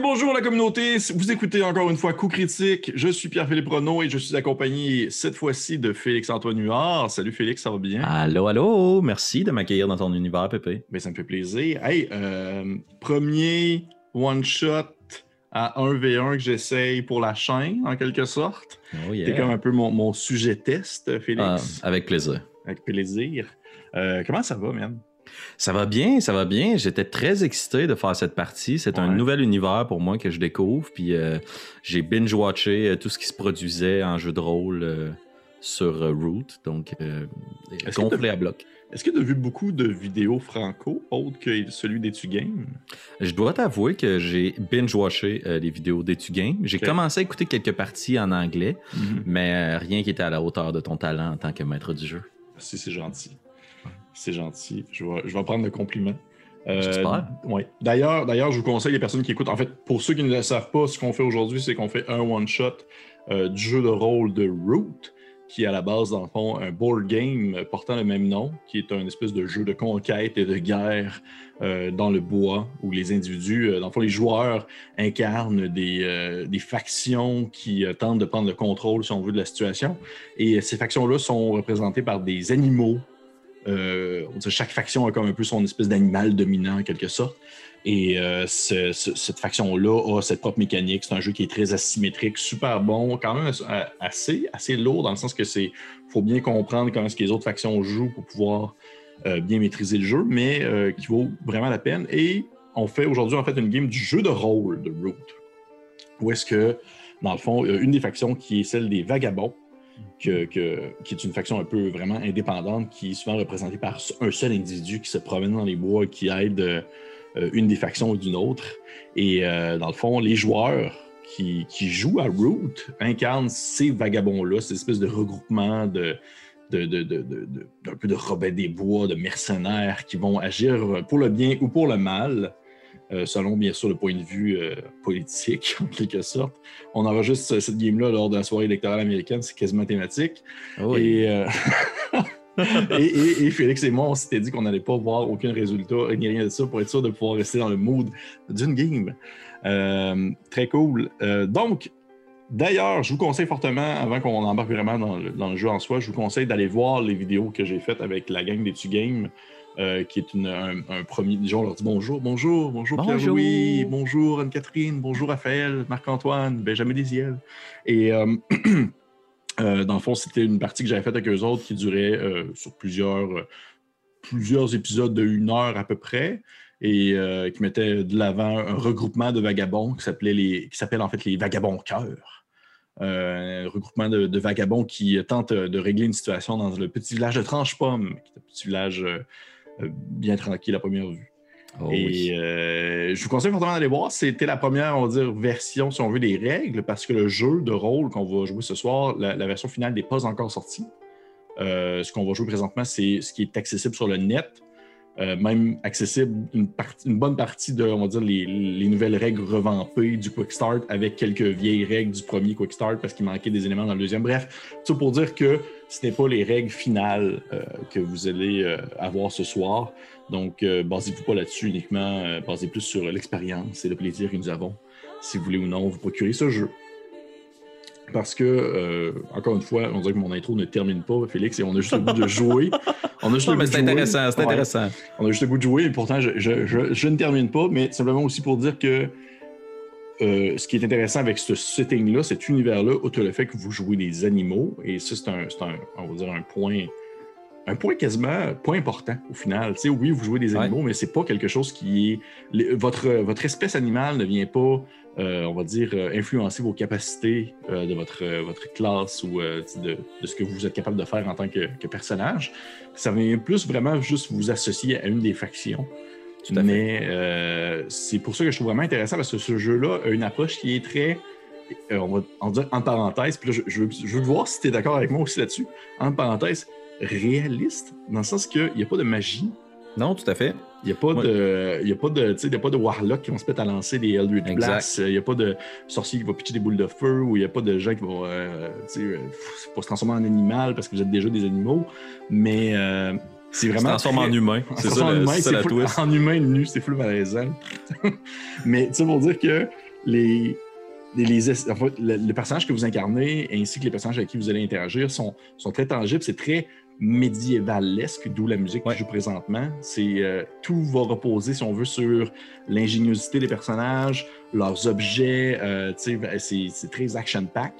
bonjour la communauté. Vous écoutez encore une fois Coup Critique. Je suis Pierre-Philippe Renaud et je suis accompagné cette fois-ci de Félix-Antoine Huard. Salut Félix, ça va bien? Allô, allô. Merci de m'accueillir dans ton univers, Pépé. Ben, ça me fait plaisir. Hey, euh, premier one-shot à 1v1 que j'essaye pour la chaîne, en quelque sorte. Oh yeah. T'es comme un peu mon, mon sujet test, Ah, Félix. avec plaisir. Avec plaisir. Euh, comment ça va, man? Ça va bien, ça va bien. J'étais très excité de faire cette partie. C'est un nouvel univers pour moi que je découvre. Puis euh, j'ai binge-watché euh, tout ce qui se produisait en jeu de rôle euh, sur Root. Donc, euh, gonflé à bloc. Est-ce que tu as vu beaucoup de vidéos franco, autres que celui d'Etu Game? Je dois t'avouer que j'ai binge-watché euh, les vidéos d'Etu Game. J'ai commencé à écouter quelques parties en anglais, mais euh, rien qui était à la hauteur de ton talent en tant que maître du jeu. Si, c'est gentil. C'est gentil. Je vais, je vais prendre le compliment. Euh, ouais. D'ailleurs, d'ailleurs, je vous conseille les personnes qui écoutent. En fait, pour ceux qui ne le savent pas, ce qu'on fait aujourd'hui, c'est qu'on fait un one-shot euh, du jeu de rôle de Root, qui est à la base, dans le fond, un board game portant le même nom, qui est un espèce de jeu de conquête et de guerre euh, dans le bois, où les individus, dans le fond, les joueurs incarnent des, des factions qui tentent de prendre le contrôle, si on veut, de la situation. Et ces factions-là sont représentées par des animaux. Euh, chaque faction a comme un peu son espèce d'animal dominant en quelque sorte. Et euh, ce- ce- cette faction-là a cette propre mécanique. C'est un jeu qui est très asymétrique, super bon, quand même assez, assez lourd dans le sens que c'est faut bien comprendre comment est-ce que les autres factions jouent pour pouvoir euh, bien maîtriser le jeu, mais qui vaut vraiment la peine. Et on fait aujourd'hui en fait une game du jeu de rôle de Root. Où est-ce que, dans le fond, une des factions qui est celle des vagabonds qui est une faction un peu vraiment indépendante, qui est souvent représentée par un seul individu qui se promène dans les bois et qui aide euh, une des factions ou d'une autre. Et euh, dans le fond, les joueurs qui, jouent à Root incarnent ces vagabonds-là, cette espèce de regroupement de, d'un peu de Robin des Bois, de mercenaires qui vont agir pour le bien ou pour le mal, euh, selon bien sûr le point de vue euh, politique, en quelque sorte. On enregistre cette game-là lors de la soirée électorale américaine, c'est quasiment thématique. Oh Oui. Et, euh, et, et- et Félix et moi, on s'était dit qu'on n'allait pas voir aucun résultat, ni rien de ça, pour être sûr de pouvoir rester dans le mood d'une game. Très cool. Donc, d'ailleurs, je vous conseille fortement, avant qu'on embarque vraiment dans le, dans le jeu en soi, je vous conseille d'aller voir les vidéos que j'ai faites avec la gang des Game. Euh, qui est une- un, un premier. Déjà, on leur dit bonjour, bonjour, bonjour, Bonjour. Pierre-Louis, bonjour Anne-Catherine, bonjour Raphaël, Marc-Antoine, Benjamin Desiel. Et euh, euh, dans le fond, c'était une partie que j'avais faite avec eux autres qui durait sur plusieurs, plusieurs épisodes de une heure à peu près et euh, qui mettait de l'avant un regroupement de vagabonds qui s'appelait les qui s'appelle en fait les vagabonds cœurs. Euh, un regroupement de, de vagabonds qui tentent de régler une situation dans le petit village de Tranche-Pomme, qui est un petit village bien tranquille à première vue. Oh Et oui. euh, je vous conseille fortement d'aller voir. C'était la première, on va dire, version, si on veut, des règles, parce que le jeu de rôle qu'on va jouer ce soir, la, la version finale n'est pas encore sortie. Euh, ce qu'on va jouer présentement, c'est ce qui est accessible sur le net. Euh, même accessible une, bonne partie de, on va dire, les, les nouvelles règles revampées du Quick Start avec quelques vieilles règles du premier Quick Start parce qu'il manquait des éléments dans le deuxième. Bref, tout pour dire que ce n'est pas les règles finales euh, que vous allez euh, avoir ce soir. Donc, basez-vous pas là-dessus uniquement, basez plus sur l'expérience et le plaisir que nous avons, si vous voulez ou non vous procurer ce jeu. Parce que, encore une fois, on dirait que mon intro ne termine pas, Félix, et on a juste le goût de jouer. On a juste Non, mais c'est jouer. intéressant, c'est Ouais. intéressant. On a juste le goût de jouer, et pourtant, je, je- je- je ne termine pas, mais simplement aussi pour dire que euh, ce qui est intéressant avec ce setting-là, cet univers-là, outre le fait que vous jouez des animaux, et ça, c'est un, on va dire un point, un point quasiment pas important au final. Tu sais, oui, vous jouez des Ouais. animaux, mais c'est pas quelque chose qui est. votre, votre espèce animale ne vient pas, euh, on va dire, euh, influencer vos capacités euh, de votre, votre classe ou euh, de, de ce que vous êtes capable de faire en tant que, que personnage. Ça vient plus vraiment juste vous associer à une des factions. Tout à. Mais c'est pour ça que je trouve vraiment intéressant parce que ce jeu-là a une approche qui est très, on va en dire en parenthèse, puis là, je, je veux, je veux voir si tu es d'accord avec moi aussi là-dessus, en parenthèse, réaliste, dans le sens qu'il n'y a pas de magie, Non, tout à fait. il n'y a pas de, il y a pas de, tu sais, il y a pas de warlock qui vont se mettre à lancer des Eldritch. Blasts, il n'y a pas de sorcier qui va pitcher des boules de feu, ou il n'y a pas de gens qui vont, euh, euh, faut se transformer en animal parce que vous êtes déjà des animaux, mais euh, c'est Se vraiment transforme en humain. C'est se ça, en humain, c'est la full- twist. En humain nu, c'est full malaisant. Mais tu sais, pour dire que les, les, les- en fait, le, le personnage que vous incarnez ainsi que les personnages avec qui vous allez interagir sont, sont très tangibles. C'est très médiévalesque, d'où la musique Ouais. que je joue présentement. C'est euh, tout va reposer, si on veut, sur l'ingéniosité des personnages, leurs objets. euh, ben, c'est très action-pack.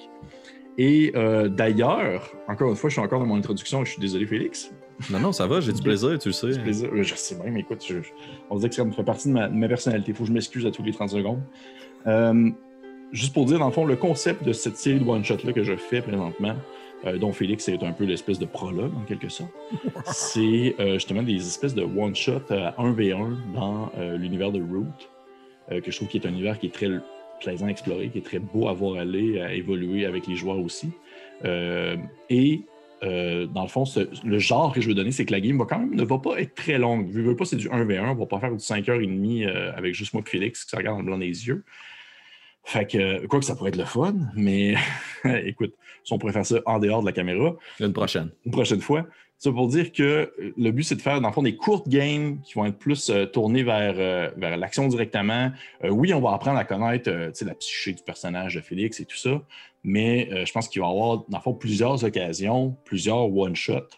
Et euh, d'ailleurs, encore une fois, je suis encore dans mon introduction. Je suis désolé, Félix. Non, non, ça va, j'ai du plaisir, tu le sais. Du plaisir. Je sais bien, mais écoute, je- on dirait que ça me fait partie de ma, de ma personnalité. Il faut que je m'excuse à tous les 30 secondes. Juste pour dire, dans le fond, le concept de cette série de one-shot-là que je fais présentement, euh, dont Félix est un peu l'espèce de prologue, en quelque sorte, c'est euh, justement des espèces de one-shot à 1v1 dans euh, l'univers de Root, que je trouve qui est un univers qui est très plaisant à explorer, qui est très beau à voir aller, à évoluer avec les joueurs aussi. Et dans le fond, le genre que je veux donner, c'est que la game va quand même, ne va pas être très longue. Vu pas, c'est du 1v1. On va pas faire du 5h30 euh, avec juste moi et Félix qui se regarde dans le blanc des yeux. Fait que, quoi que ça pourrait être le fun, mais écoute, si on pourrait faire ça en dehors de la caméra, Une prochaine. une prochaine fois. Ça pour dire que le but, c'est de faire, dans le fond, des courtes games qui vont être plus euh, tournées vers, euh, vers l'action directement. Euh, oui, on va apprendre à connaître la psyché du personnage de Félix et tout ça, mais je pense qu'il va y avoir, dans le fond, plusieurs occasions, plusieurs one-shots,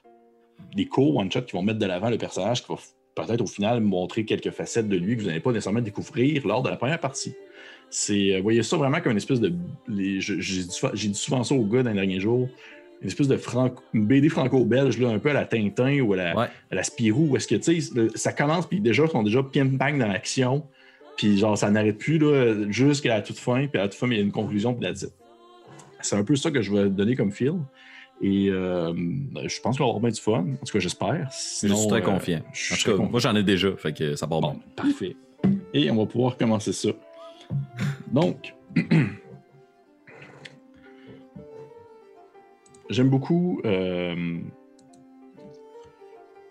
des courts one-shots qui vont mettre de l'avant le personnage, qui va peut-être au final montrer quelques facettes de lui que vous n'allez pas nécessairement découvrir lors de la première partie. C'est, euh, voyez ça vraiment comme une espèce de. J'ai dit, souvent ça aux gars dans les derniers jours. Une espèce de franco, une BD franco-belge, un peu à la Tintin ou à la, Ouais. à la Spirou, où est-ce que, tu sais, ça commence, puis déjà, ils sont déjà ping-pang dans l'action, puis genre, ça n'arrête plus, là, jusqu'à la toute fin, puis à la toute fin, il y a une conclusion, puis la dit. C'est un peu ça que je vais donner comme feel. Et euh, je pense qu'on va avoir bien du fun. En tout cas, j'espère. Je suis très euh, confiant. je En suis tout cas, très moi j'en ai déjà, fait que ça part Bon, bon. parfait. Et on va pouvoir commencer ça. Donc, j'aime beaucoup. Euh...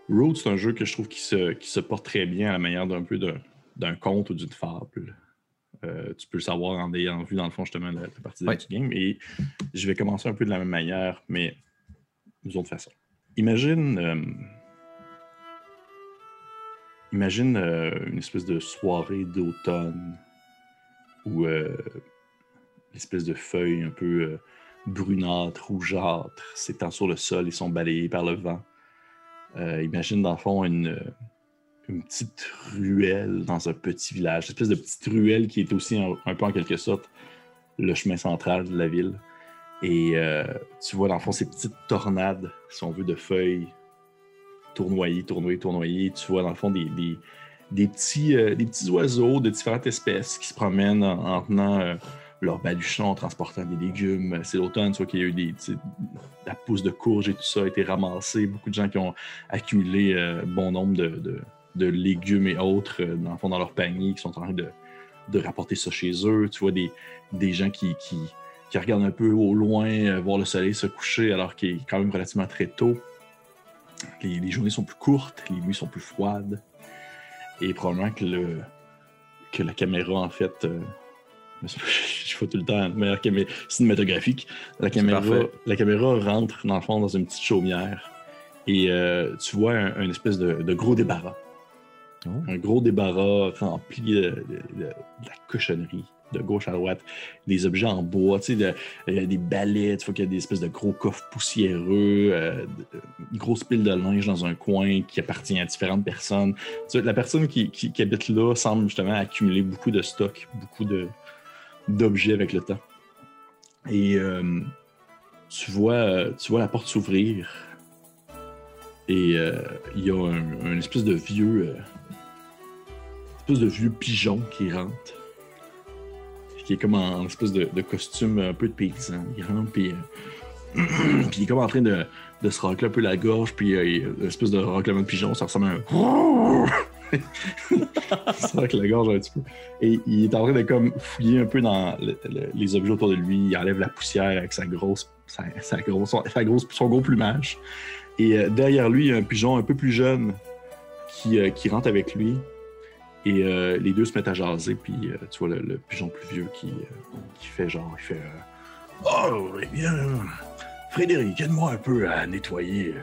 Road, c'est un jeu que je trouve qui se, qui se porte très bien à la manière d'un peu d'un- conte ou d'une fable. Euh, tu peux le savoir en ayant vu, dans le fond, justement, la, la partie Ouais. du game. Et je vais commencer un peu de la même manière, mais d'une autre façon. Imagine. euh, Imagine euh, une espèce de soirée d'automne où euh, l'espèce de feuilles un peu euh, brunâtres, rougeâtres s'étend sur le sol et sont balayées par le vent. Euh, imagine dans le fond une, une petite ruelle dans un petit village, une espèce de petite ruelle qui est aussi un, peu en quelque sorte le chemin central de la ville. Et tu vois dans le fond ces petites tornades, si on veut, de feuilles tournoyer, tournoyer, tournoyer. Tu vois, dans le fond, des, des petits, euh, des petits oiseaux de différentes espèces qui se promènent en, en tenant euh, leur baluchon, en transportant des légumes. C'est l'automne, vois qu'il y a eu des, la pousse de courge et tout ça a été ramassé. Beaucoup de gens qui ont accumulé euh, bon nombre de, de- légumes et autres, euh, dans dans leur panier, qui sont en train de, de rapporter ça chez eux. Tu vois des, des gens qui, qui, qui regardent un peu au loin, euh, voir le soleil se coucher alors qu'il est quand même relativement très tôt. Les journées sont plus courtes, les nuits sont plus froides. Et probablement que, le, que la caméra, en fait, euh, je fais tout le temps de meilleure caméra cinématographique. La caméra, la caméra rentre, dans le fond, dans une petite chaumière. Et euh, tu vois un, un espèce de, de gros débarras. Oh. Un gros débarras rempli de- de la cochonnerie de gauche à droite, des objets en bois, tu sais, de- a des balais, tu vois qu'il y a des espèces de gros coffres poussiéreux, euh, de- grosse pile de linge dans un coin qui appartient à différentes personnes. La personne qui, habite là semble justement accumuler beaucoup de stock, beaucoup d'objets avec le temps. Et euh, tu, vois, euh, tu vois la porte s'ouvrir et euh, il y a un, un espèce de vieux euh, espèce de vieux pigeon qui rentre qui est comme en, espèce de, costume un peu de paysan. Il rentre, puis, euh, puis il est comme en train de, de se racler un peu la gorge, puis euh, une espèce de raclement de pigeon, ça ressemble à un... il se racle la gorge un petit peu. Et il est en train de comme fouiller un peu dans le- le- les objets autour de lui. Il enlève la poussière avec sa grosse, sa, grosse, son, sa grosse, son gros plumage. Et euh, derrière lui, il y a un pigeon un peu plus jeune qui, euh, qui rentre avec lui. Et euh, les deux se mettent à jaser, puis euh, tu vois le, pigeon plus vieux qui, euh, qui fait genre, il fait Oh, eh bien, Frédéric, aide-moi un peu à nettoyer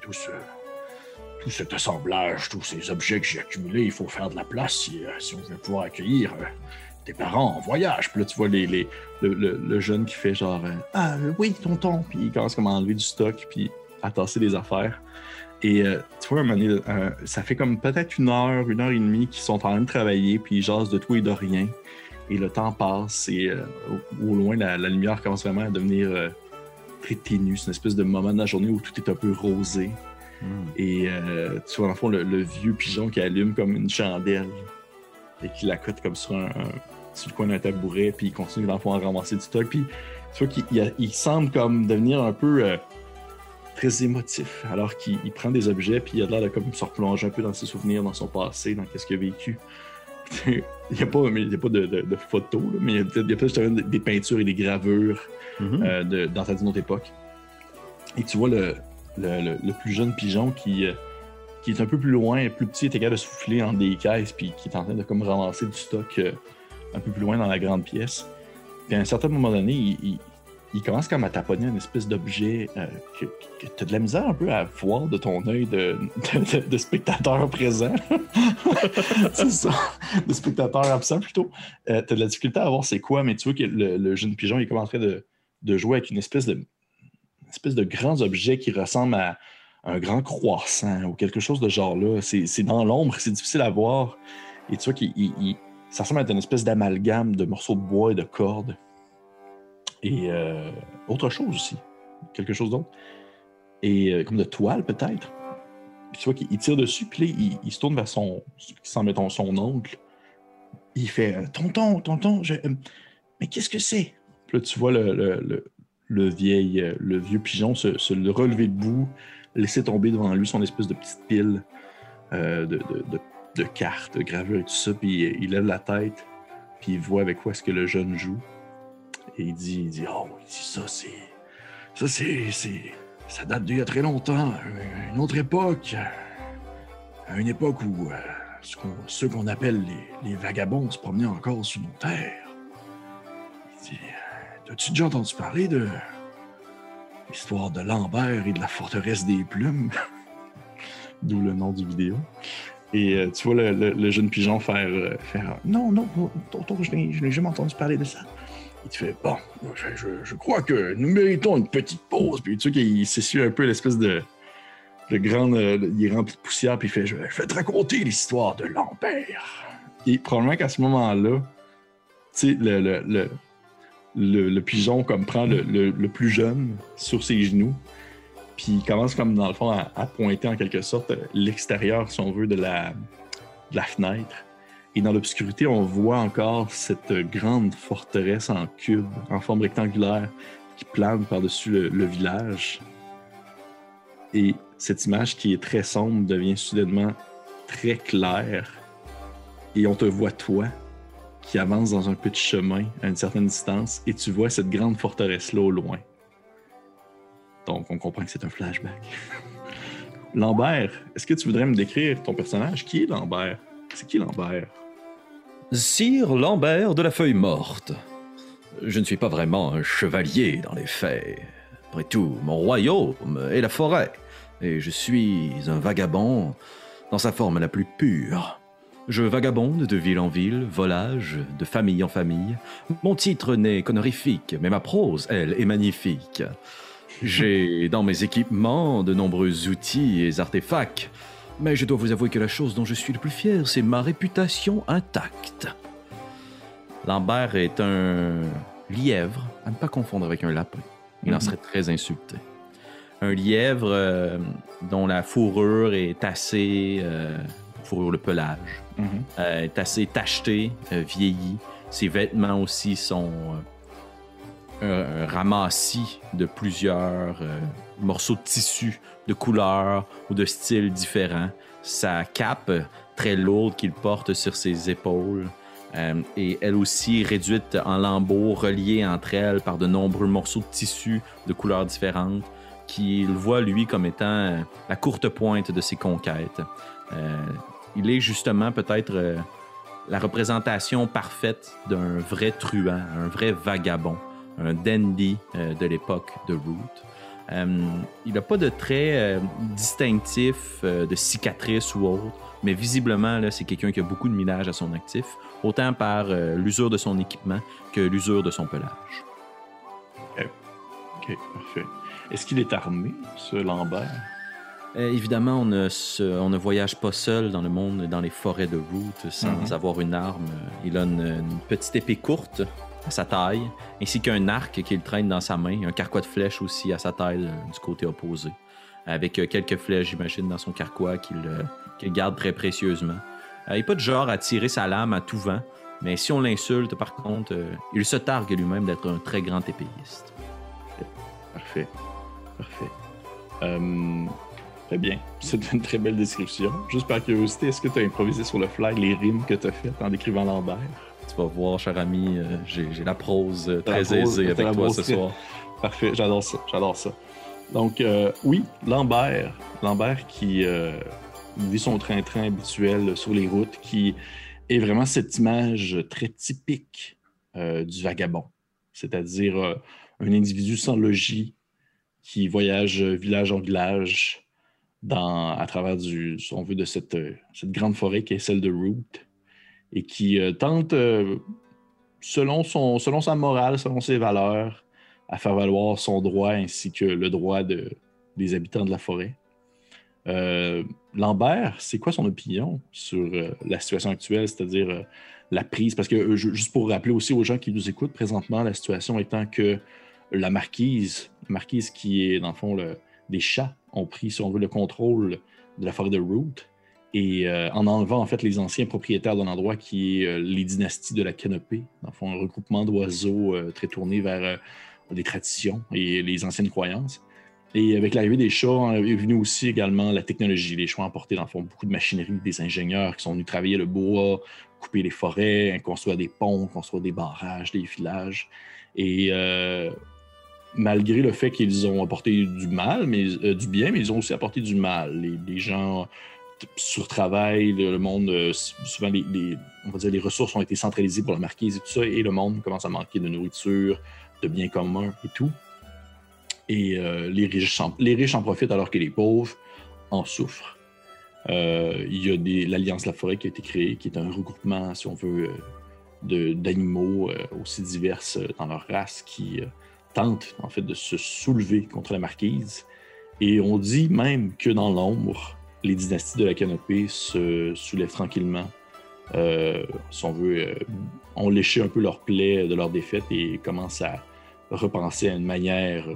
tout, ce, tout cet assemblage, tous ces objets que j'ai accumulés. Il faut faire de la place si, si on veut pouvoir accueillir tes parents en voyage. Puis là, tu vois les, les, le, le- jeune qui fait genre Ah oui, tonton. Puis il commence comme à enlever du stock, puis à tasser des affaires. Et euh, tu vois, un moment donné, euh, ça fait comme peut-être une heure, une heure et demie qu'ils sont en train de travailler, puis ils jasent de tout et de rien. Et le temps passe, et euh, au, au loin, la, la lumière commence vraiment à devenir très ténue. C'est une espèce de moment de la journée où tout est un peu rosé. Hmm. Et tu vois, dans le fond, le, le vieux pigeon qui allume comme une chandelle et qui la cote comme sur, un, un- sur le coin d'un tabouret, puis il continue, dans le fond, à ramasser du stock. Puis tu vois qu'il il a- il semble comme devenir un peu très émotif, alors qu'il il prend des objets, puis il a l'air de comme se replonger un peu dans ses souvenirs, dans son passé, dans qu'est-ce qu'il a vécu. il n'y a pas, il y a pas de, de- de photos, là, mais il y a peut-être des- peintures et des gravures euh, de, dans d'une autre époque. Et tu vois le, le, le- le plus jeune pigeon qui, euh, qui est un peu plus loin, plus petit, est capable de souffler en des caisses, puis qui est en train de comme ramasser du stock euh, un peu plus loin dans la grande pièce. Puis à un certain moment donné, il, il- il commence comme à taponner une espèce d'objet euh, que, tu as de la misère un peu à voir de ton œil de, spectateur présent. c'est ça, de spectateur absent plutôt. tu as de la difficulté à voir c'est quoi, mais tu vois que le, jeune pigeon il est comme en de, jouer avec une espèce de, une espèce de grands objets qui ressemble à un grand croissant ou quelque chose de genre là. C'est dans l'ombre, c'est difficile à voir. Et tu vois qu'il il- il- ça ressemble à une espèce d'amalgame de morceaux de bois et de cordes. Et euh, autre chose aussi. Quelque chose d'autre. Et euh, comme de toile peut-être. Tu vois qu'il il tire dessus, puis là, il, il se tourne vers son, son oncle. Il fait euh, Tonton, tonton, je- euh, mais qu'est-ce que c'est? Puis là, tu vois le, le, le- vieil, le vieux pigeon se, se le relever debout, laisser tomber devant lui son espèce de petite pile de- de cartes, de gravures et tout ça, puis il, il lève la tête, puis il voit avec quoi est-ce que le jeune joue. Et il dit, il dit Oh, il dit, ça, c'est. Ça, c'est. Ça date d'il y a très longtemps, une autre époque. À une époque où euh, ce ceux qu'on appelle les, les vagabonds se promenaient encore sur nos terres. Il dit As-tu déjà entendu parler de l'histoire de Lambert et de la forteresse des plumes? D'où le nom du vidéo. Et euh, tu vois le, le- jeune pigeon faire, euh, faire Non, non, tonton, je n'ai jamais entendu parler de ça. Il te fait Bon, je, crois que nous méritons une petite pause. Puis tu vois qu'il s'essuie un peu l'espèce de, de grande. euh, il est rempli de poussière, puis il fait Je, vais te raconter l'histoire de Lambert. Et probablement qu'à ce moment-là, tu sais, le, pigeon comme prend le, plus jeune sur ses genoux, puis il commence comme dans le fond à, pointer en quelque sorte l'extérieur, si on veut, de la fenêtre. Et dans l'obscurité, on voit encore cette grande forteresse en cube, en forme rectangulaire, qui plane par-dessus le, village. Et cette image qui est très sombre devient soudainement très claire. Et on te voit toi qui avance dans un petit chemin à une certaine distance et tu vois cette grande forteresse-là au loin. Donc, on comprend que c'est un flashback. Lambert, est-ce que tu voudrais me décrire ton personnage? Qui est Lambert? C'est qui Lambert? Sire Lambert de la Feuille Morte. Je ne suis pas vraiment un chevalier dans les faits. Après tout, mon royaume est la forêt, et je suis un vagabond dans sa forme la plus pure. Je vagabonde de ville en ville, volage, de famille en famille. Mon titre n'est qu'honorifique, mais ma prose, elle, est magnifique. J'ai dans mes équipements de nombreux outils et artefacts, mais je dois vous avouer que la chose dont je suis le plus fier, c'est ma réputation intacte. Lambert est un lièvre, à ne pas confondre avec un lapin. Il en Mhm. serait très insulté. Un lièvre euh, dont la fourrure est assez... euh, fourrure, le pelage, euh, est assez tacheté, vieilli. Ses vêtements aussi sont un, un ramassis de plusieurs morceaux de tissu de couleurs ou de styles différents. Sa cape euh, très lourde qu'il porte sur ses épaules euh, est elle aussi réduite en lambeaux reliés entre elles par de nombreux morceaux de tissu de couleurs différentes qu'il voit lui comme étant euh, la courte pointe de ses conquêtes. Euh, il est justement peut-être euh, la représentation parfaite d'un vrai truand, un vrai vagabond, un dandy euh, de l'époque de Root. Il n'a pas de traits distinctifs de cicatrices ou autre, mais visiblement, c'est quelqu'un qui a beaucoup de minage à son actif, autant par l'usure de son équipement que l'usure de son pelage. Ok, parfait. Est-ce qu'il est armé, ce Lambert? Euh, évidemment, on ne, voyage pas seul dans le monde, dans les forêts de route, sans mhm. avoir une arme. Il a une, petite épée courte à sa taille, ainsi qu'un arc qu'il traîne dans sa main, un carquois de flèches aussi à sa taille euh, du côté opposé, avec euh, quelques flèches, j'imagine, dans son carquois qu'il garde très précieusement. il n'est pas de genre à tirer sa lame à tout vent, mais si on l'insulte, par contre, il se targue lui-même d'être un très grand épéiste. Parfait. Parfait. Euh, très bien. C'est une très belle description. Juste par curiosité, est-ce que tu as improvisé sur le fly les rimes que tu as faites en décrivant Lambert? Tu vas voir, cher ami, euh, j'ai la prose euh, très aisée avec toi ce soir. Parfait, j'adore ça, j'adore ça. Donc, oui, Lambert. Lambert qui vit son train-train habituel sur les routes, qui est vraiment cette image très typique du vagabond. C'est-à-dire un individu sans logis qui voyage village en village dans, à travers du, on veut, de cette, cette, grande forêt qui est celle de Root et qui euh, tente, euh, selon, son, selon sa morale, selon ses valeurs, à faire valoir son droit ainsi que le droit de, des habitants de la forêt. Euh, Lambert, c'est quoi son opinion sur la situation actuelle, c'est-à-dire la prise? Parce que, juste pour rappeler aussi aux gens qui nous écoutent présentement, la situation étant que la marquise, marquise qui est dans le fond des chats ont pris, si on veut, le contrôle de la forêt de Root et euh, en enlevant en fait les anciens propriétaires d'un endroit qui est euh, les dynasties de la canopée, dans un regroupement d'oiseaux euh, très tourné vers les traditions et les anciennes croyances. Et avec l'arrivée des chats est venue aussi également la technologie. Les chats apporté dans le fond beaucoup de machinerie, des ingénieurs qui sont venus travailler le bois, couper les forêts, construire des ponts, construire des barrages, des villages. Et malgré le fait qu'ils ont apporté du mal, mais du bien, mais ils ont aussi apporté du mal. Les, gens sur travail, le, monde, euh, souvent les, on va dire les ressources ont été centralisées pour la marquise et tout ça, et le monde commence à manquer de nourriture, de biens communs et tout. Et euh, les, riches en, les riches en profitent alors que les pauvres en souffrent. il y a l'Alliance la forêt qui a été créée, qui est un regroupement, si on veut, d'animaux aussi divers dans leur race qui tente en fait de se soulever contre la marquise. Et on dit même que dans l'ombre, les dynasties de la canopée se soulèvent tranquillement. Euh, si on veut, euh, ont léché un peu leur plaie de leur défaite et commencent à repenser à une manière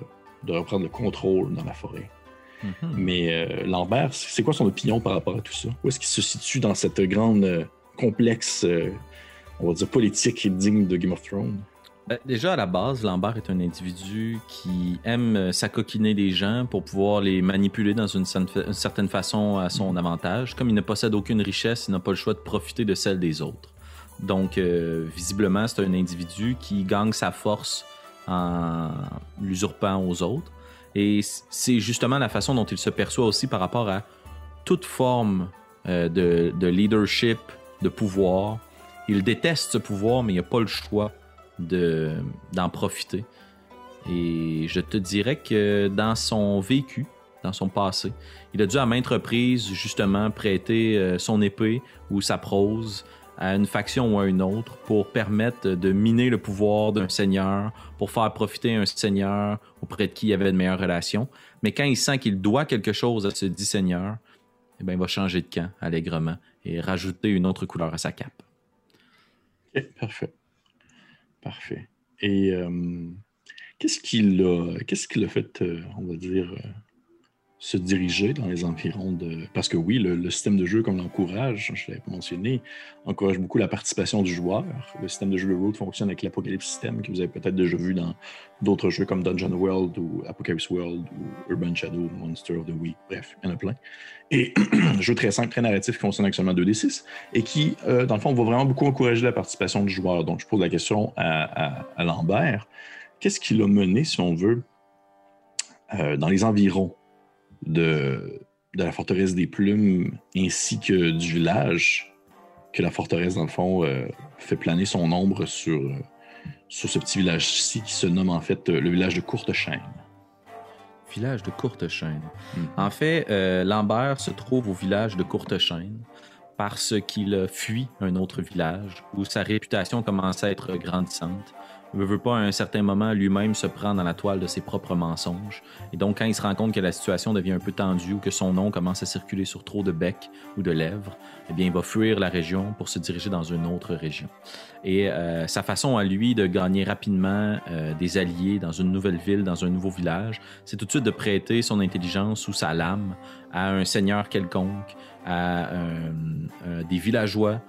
de reprendre le contrôle dans la forêt. Mm-hmm. Mais euh, Lambert, c'est quoi son opinion par rapport à tout ça? Où est-ce qu'il se situe dans cette grande complexe, on va dire, politique digne de Game of Thrones? Ben, déjà, à la base, Lambert est un individu qui aime euh, s'acoquiner des gens pour pouvoir les manipuler dans une, certaine façon à son avantage. Comme il ne possède aucune richesse, il n'a pas le choix de profiter de celle des autres. Donc, euh, visiblement, c'est un individu qui gagne sa force en l'usurpant aux autres. Et c'est justement la façon dont il se perçoit aussi par rapport à toute forme euh, de, de leadership, de pouvoir. Il déteste ce pouvoir, mais il n'a pas le choix d'en profiter. Et je te dirais que dans son vécu, dans son passé, il a dû à maintes reprises justement prêter euh, son épée ou sa prose à une faction ou à une autre pour permettre de miner le pouvoir d'un seigneur, pour faire profiter un seigneur auprès de qui il avait de meilleures relations. Mais quand il sent qu'il doit quelque chose à ce dit seigneur, eh bien, il va changer de camp allègrement et rajouter une autre couleur à sa cape. Ok, parfait. Parfait. Et euh, qu'est-ce qu'il a, fait, euh, on va dire, euh, se diriger dans les environs de. Parce que oui, le, système de jeu, comme l'encourage, je l'avais mentionné, encourage beaucoup la participation du joueur. Le système de jeu de Road fonctionne avec l'Apocalypse System, que vous avez peut-être déjà vu dans d'autres jeux comme Dungeon World ou Apocalypse World ou Urban Shadow, Monster of the Week. Bref, il y en a plein. Et jeu très simple, très narratif qui fonctionne avec seulement 2d6 et qui, euh, dans le fond, va vraiment beaucoup encourager la participation du joueur. Donc, je pose la question à, à, Lambert. Qu'est-ce qui l'a mené, si on veut, euh, dans les environs de, la forteresse des plumes ainsi que du village, que la forteresse, dans le fond, euh, fait planer son ombre sur, sur ce petit village-ci qui se nomme en fait euh, le village de Courte Chaîne. Village de Courtechaîne. chaîne En fait, euh, Lambert se trouve au village de Courtechaîne parce qu'il fuit un autre village où sa réputation commence à être grandissante ne veut pas à un certain moment lui-même se prendre dans la toile de ses propres mensonges. Et donc, quand il se rend compte que la situation devient un peu tendue ou que son nom commence à circuler sur trop de becs ou de lèvres, eh bien, il va fuir la région pour se diriger dans une autre région. Et euh, sa façon à lui de gagner rapidement euh, des alliés dans une nouvelle ville, dans un nouveau village, c'est tout de suite de prêter son intelligence ou sa lame à un seigneur quelconque, à euh, des villageois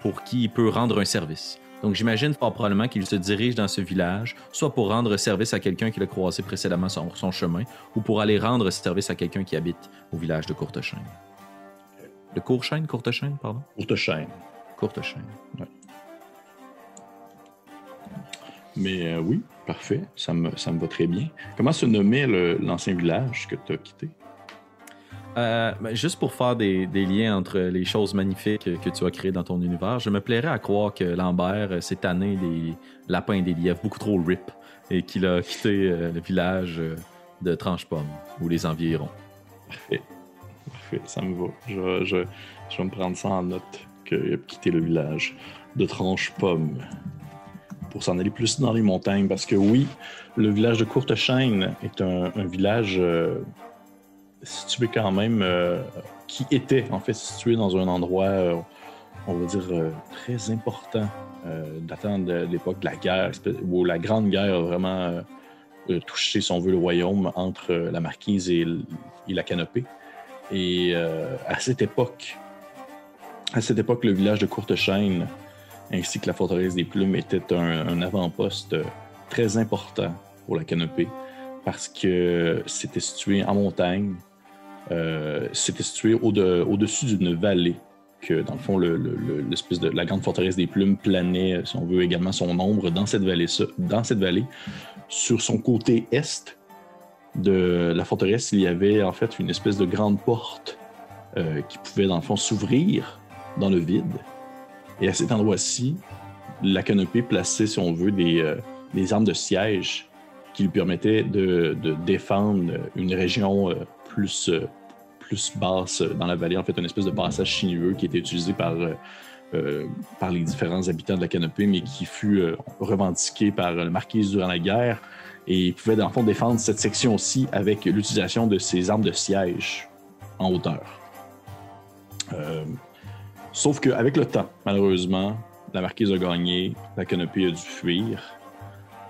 pour qui il peut rendre un service. Donc j'imagine fort probablement qu'il se dirige dans ce village, soit pour rendre service à quelqu'un qui l'a croisé précédemment sur son chemin, ou pour aller rendre service à quelqu'un qui habite au village de Courtechaîne. De Courtechaîne, Courtechaîne, pardon? Courtechaîne. Ouais. Mais euh, oui, parfait, ça me, ça me va très bien. Comment se nommait l'ancien village que tu as quitté? Euh, ben, juste pour faire des, liens entre les choses magnifiques que tu as créées dans ton univers, je me plairais à croire que Lambert, euh, cette année, des lapins et des lièvres beaucoup trop rip et qu'il a quitté euh, le village de Tranche-Pomme ou les environs. Parfait. Parfait, ça me va. Je, je, vais me prendre ça en note qu'il a quitté le village de Tranche-Pomme pour s'en aller plus dans les montagnes parce que oui, le village de Courte-Chaîne est un, village situé quand même, euh, qui était en fait situé dans un endroit, euh, on va dire, euh, très important, datant de l'époque de la guerre, où la Grande Guerre a vraiment touché, si on veut, le royaume entre la marquise et, la canopée. Et à cette époque, à cette époque, le village de Courtechaîne ainsi que la forteresse des Plumes était un, un avant-poste très important pour la canopée parce que c'était situé en montagne, euh, c'était situé au-dessus d'une vallée que, dans le fond, l'espèce de la grande forteresse des plumes planait, si on veut, également son ombre dans cette vallée. Dans cette vallée, sur son côté est de la forteresse, il y avait en fait une espèce de grande porte euh, qui pouvait, dans le fond, s'ouvrir dans le vide. Et à cet endroit-ci, la canopée plaçait, si on veut, des, euh, armes de siège qui lui permettaient de défendre une région plus, plus basse dans la vallée, en fait, une espèce de passage sinueux qui était utilisé par, euh, euh, par les différents habitants de la canopée, mais qui fut euh, revendiqué par la marquise durant la guerre. Et il pouvait, dans le fond, défendre cette section-ci avec l'utilisation de ses armes de siège en hauteur. sauf qu'avec le temps, malheureusement, la marquise a gagné, la canopée a dû fuir.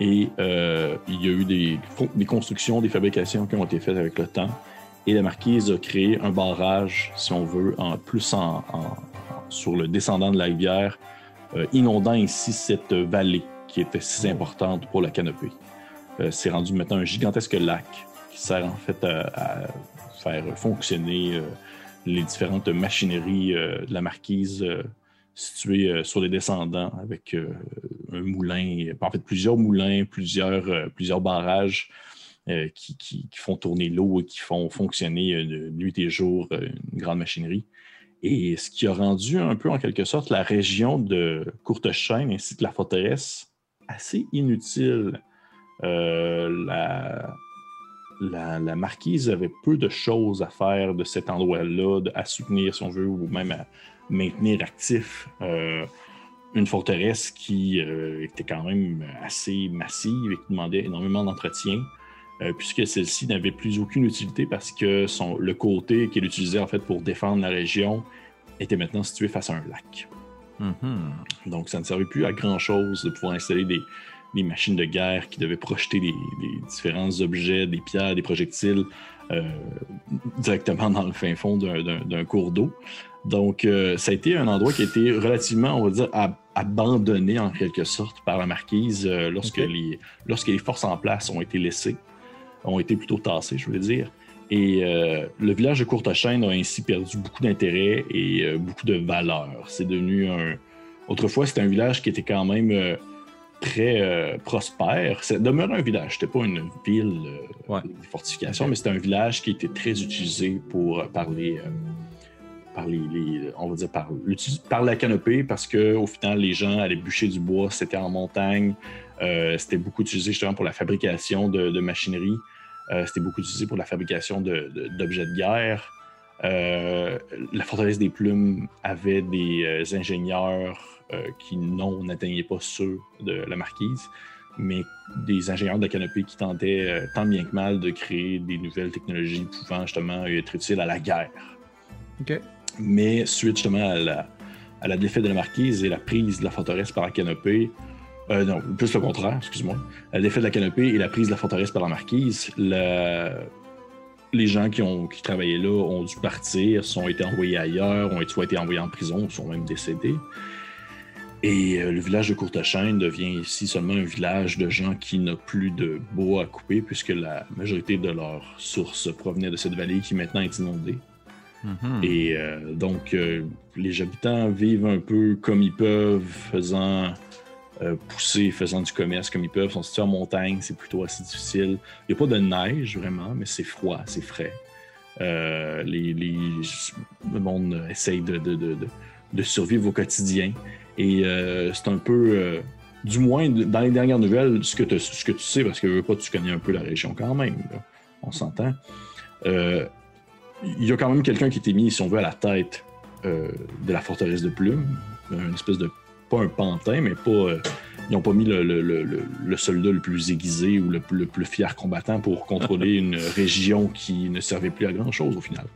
Et il y a eu des, des, constructions, des fabrications qui ont été faites avec le temps. Et la marquise a créé un barrage, si on veut, en plus en, sur le descendant de la rivière, euh, inondant ainsi cette vallée qui était si importante pour la canopée. Euh, c'est rendu maintenant un gigantesque lac qui sert en fait à, faire fonctionner euh, les différentes machineries de la marquise situées sur les descendants avec un moulin, en fait plusieurs moulins, plusieurs, plusieurs barrages euh, qui, font tourner l'eau et qui font fonctionner euh, nuit et jour euh, une grande machinerie. Et ce qui a rendu un peu en quelque sorte la région de Courtechaîne ainsi que la forteresse assez inutile. la, marquise avait peu de choses à faire de cet endroit-là, à soutenir si on veut, ou même à maintenir actif une forteresse qui était quand même assez massive et qui demandait énormément d'entretien. Euh, puisque celle-ci n'avait plus aucune utilité parce que son, le côté qu'elle utilisait en fait pour défendre la région était maintenant situé face à un lac. Mm-hmm. Donc ça ne servait plus à grand-chose de pouvoir installer des, machines de guerre qui devaient projeter des, différents objets, des pierres, des projectiles euh, directement dans le fin fond d'un cours d'eau. Donc, euh, ça a été un endroit qui a été relativement, on va dire, abandonné en quelque sorte par la marquise lorsque, les, lorsque les forces en place ont été laissées ont été plutôt tassés, je veux dire. Et euh, le village de Courtechaîne a ainsi perdu beaucoup d'intérêt et euh, beaucoup de valeur. C'est devenu un. Autrefois, c'était un village qui était quand même euh, très prospère. Ça demeurait un village, c'était pas une ville de fortification, mais c'était un village qui était très utilisé pour parler. Par les, on va dire par, par la canopée parce qu'au final les gens allaient bûcher du bois, c'était en montagne, c'était beaucoup utilisé justement pour la fabrication de, machinerie. C'était beaucoup utilisé pour la fabrication d'objets de, guerre. la forteresse des plumes avait des ingénieurs qui non n'atteignaient pas ceux de la marquise mais des ingénieurs de la canopée qui tentaient tant bien que mal de créer des nouvelles technologies pouvant justement être utiles à la guerre. OK. Mais suite justement à la, défaite de la marquise et la prise de la forteresse par la canopée, euh, non, plus le contraire, excuse-moi. La défaite de la canopée et la prise de la forteresse par la marquise, les gens qui, ont, qui travaillaient là ont dû partir, sont été envoyés ailleurs, ont soit été envoyés en prison, sont même décédés. Et euh, le village de Courtechaine devient ici seulement un village de gens qui n'ont plus de bois à couper, puisque la majorité de leurs sources provenaient de cette vallée qui maintenant est inondée. Mhm. Et euh, donc, euh, les habitants vivent un peu comme ils peuvent, faisant euh, pousser, faisant du commerce comme ils peuvent. Ils sont situés en montagne, c'est plutôt assez difficile. Il n'y a pas de neige vraiment, mais c'est froid, c'est frais. Les, le monde essaye de, de, survivre au quotidien. Et c'est un peu, du moins dans les dernières nouvelles, ce que, ce que tu sais, parce que pas, tu connais un peu la région quand même, on s'entend il y a quand même quelqu'un qui était mis, si on veut, à la tête euh, de la forteresse de Plume. Une espèce de. Pas un pantin, mais pas. Euh, ils n'ont pas mis le, soldat le plus aiguisé ou le, plus fier combattant pour contrôler une région qui ne servait plus à grand-chose au final.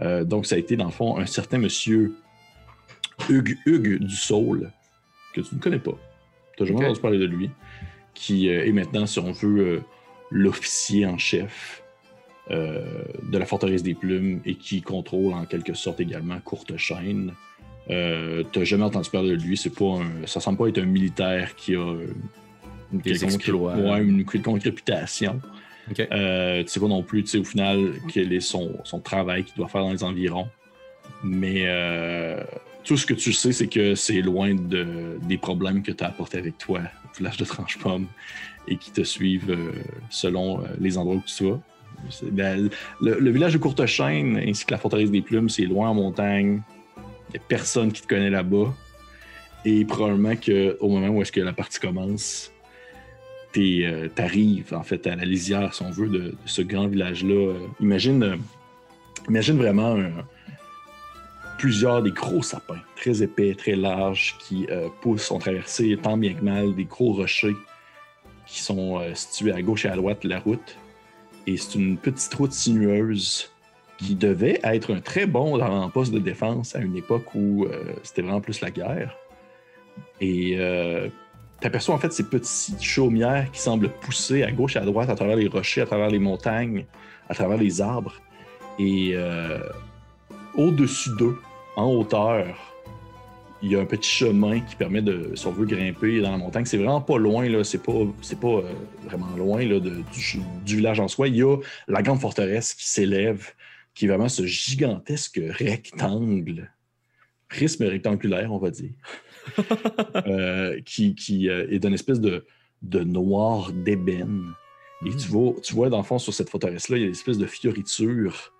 Euh, donc, ça a été, dans le fond, un certain monsieur Hugues, Hugues du Saul, que tu ne connais pas. Tu n'as jamais entendu parler de lui, qui est maintenant, si on veut, l'officier en chef de la forteresse des plumes et qui contrôle en quelque sorte également Courte Chaîne. Euh, T'as jamais entendu parler de lui, c'est pas un, ça semble pas être un militaire qui a une, quelconque, une quelconque réputation. Euh, tu sais pas non plus, au final, quel est son, son travail qu'il doit faire dans les environs. Mais euh, tout ce que tu sais, c'est que c'est loin de, des problèmes que tu as apportés avec toi au village de Tranche-Pomme et qui te suivent selon les endroits où tu vas. Ben, le, village de Courtechaîne ainsi que la forteresse des Plumes, c'est loin en montagne. Il n'y a personne qui te connaît là-bas. Et probablement qu'au moment où est-ce que la partie commence, tu euh, arrives en fait à la lisière, si on veut, de, ce grand village-là. imagine, euh, imagine vraiment plusieurs des gros sapins, très épais, très larges, qui euh, poussent, ont traversé tant bien que mal des gros rochers qui sont situés à gauche et à droite de la route. Et c'est une petite route sinueuse qui devait être un très bon avant-poste de défense à une époque où euh, c'était vraiment plus la guerre. Et euh, tu aperçois en fait ces petites chaumières qui semblent pousser à gauche et à droite à travers les rochers, à travers les montagnes, à travers les arbres. Et euh, au-dessus d'eux, en hauteur, il y a un petit chemin qui permet de, si on veut grimper dans la montagne. C'est vraiment pas loin, là. C'est pas, c'est pas euh, vraiment loin là, du, village en soi. Il y a la grande forteresse qui s'élève, qui est vraiment ce gigantesque rectangle, prisme rectangulaire, on va dire, euh, qui, qui euh, est d'une espèce de, de noir d'ébène. Et tu, mm. vois, tu vois, dans le fond, sur cette forteresse-là, il y a des espèces de fioritures euh,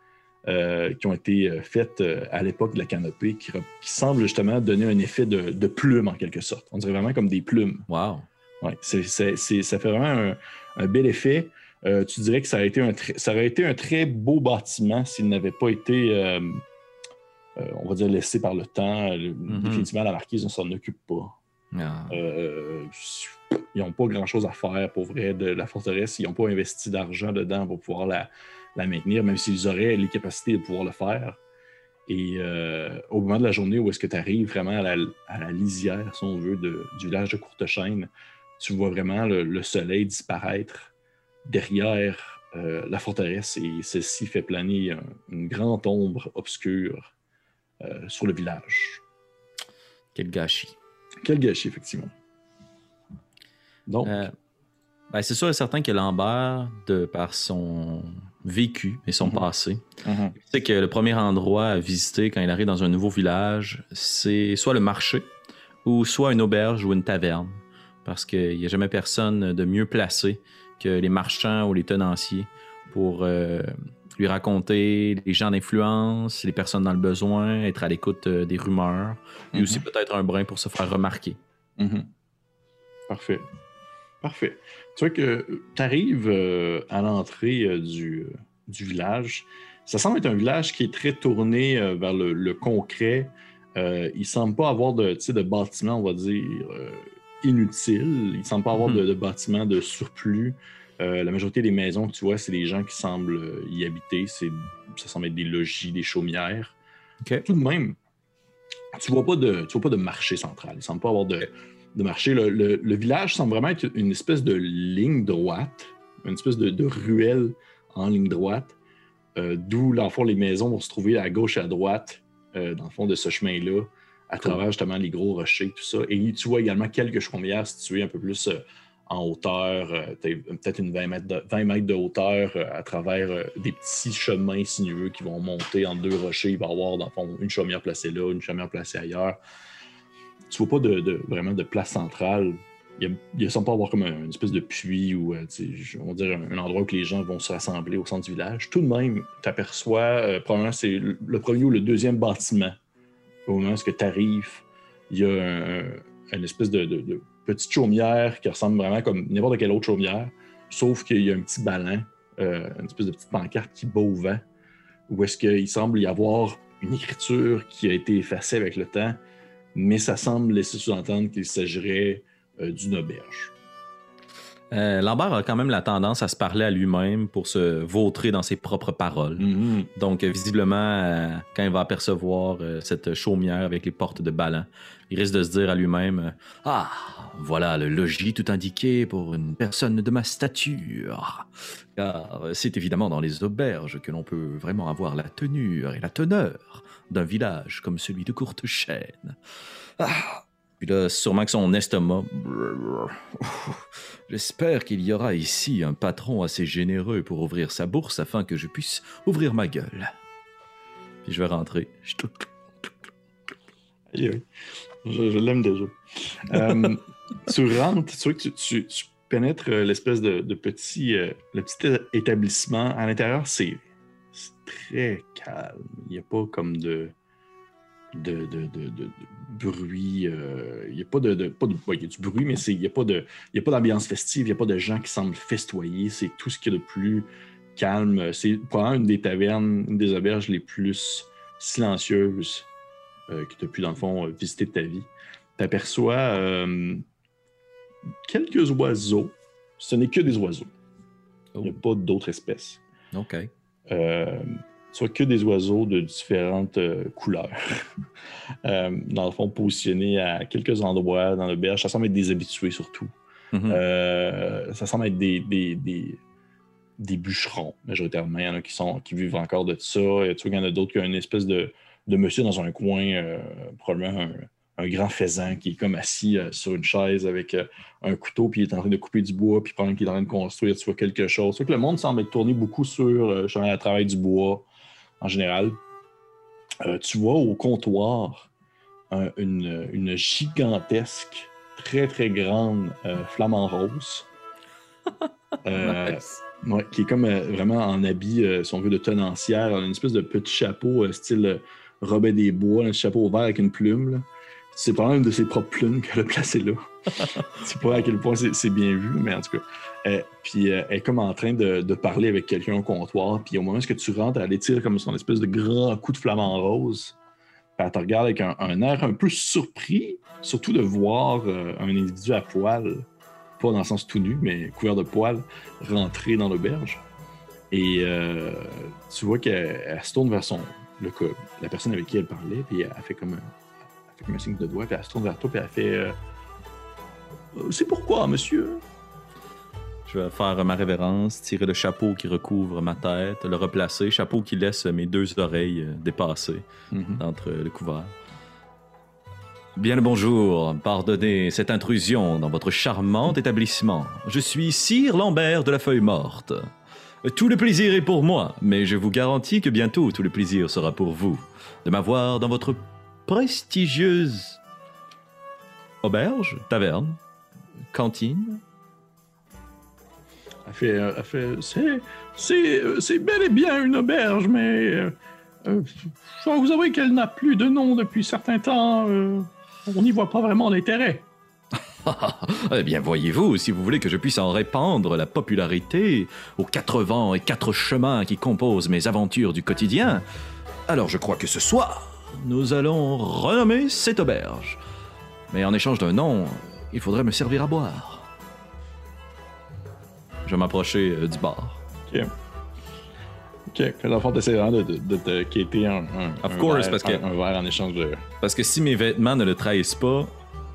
qui ont été euh, faites euh, à l'époque de la canopée, qui, semblent justement donner un effet de, de, plume en quelque sorte. On dirait vraiment comme des plumes. Wow. Ouais, ça fait vraiment un, bel effet. tu dirais que ça aurait été un, ça aurait été un très beau bâtiment s'il n'avait pas été, on va dire, laissé par le temps. Mm-hmm. Définitivement, la marquise ne s'en occupe pas. Ah. ils n'ont pas grand-chose à faire pour vrai de la forteresse. Ils n'ont pas investi d'argent dedans pour pouvoir la, la maintenir, même s'ils auraient les capacités de pouvoir le faire. Et euh, au moment de la journée où est-ce que tu arrives vraiment à la, lisière, si on veut, du village de Courtechaîne, tu vois vraiment le, soleil disparaître derrière euh, la forteresse et celle-ci fait planer une grande ombre obscure euh, sur le village. Quel gâchis. Quel gâchis, effectivement. Donc. Ben, c'est sûr et certain que Lambert, de par son vécu et son mhm. passé. Mhm. C'est que le premier endroit à visiter quand il arrive dans un nouveau village, c'est soit le marché ou soit une auberge ou une taverne. Parce qu'il n'y a jamais personne de mieux placé que les marchands ou les tenanciers pour euh, lui raconter les gens d'influence, les personnes dans le besoin, être à l'écoute euh, des rumeurs, et aussi mhm. peut-être un brin pour se faire remarquer. Parfait. Parfait. Tu vois que tu arrives à l'entrée du, du, village. Ça semble être un village qui est très tourné vers le, concret. il ne semble pas avoir de, de bâtiments, on va dire, inutiles. Il ne semble pas avoir de, mhm. de bâtiments de surplus. la majorité des maisons que tu vois, c'est des gens qui semblent y habiter. Ça semble être des logis, des chaumières. Tout de même, tu vois pas de, vois pas de marché central. Il semble pas avoir de, marché. Le, village semble vraiment être une espèce de ligne droite, une espèce de, ruelle en ligne droite, euh, d'où, l'enfant les maisons vont se trouver à gauche et à droite, euh, dans le fond de ce chemin-là, à travers justement les gros rochers, tout ça. Et tu vois également quelques chaumières situées un peu plus euh, en hauteur, peut-être une 20 mètres de, hauteur euh, à travers des petits chemins sinueux qui vont monter en deux rochers. Il va y avoir, dans le fond, une chaumière placée là, une chaumière placée ailleurs. Tu vois pas de, vraiment de place centrale. Il ne semble pas avoir comme une espèce de puits ou on va dire un, endroit où les gens vont se rassembler au centre du village. Tout de même, tu aperçois, probablement c'est le premier ou le deuxième bâtiment. Au moment où tu arrives, il y a une espèce de petite chaumière qui ressemble vraiment comme n'importe quelle autre chaumière, sauf qu'il y a un petit ballon, euh, une espèce de petite pancarte qui bat au vent, où est-ce qu'il semble y avoir une écriture qui a été effacée avec le temps, mais ça semble laisser sous-entendre qu'il s'agirait euh, d'une auberge. Euh, Lambert a quand même la tendance à se parler à lui-même pour se vautrer dans ses propres paroles. Mm-hmm. Donc, visiblement, quand il va apercevoir cette chaumière avec les portes de ballon, il risque de se dire à lui-même Ah, voilà le logis tout indiqué pour une personne de ma stature. Car c'est évidemment dans les auberges que l'on peut vraiment avoir la tenue et la teneur d'un village comme celui de Courtechaîne. Ah, puis là, sûrement que son estomac. J'espère qu'il y aura ici un patron assez généreux pour ouvrir sa bourse afin que je puisse ouvrir ma gueule. Puis je vais rentrer. Je, l'aime déjà. Euh, tu rentres, tu vois que tu, pénètres euh, l'espèce de, petit, euh, le petit établissement. À l'intérieur, c'est très calme. Il n'y a pas comme de, de, bruit. il n'y a pas de. Pas de il y a du bruit, mais il n'y a pas d'ambiance festive, il n'y a pas de gens qui semblent festoyer. C'est tout ce qui est le plus calme. C'est probablement une des tavernes, une des auberges les plus silencieuses euh, que tu as pu, dans le fond, euh, visiter de ta vie, tu aperçois euh, quelques oiseaux. Ce n'est que des oiseaux. Il n'y a oh. pas d'autres espèces. OK. Soit que des oiseaux de différentes couleurs. dans le fond, positionnés à quelques endroits dans le berge. Ça semble être des habitués surtout. Mm-hmm. ça semble être des, des, des, bûcherons, majoritairement. Il y en a qui, sont, qui vivent encore de ça. Et tu vois qu'il y en a d'autres qui ont une espèce de, de monsieur dans un coin, euh, probablement un, grand faisan qui est comme assis euh, sur une chaise avec euh, un couteau, puis il est en train de couper du bois, puis pendant qu'il est en train de construire, tu vois quelque chose. que le monde semble être tourné beaucoup sur le travail du bois en général. tu vois au comptoir une, gigantesque, très très grande flamant rose. qui est comme vraiment en habit, si on veut, de tenancière, une espèce de petit chapeau style Robin des Bois, un chapeau vert avec une plume. C'est probablement une de ses propres plumes qu'elle a placée là. Je sais pas à quel point c'est bien vu, mais en tout cas. Euh, puis euh, elle est comme en train de, parler avec quelqu'un au comptoir. Puis au moment où tu rentres, elle étire comme son espèce de grand coup de flamant rose. Puis elle te regarde avec un, air un peu surpris, surtout de voir euh, un individu à poil, pas dans le sens tout nu, mais couvert de poils, rentrer dans l'auberge. Et tu vois qu'elle se tourne vers son, le, la personne avec qui elle parlait, puis elle fait comme un, signe de doigt, puis elle se tourne vers toi, puis elle fait euh, euh, C'est pourquoi, monsieur? Je vais faire ma révérence, tirer le chapeau qui recouvre ma tête, le replacer, chapeau qui laisse mes deux oreilles euh, dépassées mm-hmm. entre le couvert. Bien le bonjour, pardonnez cette intrusion dans votre charmant établissement. Je suis Sire Lambert de la Feuille Morte. Tout le plaisir est pour moi, mais je vous garantis que bientôt tout le plaisir sera pour vous de m'avoir dans votre prestigieuse auberge, taverne, cantine. fait, fait c'est, c'est, bel et bien une auberge, mais euh, euh, je dois vous avouer qu'elle n'a plus de nom depuis certain temps. Euh, on n'y voit pas vraiment l'intérêt. eh bien, voyez-vous, si vous voulez que je puisse en répandre la popularité aux quatre vents et quatre chemins qui composent mes aventures du quotidien, alors je crois que ce soir, nous allons renommer cette auberge. Mais en échange d'un nom, il faudrait me servir à boire. Je vais m'approcher euh, du bar. Ok. Ok. Dans le fond, t'essaies vraiment de, de, de te quitter un, un, Of un course, verre, parce que- un, un verre en échange de. Parce que si mes vêtements ne le trahissent pas,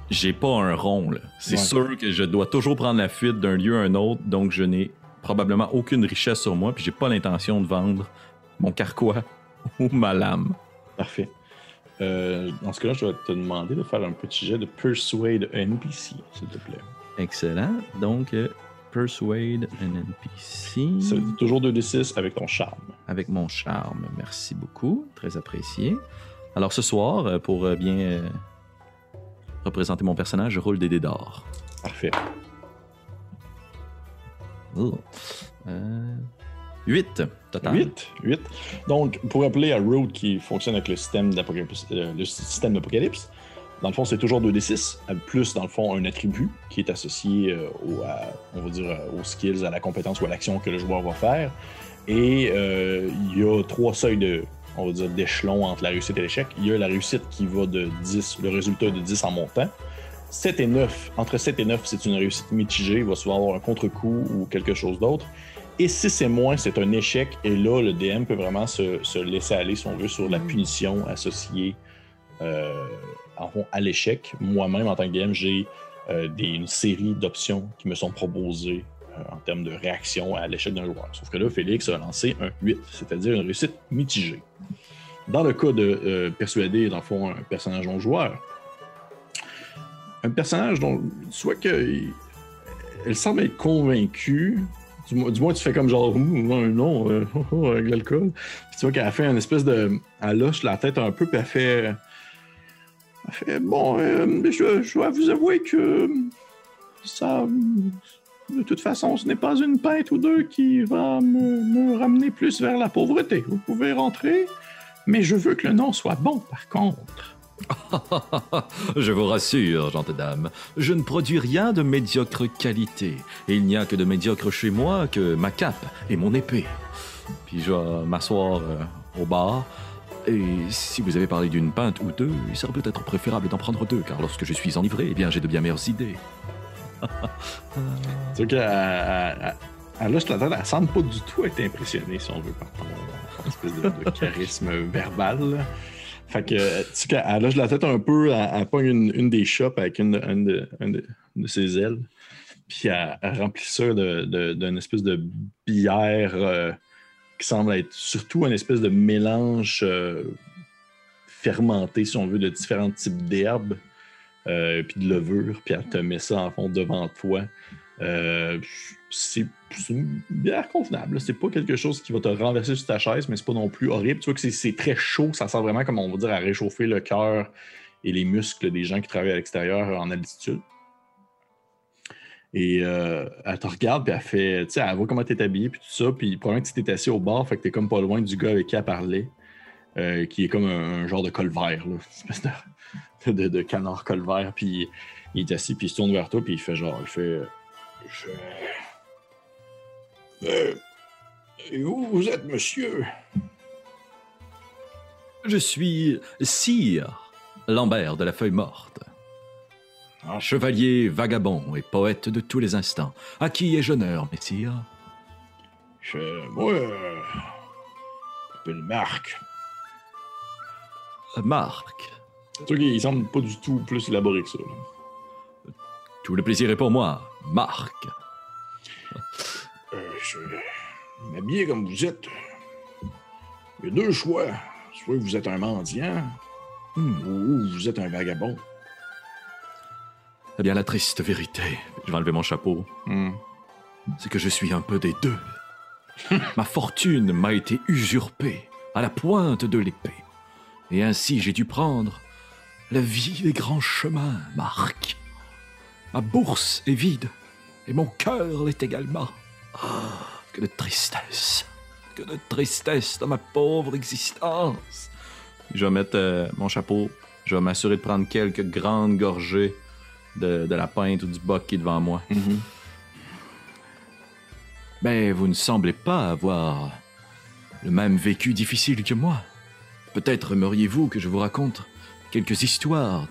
j'ai pas un rond. là. C'est Ouais. sûr que je dois toujours prendre la fuite d'un lieu à un autre, donc je n'ai probablement aucune richesse sur moi, puis j'ai pas l'intention de vendre mon carquois ou ma lame. Parfait. Euh, dans ce cas-là, je vais te demander de faire un petit jet de Persuade NPC, s'il te plaît. Excellent. Donc, euh, Persuade un NPC C'est toujours 2d6 avec ton charme. avec mon charme. Merci beaucoup. Très apprécié. Alors, ce soir, euh, pour bien euh, représenter mon personnage, je roule des dés d'or. Parfait. Oh. Euh, 8 total. 8. 8. Donc, pour rappeler à Road qui fonctionne avec le système d'Apocalypse, euh, le système d'Apocalypse, dans le fond, c'est toujours 2d6, avec plus, dans le fond, un attribut qui est associé euh, au, euh, aux skills, à la compétence ou à l'action que le joueur va faire. Et il y a trois seuils de, d'échelon entre la réussite et l'échec. Il y a la réussite qui va de 10, le résultat de 10 en montant. 7 et 9, entre 7 et 9, c'est une réussite mitigée, il va souvent avoir un contre-coup ou quelque chose d'autre. Et 6 et moins, c'est un échec. Et là, le DM peut vraiment se, se laisser aller, si on veut, sur la punition associée euh, à l'échec. Moi-même, en tant que DM, j'ai euh, une série d'options qui me sont proposées euh, en termes de réaction à l'échec d'un joueur. Sauf que là, Félix a lancé un 8, c'est-à-dire une réussite mitigée. Dans le cas de persuader, dans le fond, un personnage non joueur, un personnage dont soit que elle semble être convaincue, du, mo- du moins tu fais comme genre non, non euh, oh, oh, avec l'alcool. Tu vois qu'elle a fait une espèce de. Elle lâche la tête un peu, puis elle fait. Elle fait Bon, euh, je, dois vous avouer que ça. De toute façon, ce n'est pas une pinte ou deux qui va me ramener plus vers la pauvreté. Vous pouvez rentrer, mais je veux que le nom soit bon, par contre. je vous rassure, gentes dames, je ne produis rien de médiocre qualité. Et il n'y a que de médiocre chez moi que ma cape et mon épée. Puis je vais m'asseoir euh, au bar. Et si vous avez parlé d'une pinte ou deux, il serait peut-être préférable d'en prendre deux, car lorsque je suis enivré, eh bien j'ai de bien meilleures idées. Tu vois qu'elle elle- elle- elle semble pas du tout être impressionnée, si on veut, par ton, ton espèce de, de charisme verbal. là. Fait que, tu sais qu'elle lâche la tête un peu, elle, elle pogne une, une des shops avec une, une de, une de- une ses ailes, puis elle, elle remplit ça d'une espèce de bière euh, qui semble être surtout un espèce de mélange euh, fermenté, si on veut, de différents types d'herbes euh, puis de levure, puis elle te met ça en fond devant toi. Euh, c'est une bière convenable. C'est pas quelque chose qui va te renverser sur ta chaise, mais c'est pas non plus horrible. Tu vois que c'est- très chaud. Ça sert vraiment, comme on va dire, à réchauffer le cœur et les muscles des gens qui travaillent à l'extérieur en altitude. Et euh, elle te regarde, puis elle fait, tu sais, elle voit comment t'es habillé, puis tout ça, puis probablement que tu t'es assis au bar, fait que t'es comme pas loin du gars avec qui elle parlait, euh, qui est comme un, genre de colvert, là, une espèce de, de, canard colvert, puis il est assis, puis il se tourne vers toi, puis il fait genre, il fait, je... Euh, et où vous êtes, monsieur? Je suis Sire Lambert de la Feuille Morte. Ah. Chevalier vagabond et poète de tous les instants. À qui ai-je honneur, messire Je, moi, euh, je m'appelle Marc. Euh, Marc. Vois qu'il semble pas du tout plus élaboré que ça. là. Tout le plaisir est pour moi, Marc. Euh, je m'habiller comme vous êtes. Il y a deux choix. Soit vous êtes un mendiant, Hmm. ou vous êtes un vagabond. Eh bien, la triste vérité, je vais enlever mon chapeau, Hmm. c'est que je suis un peu des deux. Ma fortune m'a été usurpée à la pointe de l'épée. Et ainsi j'ai dû prendre la vie des grands chemins, Marc. Ma bourse est vide, et mon cœur l'est également. Ah, que de tristesse, que de tristesse dans ma pauvre existence. Je vais mettre euh, mon chapeau, je vais m'assurer de prendre quelques grandes gorgées de, de la pinte ou du boc qui est devant moi. Mm-hmm. Ben, vous ne semblez pas avoir le même vécu difficile que moi. Peut-être aimeriez-vous que je vous raconte quelques histoires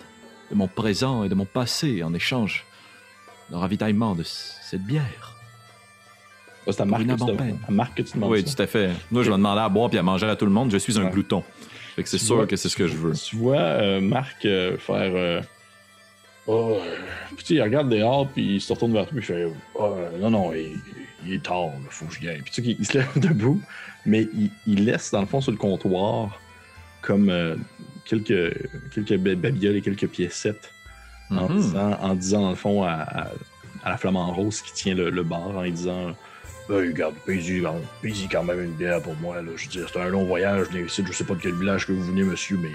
de mon présent et de mon passé en échange de ravitaillement de cette bière. C'est à Marc, une que tu demandes- à Marc que tu demandes Oui, ça. tout à fait. Moi, je vais demander à boire puis à manger à tout le monde. Je suis un Ouais. glouton. Fait que c'est sûr vois- que c'est ce que je veux. Tu vois euh, Marc euh, faire. euh, Oh, euh, puis tu sais, il regarde dehors, puis il se retourne vers toi, puis il fait Oh, Non, non, il, il est tard, il faut que je gagne. Puis tu sais, il se lève debout, mais il, il laisse, dans le fond, sur le comptoir, comme euh, quelques, quelques ba- babioles et quelques piécettes, en, Mhm. disant, en disant, dans le fond, à, à- à la flamant rose qui tient le, le bar, en lui disant Ben, regarde, paye-y quand même une bière pour moi. Là. Je veux dire, c'est un long voyage, je ici, je sais pas de quel village que vous venez, monsieur, mais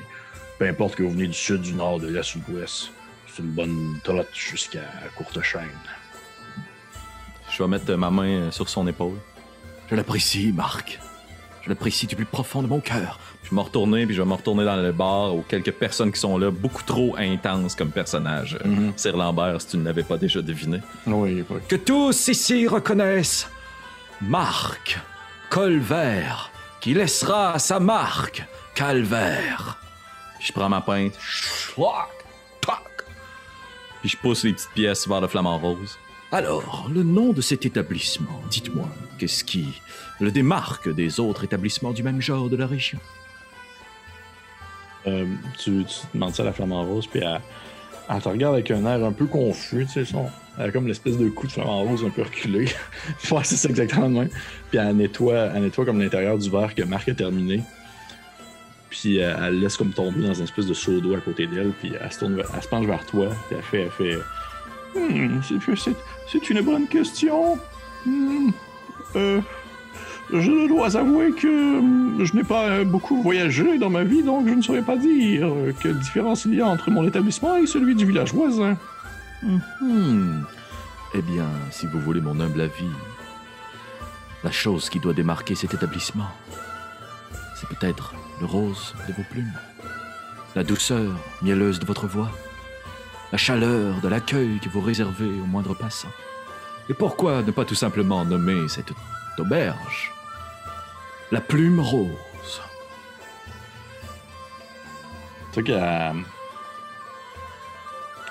peu importe que vous venez du sud, du nord, de l'est ou de l'ouest, c'est une bonne trotte jusqu'à courte chaîne. Je vais mettre ma main sur son épaule. Je l'apprécie, Marc. Je l'apprécie du plus profond de mon cœur. Je vais me retourner, puis je vais me retourner dans le bar où quelques personnes qui sont là, beaucoup trop intenses comme personnage. Mhm. Sir Lambert, si tu ne l'avais pas déjà deviné. Oui, oui. Que tous ici reconnaissent Marc Colvert, qui laissera sa marque. Puis je prends ma pinte, chlac, tac, puis je pousse les petites pièces vers le flamant rose. Alors, le nom de cet établissement, dites-moi, qu'est-ce qui le démarque des autres établissements du même genre de la région? Euh, tu, tu demandes ça à la flamant rose, puis elle, elle te regarde avec un air un peu confus, tu sais, son, elle a comme l'espèce de coup de flamant rose un peu reculé. ouais, c'est exactement le même. Puis elle nettoie, elle nettoie comme l'intérieur du verre que Marc a terminé. Puis euh, elle le laisse comme tomber dans une espèce de seau d'eau à côté d'elle, puis elle se, tourne elle se penche vers toi, puis elle fait, elle fait Hmm, c'est une bonne question. Hmm, euh, je dois avouer que hum, je n'ai pas beaucoup voyagé dans ma vie, donc je ne saurais pas dire quelle différence il y a entre mon établissement et celui du village voisin. Hmm. Eh bien, si vous voulez mon humble avis, la chose qui doit démarquer cet établissement, c'est peut-être le rose de vos plumes, la douceur mielleuse de votre voix, la chaleur de l'accueil que vous réservez au moindre passant. Et pourquoi ne pas tout simplement nommer cette auberge la plume rose Tu sais qu'elle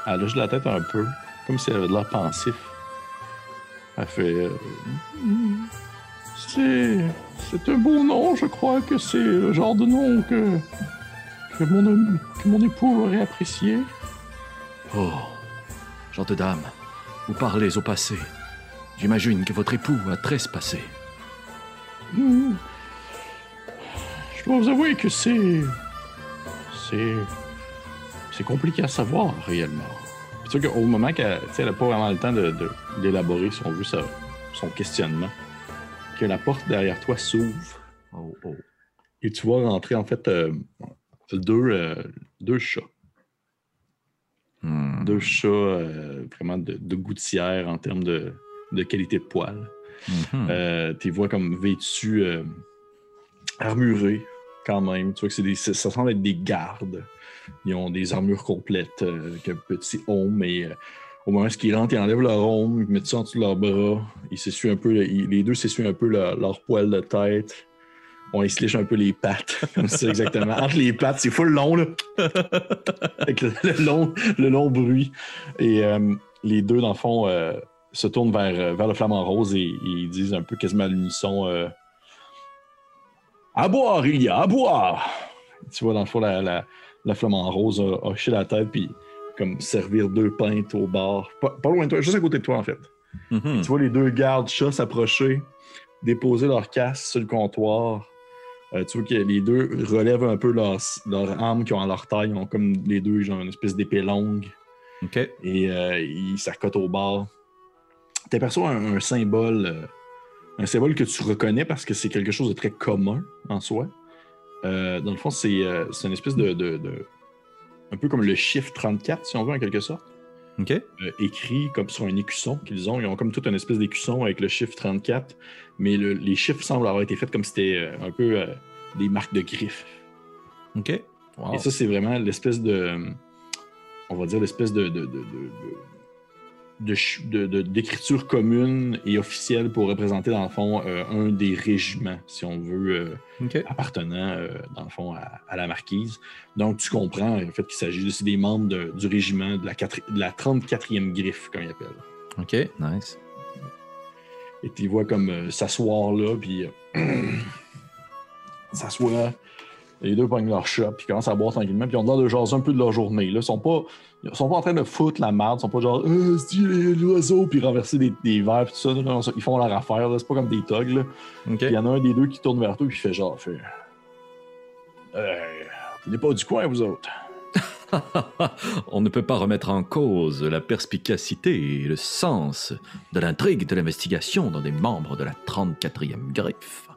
elle lâche la tête un peu, comme si elle avait de l'air pensif. Elle fait. euh, c'est. C'est un beau nom, je crois que c'est le genre de nom que. que mon, que mon époux aurait apprécié. Oh, gente dame, vous parlez au passé. J'imagine que votre époux a trespassé. Hmm. Dois vous avouer que c'est. C'est. C'est compliqué à savoir réellement. Tu sais qu'au moment qu'elle n'a pas vraiment le temps de- de- d'élaborer, si on veut, sa- son questionnement, que la porte derrière toi s'ouvre Oh, oh. et tu vois rentrer en fait euh, deux, euh, deux chats. Hmm. Deux chats euh, vraiment de, de gouttière en termes de, de qualité de poil. Euh, tu les vois comme vêtus, armurés quand même. Tu vois que c'est des, ça semble être des gardes. Ils ont des armures complètes, euh, avec un petit homme, mais euh, au moment où ils rentrent, ils enlèvent leur homme, ils mettent ça en dessous de leurs bras. Ils s'essuient un peu, ils- les deux s'essuient un peu leur, leur poil de tête. On ils se lèchent un peu les pattes, comme ça exactement. Entre les pattes, c'est full long, là. Avec le, le long, le long bruit. Et euh, les deux, dans le fond, se tournent vers, vers le flamant rose et, et ils disent un peu quasiment à l'unisson À boire, il y a, à boire! Tu vois, dans le fond, la, la, la flamant rose a hoché la tête puis comme servir deux pintes au bar. Pas, pas loin de toi, juste à côté de toi, en fait. Mhm. Tu vois les deux gardes chats s'approcher, déposer leur casse sur le comptoir. Euh, tu vois que les deux relèvent un peu leurs leur armes qui ont à leur taille. Ils ont comme les deux, genre une espèce d'épée longue OK. et euh, ils s'accotent au bar. Tu aperçois un, un symbole, euh, un symbole que tu reconnais parce que c'est quelque chose de très commun en soi. Euh, dans le fond, c'est euh, une espèce de, de- de- Un peu comme le chiffre 34, si on veut, en quelque sorte. OK. Euh, écrit comme sur un écusson qu'ils ont. Ils ont comme toute une espèce d'écusson avec le chiffre 34, mais le- les chiffres semblent avoir été faits comme si c'était euh, un peu des marques de griffes. OK. Wow. Et ça, c'est vraiment l'espèce de. on va dire, l'espèce de, de, d'écriture commune et officielle pour représenter, dans le fond, euh, un des régiments, si on veut, euh, appartenant, euh, dans le fond, à, la marquise. Donc, tu comprends, en fait, qu'il s'agit des membres du régiment de la, de la 34e griffe, comme ils appellent. OK, nice. Et tu vois comme s'asseoir là, puis s'assoient les deux pognent leur shop, puis commencent à boire tranquillement, puis on l'air de jaser un peu de leur journée. Là. Ils sont pas, ils sont pas en train de foutre la merde, ils sont pas genre, euh, l'oiseau, puis renverser des, des verres, puis tout ça. ils font leur affaire, c'est pas comme des. Là. Il y en a un des deux qui tourne vers toi, puis fait genre, fait, euh, vous n'êtes pas du coin, vous autres. On ne peut pas remettre en cause la perspicacité et le sens de l'intrigue de l'investigation dans des membres de la 34e griffe.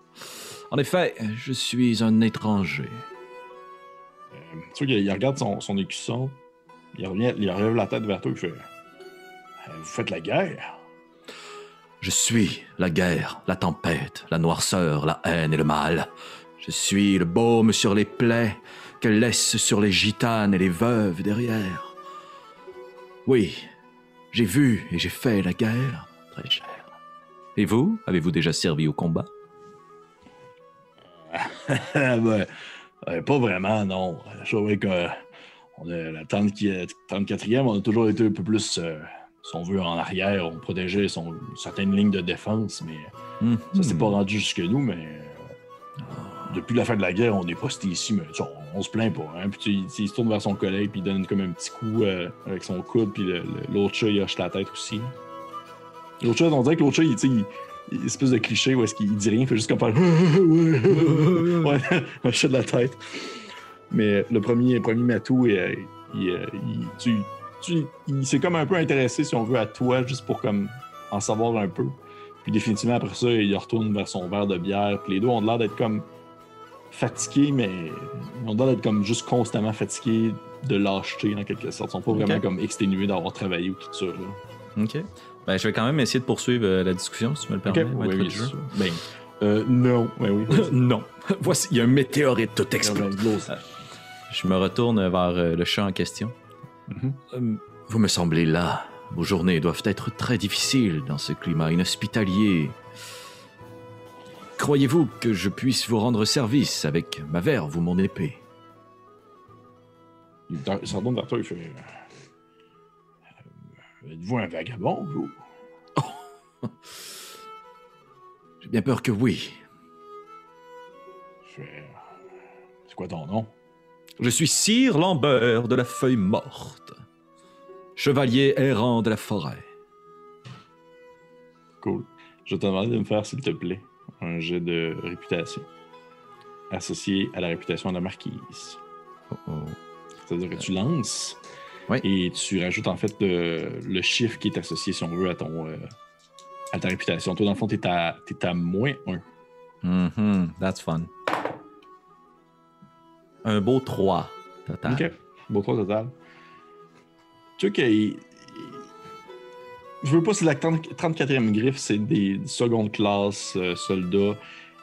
En effet, je suis un étranger. Euh, tu vois, il, regarde son, son, écusson, il, revient, il relève la tête vers toi, il fait euh, Vous faites la guerre? Je suis la guerre, la tempête, la noirceur, la haine et le mal. Je suis le baume sur les plaies qu'elle laisse sur les gitanes et les veuves derrière. Oui, j'ai vu et j'ai fait la guerre, très cher. Et vous, avez-vous déjà servi au combat? Ben, ben, pas vraiment, non. Je trouvais que on a, la 34e, on a toujours été un peu plus, euh, si on veut, en arrière. On protégeait son, certaines lignes de défense, mais ça s'est pas hmm. rendu jusque nous. Mais euh, depuis la fin de la guerre, on est posté ici, mais on, se plaint pas. Hein. Puis il se tourne vers son collègue, puis il donne comme un petit coup euh, avec son coude, puis l'autre chat, il hoche la tête aussi. L'autre chat, on dirait que l'autre chat, il, espèce de cliché où est-ce qu'il dit rien, il fait juste comme faire ouais, chat de la tête. Mais le premier, premier Matou, il, il, s'est comme un peu intéressé, si on veut, à toi, juste pour comme en savoir un peu. Puis définitivement, après ça, il retourne vers son verre de bière. Puis les deux ont l'air d'être comme fatigués, mais ils ont l'air d'être comme juste constamment fatigués de lâcheté, en quelque sorte. Ils sont pas vraiment comme exténués d'avoir travaillé ou tout ça. OK. Ben, je vais quand même essayer de poursuivre euh, la discussion, si tu me le permets. Okay. Oui, oui, ben, euh, non. Ben oui. non. Voici, il y a un météorite tout explose. Je me retourne vers euh, le chat en question. Mm-hmm. vous me semblez là. Vos journées doivent être très difficiles dans ce climat inhospitalier. Croyez-vous que je puisse vous rendre service avec ma verve ou mon épée? Il s'en vers toi, il fait Êtes-vous un vagabond, vous? J'ai bien peur que oui. C'est quoi ton nom? Je suis Sire Lambert de la Feuille Morte, chevalier errant de la forêt. Cool. Je te demande de me faire, s'il te plaît, un jet de réputation associé à la réputation de la marquise. Oh oh. C'est-à-dire que tu lances et tu rajoutes en fait le, chiffre qui est associé, si on veut, à ton euh, à ta réputation. Toi, dans le fond, t'es à, es à moins 1. Mm That's fun. Un beau 3 total. OK. Beau 3 total. Tu sais que. Je veux pas si la 34e griffe, c'est des secondes classes euh, soldats.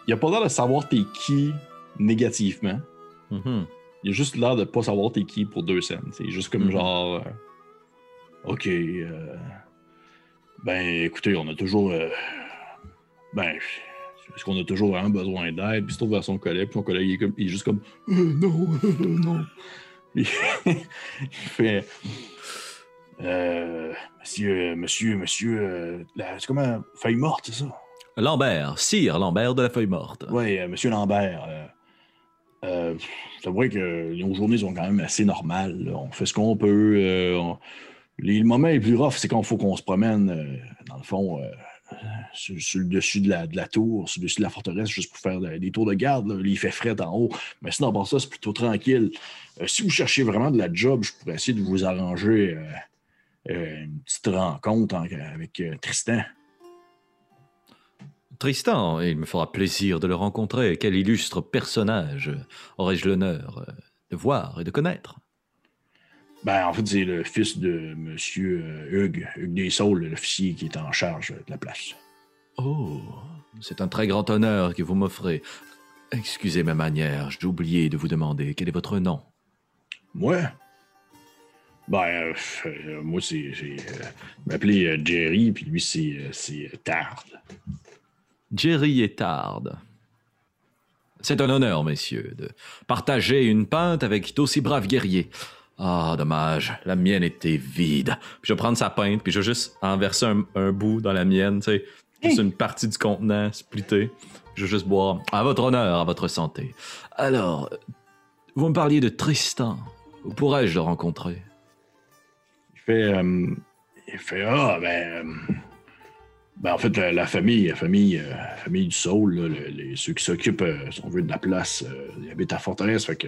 Il a pas l'air de savoir t'es qui négativement. Mm il a juste l'air de pas savoir t'es qui pour deux scènes. C'est juste comme mhm. genre. Euh, ok. Euh, ben, écoutez, on a toujours. Ben, est-ce qu'on a toujours un besoin d'aide? Puis il se vers son collègue, puis son collègue il est, comme, il est juste comme Non, non. il fait Monsieur, monsieur, monsieur, c'est comme une feuille morte, c'est ça? Lambert, sire Lambert de la feuille morte. Oui, monsieur Lambert. Euh, c'est vrai que nos journées sont quand même assez normales. On fait ce qu'on peut. Euh, les moments les plus rough, c'est quand il faut qu'on se promène, euh, dans le fond, sur, le dessus de la, tour, sur le dessus de la forteresse, juste pour faire des tours de garde. il fait frais en haut. Mais sinon, pour ça, c'est plutôt tranquille. si vous cherchez vraiment de la job, je pourrais essayer de vous arranger une petite rencontre avec Tristan. Tristan, il me fera plaisir de le rencontrer. Quel illustre personnage aurais-je l'honneur euh, de voir et de connaître? Ben, en fait, c'est le fils de M. Hugues, Hugues Dessaules, l'officier qui est en charge de la place. Oh, c'est un très grand honneur que vous m'offrez. Excusez ma manière, j'ai oublié de vous demander quel est votre nom? Moi? Ben, euh, moi, c'est. J'ai m'appelé Jerry, puis lui, c'est Tard. Jerry et Tard. C'est un honneur, messieurs, de partager une pinte avec d'aussi braves guerriers. Ah, dommage, la mienne était vide. Puis je vais prendre sa pinte, puis je vais juste en verser un, bout dans la mienne, tu sais, juste une partie du contenant splitté. Je vais juste boire à votre honneur, à votre santé. Alors, vous me parliez de Tristan. Où pourrais-je le rencontrer? Il fait. Euh, il fait Ah, ben. Euh, ben, en fait, la, famille, la famille, euh, famille du Soul, les, ceux qui s'occupent, si on veut, de la place, ils habitent à Forteresse, fait que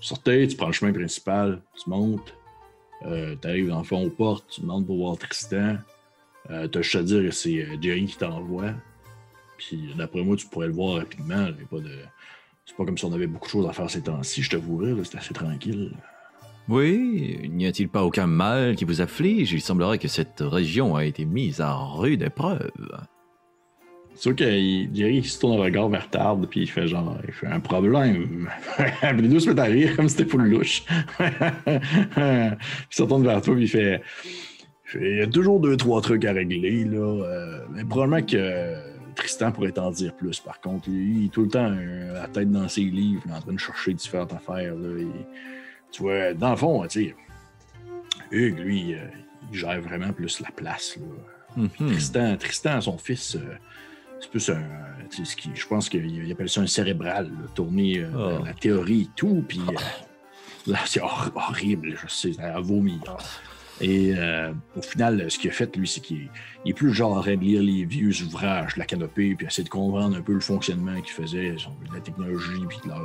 sortais, tu prends le chemin principal, tu montes, tu arrives dans le fond aux portes, tu demandes pour voir Tristan. Euh, T'as juste à dire que c'est Jerry qui t'envoie. Puis d'après moi, tu pourrais le voir rapidement. Pas de... C'est pas comme si on avait beaucoup de choses à faire ces temps-ci, je t'avouerais, c'est assez tranquille. Oui, n'y a-t-il pas aucun mal qui vous afflige? Il semblerait que cette région a été mise à rude épreuve. C'est sûr que Jerry se tourne le regard vers Tard, puis il fait genre, il fait un problème. les deux se mettent à rire comme si c'était full louche. puis il se tourne vers toi, puis il fait, il y a toujours deux, trois trucs à régler, là. Euh, mais probablement que Tristan pourrait t'en dire plus, par contre. Il, est tout le temps euh, la tête dans ses livres, en train de chercher différentes affaires. tu vois, dans le fond, tu sais, Hugues, lui, euh, il gère vraiment plus la place. Mm-hmm. Tristan, Tristan, son fils, euh, c'est plus un. je pense qu'il appelle ça un cérébral, tourner oh. la théorie et tout. Puis c'est horrible, je sais, ça a vomi. Et euh, au final, ce qu'il a fait, lui, c'est qu'il est plus genre à lire les vieux ouvrages la canopée, puis essayer de comprendre un peu le fonctionnement qu'ils faisaient, de la technologie, puis de leur,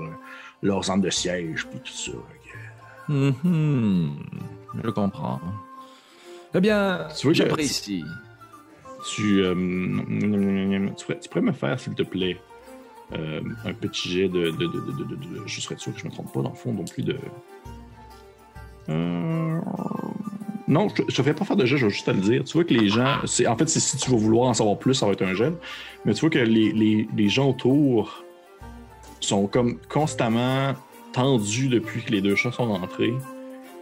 leurs centres de siège, puis tout ça. Mm-hmm. Je comprends. Eh bien, j'apprécie. Tu, euh, tu, pourrais, me faire, s'il te plaît, euh, un petit jet de, de, de, de, Je serais sûr que je ne me trompe pas, dans le fond, non plus de. Euh, non, je ne te fais pas faire de jet, je vais juste te le dire. Tu vois que les gens. En fait, si tu veux vouloir en savoir plus, ça va être un jet. Mais tu vois que les, gens autour sont comme constamment tendus depuis que les deux chats sont rentrés.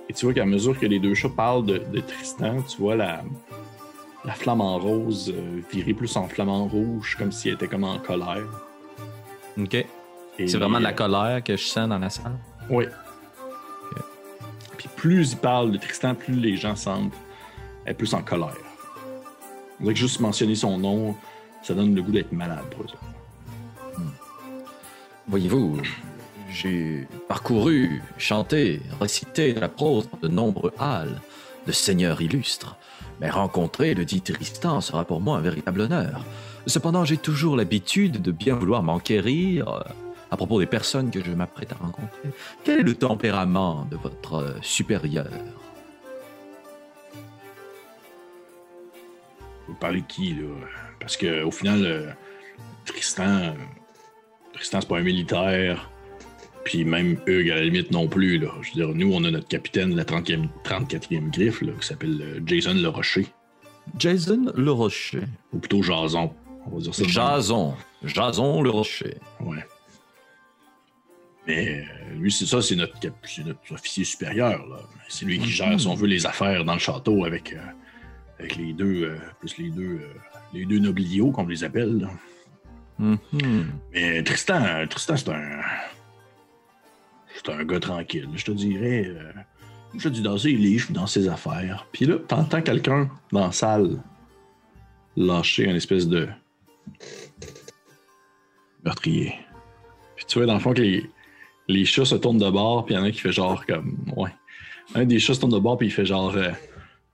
Et tu vois qu'à mesure que les deux chats parlent de, Tristan, tu vois la, la flamme en rose euh, plus en flamme en rouge, comme si elle était comme en colère. OK. C'est vraiment de la colère que je sens dans la salle? Oui plus il parle de Tristan, plus les gens semblent être plus en colère. On dirait que juste mentionner son nom, ça donne le goût d'être malade pour eux. Hmm. Voyez-vous, j'ai parcouru, chanté, récité la prose de nombreux halles de seigneurs illustres. Mais rencontrer le dit Tristan sera pour moi un véritable honneur. Cependant, j'ai toujours l'habitude de bien vouloir m'enquérir à propos des personnes que je m'apprête à rencontrer. Quel est le tempérament de votre euh, supérieur? Vous parlez de qui, là? Parce qu'au final, euh, Tristan, Tristan, c'est pas un militaire. Puis même Hugues, à la limite, non plus. Là. Je veux dire, nous, on a notre capitaine de la 30e, 34e griffe, là, qui s'appelle euh, Jason Le Rocher. Jason Le Rocher. Ou plutôt Jason. On va dire ça. Jason. Jason Le Rocher. Ouais. Mais euh, lui, c'est ça, c'est notre, officier supérieur. C'est lui qui gère, si on veut, les affaires dans le château avec, euh, avec les deux, euh, plus les deux, les deux nobliaux, comme on les appelle. Mm-hmm. Mais Tristan, Tristan, c'est un. C'est un gars tranquille. Je te dirais. je te dis, dans ses livres, dans ses affaires. Puis là, t'entends quelqu'un dans la salle lâcher une espèce de meurtrier. Puis tu vois, dans le fond, que les, les chats se tournent de bord, puis il y en a un qui fait genre comme. Ouais. Un des chats se tourne de bord, puis il fait genre. Euh,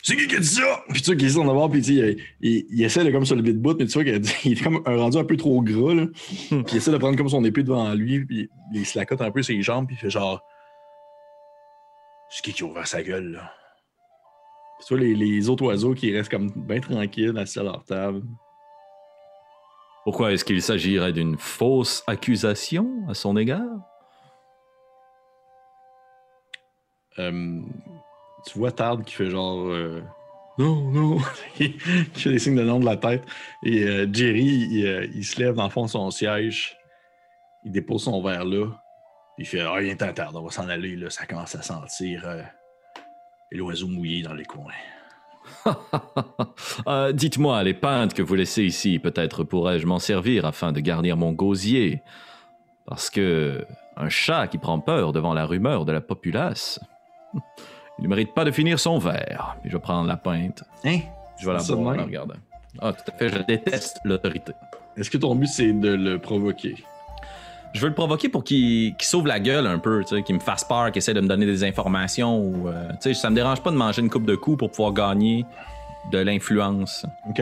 c'est qui qui a dit ça? Puis tu vois qu'il se tourne de bord, puis il, il, il, essaie de comme sur le de bout, mais tu vois qu'il est comme un rendu un peu trop gras, là. puis il essaie de prendre comme son épée devant lui, puis il se la cote un peu ses jambes, puis il fait genre. C'est qui qui a ouvert sa gueule, là? Puis tu vois les, les, autres oiseaux qui restent comme bien tranquilles assis à leur table. Pourquoi est-ce qu'il s'agirait d'une fausse accusation à son égard? Euh, tu vois Tard qui fait genre euh, non, non, qui fait des signes de non de la tête. Et euh, Jerry, il, se lève dans le fond de son siège, il dépose son verre là, il fait Ah, il est tard, on va s'en aller, là, ça commence à sentir. l'oiseau mouillé dans les coins. Euh, dites-moi, les pintes que vous laissez ici, peut-être pourrais-je m'en servir afin de garnir mon gosier? Parce que un chat qui prend peur devant la rumeur de la populace, il ne mérite pas de finir son verre. Je vais prendre la pinte. Hein? Je vais la boire en regardant. Ah, tout à fait, je déteste l'autorité. Est-ce que ton but, c'est de le provoquer? Je veux le provoquer pour qu'il s'ouvre la gueule un peu, tu sais, qu'il me fasse peur, qu'il essaie de me donner des informations. Ou, euh, tu sais, ça me dérange pas de manger une coupe de coups pour pouvoir gagner de l'influence. OK.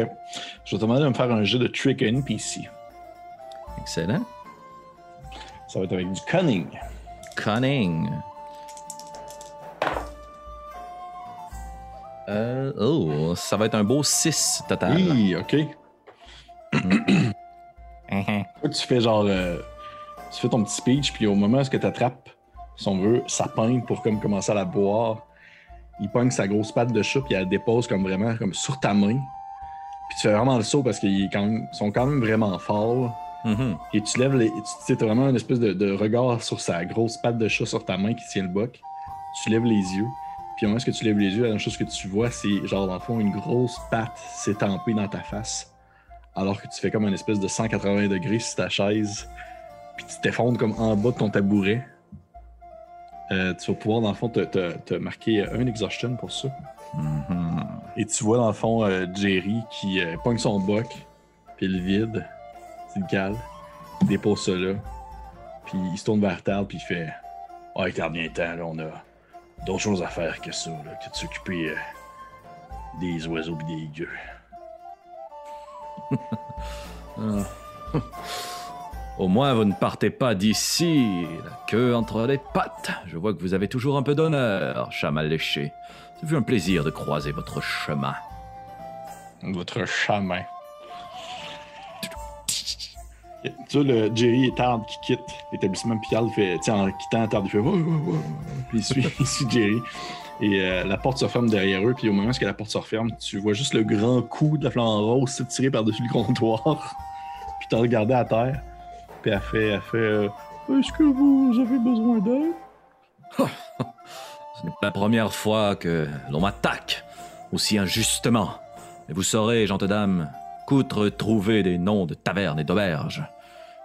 Je vais te demander de me faire un jeu de trick NPC. Excellent. Ça va être avec du cunning. Cunning. Euh, oh, ça va être un beau 6 total. Oui, OK. Tu fais genre. euh, tu fais ton petit speech, puis au moment où tu attrapes, si on veut, sa pinte pour comme commencer à la boire, il pogne sa grosse patte de chat, puis elle la dépose comme vraiment comme sur ta main. Puis tu fais vraiment le saut parce qu'ils sont quand même vraiment forts. Mhm. Et tu lèves les. Tu sais, t'as vraiment une espèce de, de regard sur sa grosse patte de chat sur ta main qui tient le boc. Tu lèves les yeux. Puis au moment où tu lèves les yeux, la dernière chose que tu vois, c'est genre dans le fond une grosse patte s'étamper dans ta face. Alors que tu fais comme une espèce de 180 degrés sur ta chaise. Puis tu t'effondres comme en bas de ton tabouret. Euh, tu vas pouvoir dans le fond te, te- te marquer un exhaustion pour ça. Mhm. Et tu vois dans le fond euh, Jerry qui euh, pogne son boc, puis le vide, tu le cales, il dépose ça là, puis il se tourne vers Tal, puis il fait Ouais, garde bien le temps, là, on a d'autres choses à faire que ça, là, que de s'occuper euh, des oiseaux pis des gueux. Ah. Au moins, vous ne partez pas d'ici, la queue entre les pattes. Je vois que vous avez toujours un peu d'honneur, chat mal léché. Fut un plaisir de croiser votre chemin. Votre chemin. Tu vois, le Jerry et Tard qui quittent l'établissement, puis Carl fait, en quittant Tard, fait, ouais, ouais, ouais. Puis il suit, il suit Jerry. Et euh, la porte se ferme derrière eux, puis au moment où la porte se referme, tu vois juste le grand coup de la flamme rose s'étirer par-dessus le comptoir. puis t'as regardé à terre, puis elle fait, elle fait, euh, est-ce que vous avez besoin d'aide? Ce n'est pas la première fois que l'on m'attaque aussi injustement. Et vous saurez, gentes dames, qu'outre trouver des noms de tavernes et d'auberges,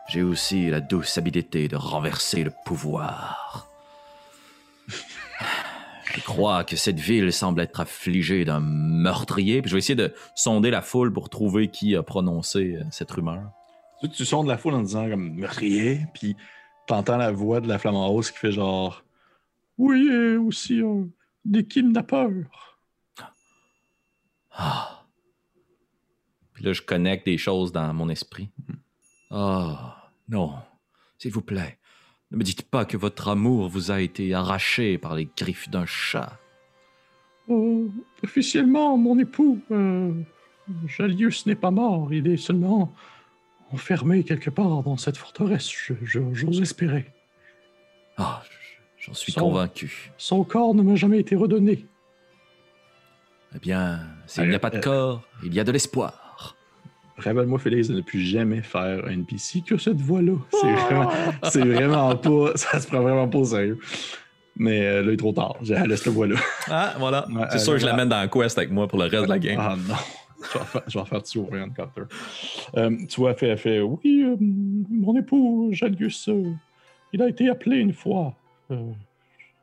j'ai aussi la douce habileté de renverser le pouvoir. Je crois que cette ville semble être affligée d'un meurtrier. Puis je vais essayer de sonder la foule pour trouver qui a prononcé euh, cette rumeur. Tu tu sondes la foule en disant comme meurtrier, puis t'entends la voix de la flamme en rose qui fait genre Oui, aussi euh, des kidnappeurs. Ah. Puis là, je connecte des choses dans mon esprit. Ah, non, s'il vous plaît, ne me dites pas que votre amour vous a été arraché par les griffes d'un chat. Euh, officiellement, mon époux, euh, Jalius n'est pas mort. Il est seulement enfermé quelque part dans cette forteresse, je- je- j'ose espérer. Ah, j'en suis Son- convaincu. Son corps ne m'a jamais été redonné. Eh bien, s'il n'y a pas de Euh, corps, il y a de l'espoir. Rappelle-moi, Félix, de ne plus jamais faire un NPC que cette voix-là. C'est vraiment, c'est vraiment pas. Ça se prend vraiment pas au sérieux. Mais euh, là, il est trop tard. Je laisse le voix-là. Ah, voilà. Ouais, C'est euh, sûr que je voilà. l'amène dans la quest avec moi pour le reste de la game. Ah non. Je vais refaire, je vais refaire Carter. Euh, tu vois, elle fait, fait Oui, euh, Mon époux, Jalius, euh, il a été appelé une fois euh,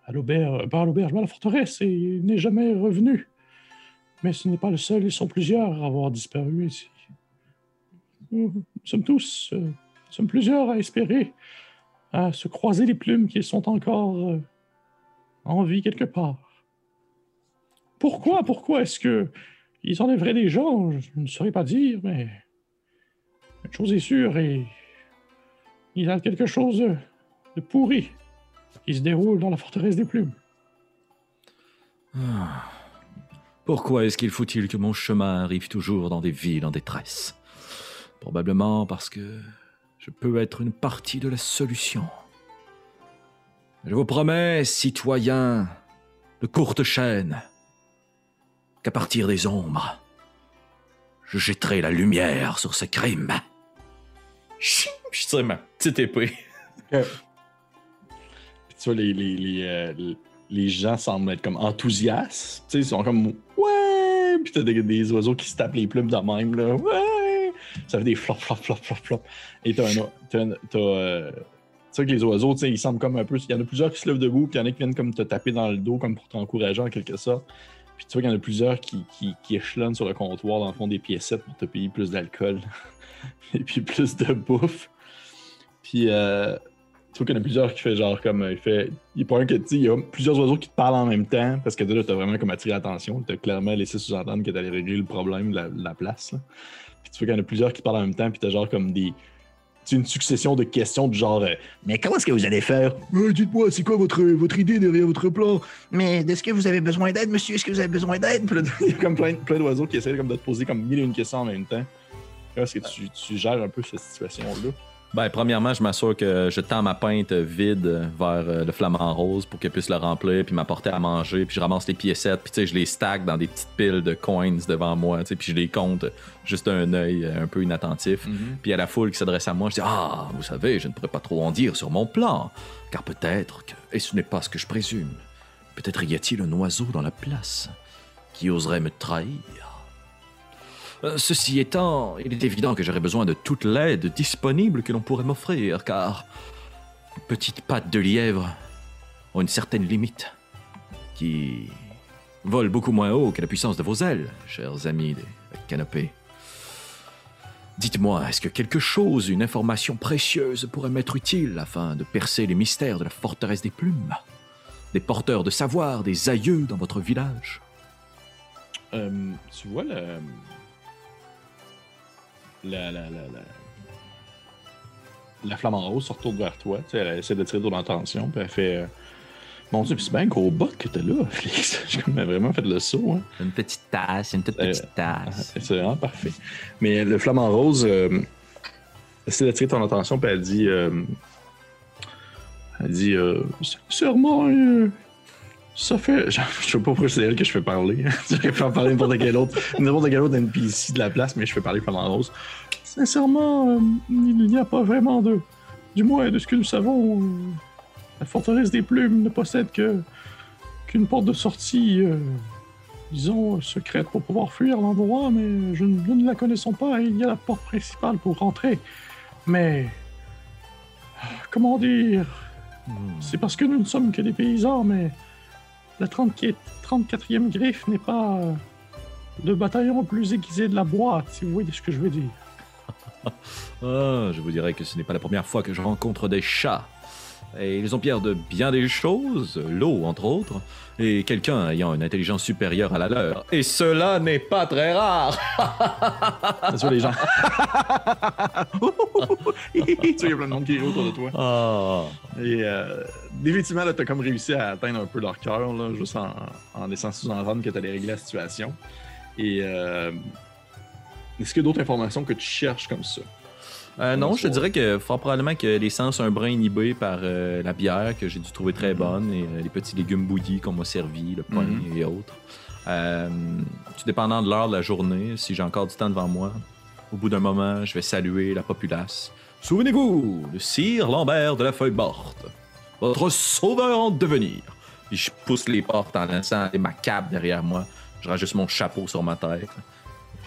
à l'auberge, pas à l'auberge, à la forteresse, et il n'est jamais revenu. Mais ce n'est pas le seul, ils sont plusieurs à avoir disparu ici. Nous sommes tous, euh, nous sommes plusieurs à espérer, à se croiser les plumes qu'ils sont encore euh, en vie quelque part. Pourquoi, pourquoi est-ce que ils enlèveraient des gens? Je ne saurais pas dire, mais une chose est sûre, et il y a quelque chose de, de pourri qui se déroule dans la forteresse des plumes. Ah. Pourquoi est-ce qu'il faut-il que mon chemin arrive toujours dans des villes en détresse? Probablement parce que je peux être une partie de la solution. Je vous promets, citoyens de courte chaîne, qu'à partir des ombres, je jetterai la lumière sur ce crime. Je tire ma petite épée. Puis tu vois, les, les, les, euh, les- gens semblent être comme enthousiastes. Tu sais, ils sont comme Ouais! Puis t'as des, des oiseaux qui se tapent les plumes de même, là. Ouais! Ça fait des flop, flop, flop, flop, flop. Et t'as un. T'as, t'as, euh, tu sais que les oiseaux, ils semblent comme un peu. Il y en a plusieurs qui se lèvent debout, puis il y en a qui viennent comme te taper dans le dos, comme pour t'encourager en quelque sorte. Puis tu vois qu'il y en a plusieurs qui, qui, qui échelonnent sur le comptoir, dans le fond, des piécettes pour te payer plus d'alcool. Et puis plus de bouffe. Puis euh, tu vois qu'il y en a plusieurs qui fait genre comme. Il fait. Il pas un que il y a plusieurs oiseaux qui te parlent en même temps, parce que là, t'as vraiment comme attiré l'attention. T'as clairement laissé sous-entendre que t'allais régler le problème de la, de la place. là. Puis tu vois qu'il y en a plusieurs qui parlent en même temps, puis t'as genre comme des. tu sais, une succession de questions du genre euh, Mais comment est-ce que vous allez faire? Euh, Dites-moi, c'est quoi votre, votre idée derrière votre plan? Mais est-ce que vous avez besoin d'aide, monsieur Est-ce que vous avez besoin d'aide? Puis là, Il y a comme plein, plein d'oiseaux qui essaient comme de te poser comme mille et une questions en même temps. Comment est-ce que tu, tu gères un peu cette situation-là? Ben, premièrement, je m'assure que je tends ma pinte vide vers euh, le flamant rose pour qu'elle puisse le remplir, puis m'apporter à manger, puis je ramasse les piécettes, puis tu sais, je les stack dans des petites piles de coins devant moi, tu sais, puis je les compte juste un œil euh, un peu inattentif. Puis à la foule qui s'adresse à moi, je dis Ah, vous savez, je ne pourrais pas trop en dire sur mon plan, car peut-être que, et ce n'est pas ce que je présume, peut-être y a-t-il un oiseau dans la place qui oserait me trahir? Euh, Ceci étant, il est évident que j'aurais besoin de toute l'aide disponible que l'on pourrait m'offrir, car les petites pattes de lièvre ont une certaine limite, qui vole beaucoup moins haut que la puissance de vos ailes, chers amis des canapés. Dites-moi, est-ce que quelque chose, une information précieuse pourrait m'être utile afin de percer les mystères de la forteresse des plumes Des porteurs de savoir, des aïeux dans votre village? Euh, Tu vois. La, la, la, la... la flamme en rose se retourne vers toi. Tu sais, elle essaie de tirer ton attention, puis elle fait. euh, Mon dieu, puis c'est bien un gros bot que t'as là, Félix. J'ai comme vraiment fait le saut. Hein. Une petite tasse, une toute Euh, petite tasse. C'est vraiment parfait. Mais le flamant rose euh, essaie d'attirer ton attention, puis elle dit. euh, elle dit. Euh, Sûrement, euh, ça fait. Je, je sais pas pourquoi c'est elle que je fais parler. je vais faire parler n'importe quel autre, n'importe quel autre NPC de la place, mais je fais parler flamant rose. Sincèrement, euh, il n'y a pas vraiment de. Du moins, de ce que nous savons, euh, la forteresse des plumes ne possède que qu'une porte de sortie, euh, disons, secrète pour pouvoir fuir l'endroit, mais je, nous ne la connaissons pas et il y a la porte principale pour rentrer. Mais. Comment dire? C'est parce que nous ne sommes que des paysans, mais la 34 34e griffe n'est pas euh, le bataillon le plus aiguisé de la boîte, si vous voyez ce que je veux dire. Ah, je vous dirais que ce n'est pas la première fois que je rencontre des chats. Et ils ont pierre de bien des choses, l'eau entre autres, et quelqu'un ayant une intelligence supérieure à la leur. Et cela n'est pas très rare. Tu vois les gens. tu il y a plein de monde qui rit autour de toi. Ah. Et euh, définitivement, là, t'as comme réussi à atteindre un peu leur cœur, là, juste en, en laissant sous-entendre que t'allais régler la situation. Et euh, est-ce qu'il y a d'autres informations que tu cherches comme ça? Euh, non, je te dirais que fort probablement que les sens sont un brin inhibés par euh, la bière que j'ai dû trouver très bonne et euh, les petits légumes bouillis qu'on m'a servi, le pain Mhm. et autres. Tout dépendant de l'heure de la journée, si j'ai encore du temps devant moi, au bout d'un moment, je vais saluer la populace. Souvenez-vous de Sire Lambert de la Feuille Morte, votre sauveur en devenir. Puis je pousse les portes en laissant ma cape derrière moi. Je rajoute mon chapeau sur ma tête.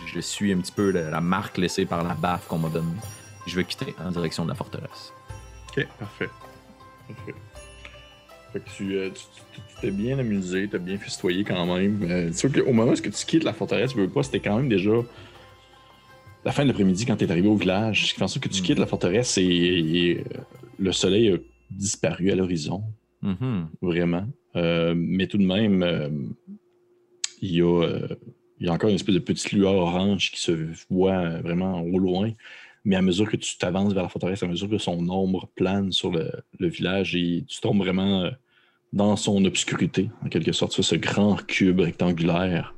Je suis un petit peu la, la marque laissée par la baffe qu'on m'a donnée. Je vais quitter en direction de la forteresse. Ok, parfait. Parfait. Fait que tu euh, tu- t'es bien amusé, t'as bien festoyé quand même. Euh, tu vois qu'au moment où que tu quittes la forteresse, tu veux pas, c'était quand même déjà la fin de l'après-midi quand t'es arrivé au village. Ce qui fait en sorte que tu quittes la forteresse et, et, euh, le soleil a disparu à l'horizon. Mhm. vraiment. Euh, mais tout de même, il, y a, il y a encore une espèce de petite lueur orange qui se voit vraiment au loin. Mais à mesure que tu t'avances vers la forteresse, à mesure que son ombre plane sur le, le village, et tu tombes vraiment euh, dans son obscurité, en quelque sorte. Tu vois ce grand cube rectangulaire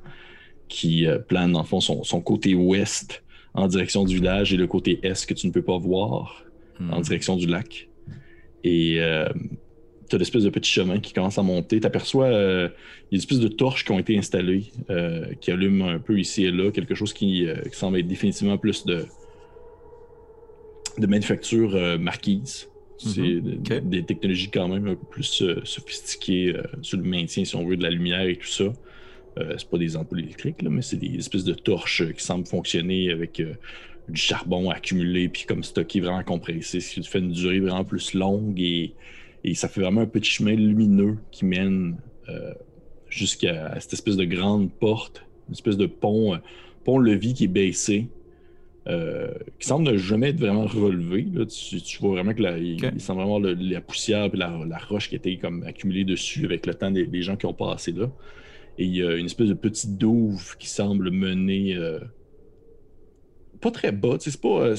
qui euh, plane, dans le fond, son, son côté ouest en direction du village et le côté est que tu ne peux pas voir en direction du lac. Et euh, tu as l'espèce de petit chemin qui commence à monter. Tu aperçois euh, il y a des espèces de torches qui ont été installées, euh, qui allument un peu ici et là, quelque chose qui, qui semble être définitivement plus de, de manufacture euh, marquise. C'est Mhm. des technologies quand même un peu plus euh, sophistiquées euh, sur le maintien, si on veut, de la lumière et tout ça. Euh, c'est pas des ampoules électriques, là, mais c'est des espèces de torches qui semblent fonctionner avec du charbon accumulé puis comme stocké vraiment compressé, ce qui fait une durée vraiment plus longue et, et ça fait vraiment un petit chemin lumineux qui mène jusqu'à cette espèce de grande porte, une espèce de pont, pont-levis qui est baissé. Euh, qui semble ne jamais être vraiment relevé. Là. Tu, tu vois vraiment que la, il, semble vraiment le- la poussière et la, la roche qui était comme accumulée dessus avec le temps des, des gens qui ont passé là. Et il y a une espèce de petite douve qui semble mener euh, pas très bas. C'est pas. euh,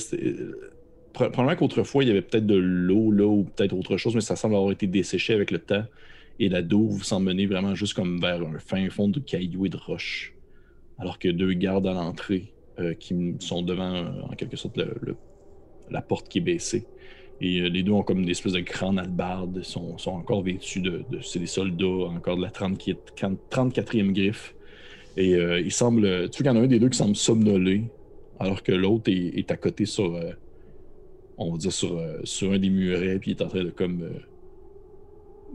probablement qu'autrefois, il y avait peut-être de l'eau là ou peut-être autre chose, mais ça semble avoir été desséché avec le temps. Et la douve semble mener vraiment juste comme vers un fin fond de cailloux et de roches. Alors que deux gardes à l'entrée euh, qui sont devant, euh, en quelque sorte, le- le- la porte qui est baissée. Et euh, les deux ont comme des espèces de grandes albardes, sont, sont encore vêtus de. de- c'est des soldats, encore de la 30 34e griffe. Et il semble. Tu vois qu'il y en a un des deux qui semble somnoler, alors que l'autre est, est à côté sur. on va dire sur, sur un des murets, puis il est en train de comme.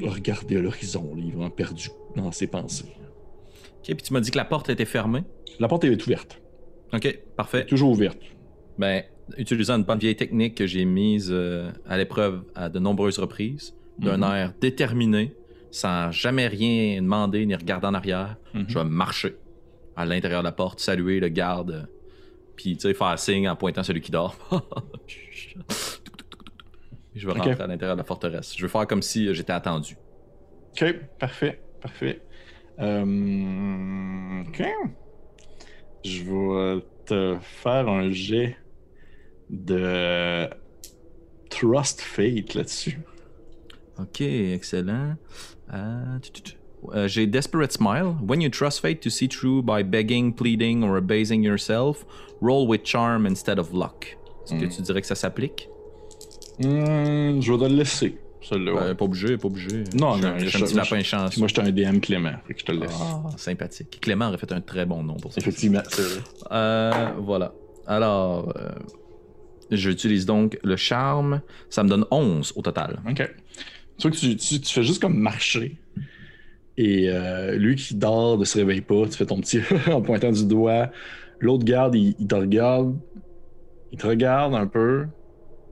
regarder à l'horizon, il est vraiment perdu dans ses pensées. Ok, puis tu m'as dit que la porte était fermée? La porte est ouverte, Ok, parfait. toujours ouverte. Ben, utilisant une bonne vieille technique que j'ai mise euh, à l'épreuve à de nombreuses reprises, d'un Mhm. air déterminé, sans jamais rien demander ni regarder en arrière, Mhm. je vais marcher à l'intérieur de la porte, saluer le garde, euh, puis tu sais, faire signe en pointant celui qui dort. je vais rentrer à l'intérieur de la forteresse. Je vais faire comme si euh, j'étais attendu. Ok, parfait, parfait. Ok. Je vais te faire un jet de Trust Fate là-dessus. Ok, excellent. Euh, euh, J'ai Desperate Smile. When you trust fate to see through by begging, pleading, or abasing yourself, roll with charm instead of luck. Est-ce que Hmm. tu dirais que ça s'applique? Hmm, je vais te le laisser, celui-là. Euh, pas obligé, pas obligé. Non, je, non, je, suis un petit je- lapin chanceux. Puis moi, j'étais un DM Clément, fait que je te le laisse. Ah, sympathique. Clément aurait fait un très bon nom pour ça. Effectivement, c'est vrai. Euh, voilà. Alors, euh, j'utilise donc le charme. Ça me donne 11 au total. Ok. Tu vois que tu, tu- tu fais juste comme marcher. Et euh, lui qui dort ne se réveille pas, tu fais ton petit en pointant du doigt. L'autre garde, il, il te regarde. Il te regarde un peu.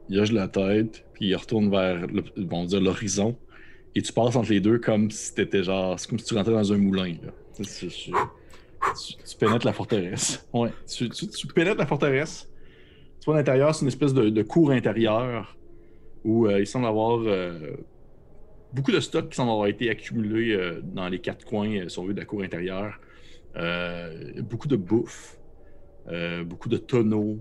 Il hoche la tête. Puis il retourne vers le- dire l'horizon. Et tu passes entre les deux comme si t'étais genre. C'est comme si tu rentrais dans un moulin. Là. Tu, tu- tu- tu- tu pénètres la forteresse. Ouais. Tu, pénètres la forteresse. Tu vois, à l'intérieur, c'est une espèce de, de cour intérieure où euh, il semble avoir euh, beaucoup de stocks qui semblent avoir été accumulés euh, dans les quatre coins, si on veut, de la cour intérieure. Beaucoup de bouffe, beaucoup de tonneaux,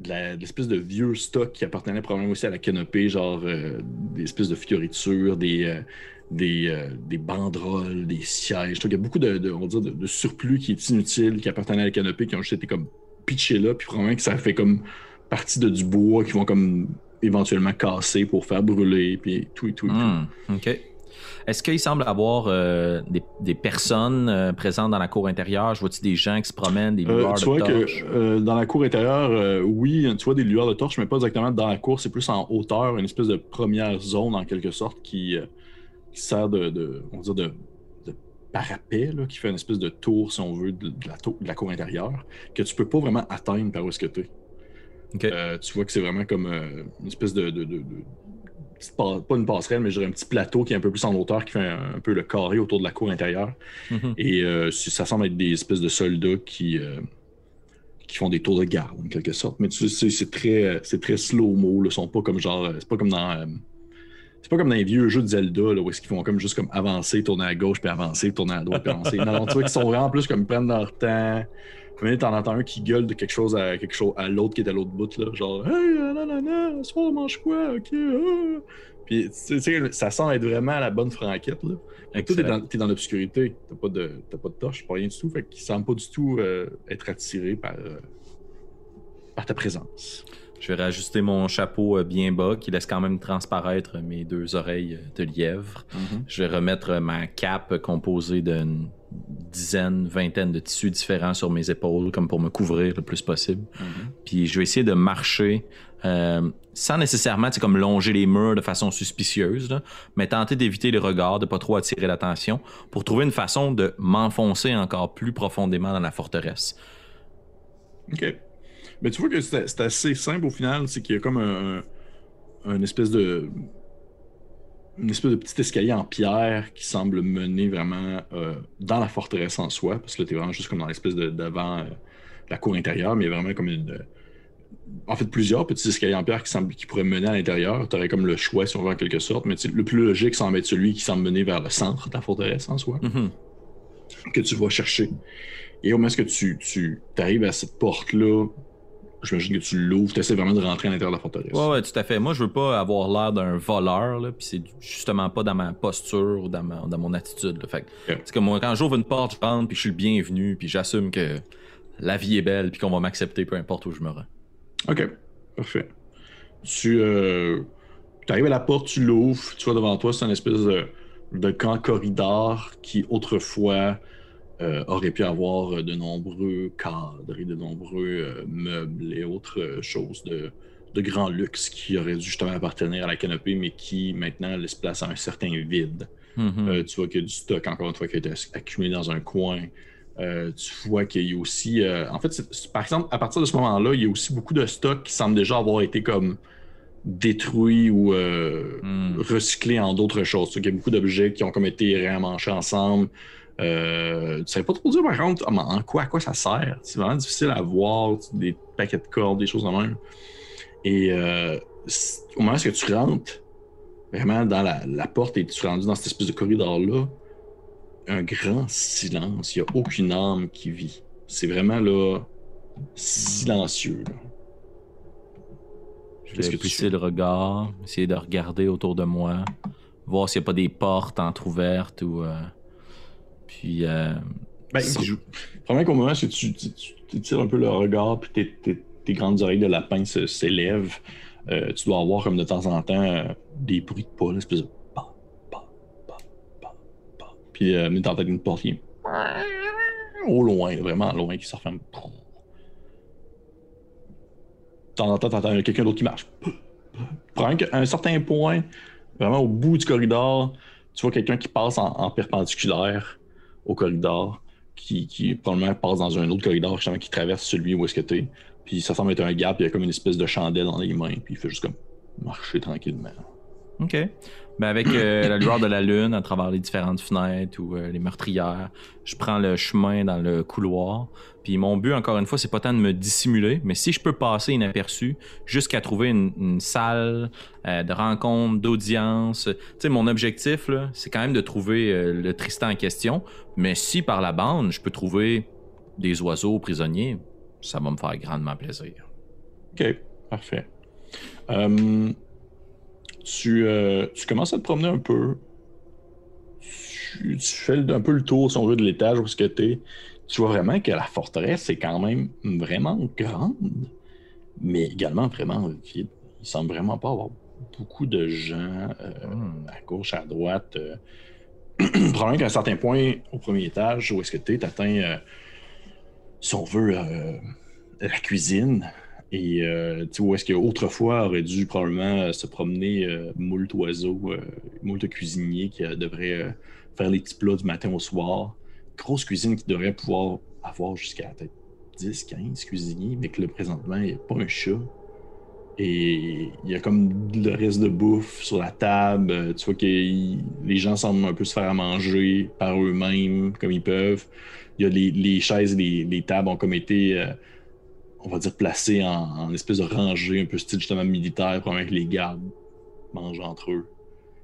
de l'espèce de vieux stock qui appartenait probablement aussi à la canopée, genre euh, des espèces de fioritures, des, euh, des, euh, des banderoles, des sièges. Donc, il y a beaucoup de, on va de surplus qui est inutile, qui appartenait à la canopée, qui ont juste été comme pitchés là, puis probablement que ça fait comme partie de du bois qui vont comme éventuellement casser pour faire brûler, puis tout et tout et tout. Hmm, OK. Est-ce qu'il semble avoir euh, des, des personnes euh, présentes dans la cour intérieure? Je vois-tu des gens qui se promènent, des Euh, lueurs tu de vois torches? que dans la cour intérieure, oui, tu vois des lueurs de torches, mais pas exactement dans la cour, c'est plus en hauteur, une espèce de première zone en quelque sorte qui, qui sert de, de- on va dire de, parapet, là, qui fait une espèce de tour, si on veut, de, la, tour- de la cour intérieure, que tu peux pas vraiment atteindre par où est-ce que tu es. Euh, tu vois que c'est vraiment comme euh, une espèce de, pas une passerelle, mais je dirais un petit plateau qui est un peu plus en hauteur, qui fait un, un peu le carré autour de la cour intérieure. Mhm. Et euh, ça semble être des espèces de soldats qui, euh, qui font des tours de garde, en quelque sorte. Mais tu sais, c'est très, très slow-mo. Ils sont pas comme genre. euh, C'est pas comme dans. euh, c'est pas comme dans les vieux jeux de Zelda, là, où est-ce qu'ils font comme juste comme avancer, tourner à gauche, puis avancer, tourner à droite, puis avancer. Non, non, tu vois qu'ils sont vraiment plus comme ils prennent leur temps. Mais t'en entends un qui gueule de quelque chose à quelque chose à l'autre qui est à l'autre bout, là. Genre, hey, euh, ce soir on mange quoi, ok, ah. Puis, tu sais, ça semble être vraiment à la bonne franquette, là. Que toi, t'es Excellent. dans, t'es dans l'obscurité. T'as pas de, t'as pas de torche, pas rien du tout. Fait qu'il semble pas du tout euh, être attiré par, euh, par ta présence. Je vais rajuster mon chapeau bien bas qui laisse quand même transparaître mes deux oreilles de lièvre. Mhm. Je vais remettre ma cape composée d'une dizaine, vingtaine de tissus différents sur mes épaules, comme pour me couvrir le plus possible. Puis je vais essayer de marcher euh, sans nécessairement comme longer les murs de façon suspicieuse, là, mais tenter d'éviter les regards, de pas trop attirer l'attention, pour trouver une façon de m'enfoncer encore plus profondément dans la forteresse. Ok. Mais tu vois que c'est assez simple au final, c'est qu'il y a comme un, un espèce de une espèce de petit escalier en pierre qui semble mener vraiment euh, dans la forteresse en soi, parce que là, t'es vraiment juste comme dans l'espèce de devant euh, la cour intérieure, mais il y a vraiment comme une. euh, en fait, plusieurs petits escaliers en pierre qui, semblent, qui pourraient mener à l'intérieur. Tu aurais comme le choix, si on veut, en quelque sorte, mais le plus logique semble être celui qui semble mener vers le centre de la forteresse en soi, Mhm. que tu vas chercher. Et au moment où tu, tu arrives à cette porte-là, j'imagine que tu l'ouvres, tu essaies vraiment de rentrer à l'intérieur de la forteresse. Ouais, ouais, tout à fait. Moi, je veux pas avoir l'air d'un voleur, là, puis c'est justement pas dans ma posture ou dans, ma- dans mon attitude. Là. Fait c'est comme moi, quand j'ouvre une porte, je rentre, puis je suis le bienvenu, puis j'assume que la vie est belle, puis qu'on va m'accepter peu importe où je me rends. Ok, parfait. Tu euh, arrives à la porte, tu l'ouvres, tu vois devant toi, c'est une espèce de, de grand corridor qui autrefois euh, aurait pu avoir de nombreux cadres et de nombreux euh, meubles et autres euh, choses de, de grand luxe qui auraient dû justement appartenir à la canopée, mais qui maintenant laisse place à un certain vide. Mhm. Euh, tu vois qu'il y a du stock, encore une fois, qui a été accumulé dans un coin. Euh, tu vois qu'il y a aussi. euh, en fait, par exemple, à partir de ce moment-là, il y a aussi beaucoup de stocks qui semblent déjà avoir été comme détruits ou euh, Hmm. recyclés en d'autres choses. Tu vois qu'il y a beaucoup d'objets qui ont comme été réamanchés ensemble. Euh, tu savais pas trop dire par contre en, quoi, à quoi ça sert. C'est vraiment difficile à voir, des paquets de cordes, des choses de même. Et euh, au moment où tu rentres, vraiment dans la, la porte et tu es rendu dans cette espèce de corridor-là, un grand silence. Il n'y a aucune âme qui vit. C'est vraiment là silencieux. là. Je vais fais? le regard, essayer de regarder autour de moi, voir s'il n'y a pas des portes entrouvertes ou. euh, Puis. euh, Ben, je- Probablement qu'au moment où tu, tu, tires un peu le regard puis tes, tes- tes grandes oreilles de lapin s'élèvent, euh, tu dois avoir comme de temps en temps euh, des bruits de pas, l'espèce de pa, pa, pa. Puis euh, mais t'entends une porte qui est au loin, vraiment loin, qui se referme. De temps en temps, t'entends quelqu'un d'autre qui marche. Probablement qu'à un certain point, vraiment au bout du corridor, tu vois quelqu'un qui passe en, en perpendiculaire au corridor, qui, qui probablement passe dans un autre corridor, justement, qui traverse celui où est-ce que t'es. Puis ça semble être un gap, il y a comme une espèce de chandelle dans les mains, puis il fait juste comme marcher tranquillement. OK. Ben avec euh, la lueur de la lune à travers les différentes fenêtres ou euh, les meurtrières, je prends le chemin dans le couloir. Puis mon but, encore une fois, c'est pas tant de me dissimuler, mais si je peux passer inaperçu jusqu'à trouver une, une salle euh, de rencontre, d'audience. Tu sais, mon objectif, là, c'est quand même de trouver le Tristan en question. Mais si par la bande, je peux trouver des oiseaux prisonniers, ça va me faire grandement plaisir. Ok, parfait. Tu, euh, tu commences à te promener un peu. Tu, tu fais un peu le tour, si on veut, de l'étage où est-ce que t'es. Tu vois vraiment que la forteresse est quand même vraiment grande, mais également vraiment vide. Il semble vraiment pas avoir beaucoup de gens euh, Hmm. à gauche, à droite. euh. Probablement qu'à un certain point, au premier étage, où est-ce que tu es, atteins, si on veut, euh, la cuisine. Et euh, où est-ce qu'autrefois aurait dû probablement euh, se promener euh, moult oiseaux, euh, moult cuisiniers qui devraient faire les petits plats du matin au soir? Grosse cuisine qui devrait pouvoir avoir jusqu'à peut-être 10, 15 cuisiniers, mais que là, présentement, il n'y a pas un chat. Et il y a comme le reste de bouffe sur la table. Tu vois que les gens semblent un peu se faire à manger par eux-mêmes, comme ils peuvent. Il y a les, chaises les, les tables ont comme été, on va dire, placées en, en espèce de rangée, un peu style justement militaire, probablement que les gardes mangent entre eux.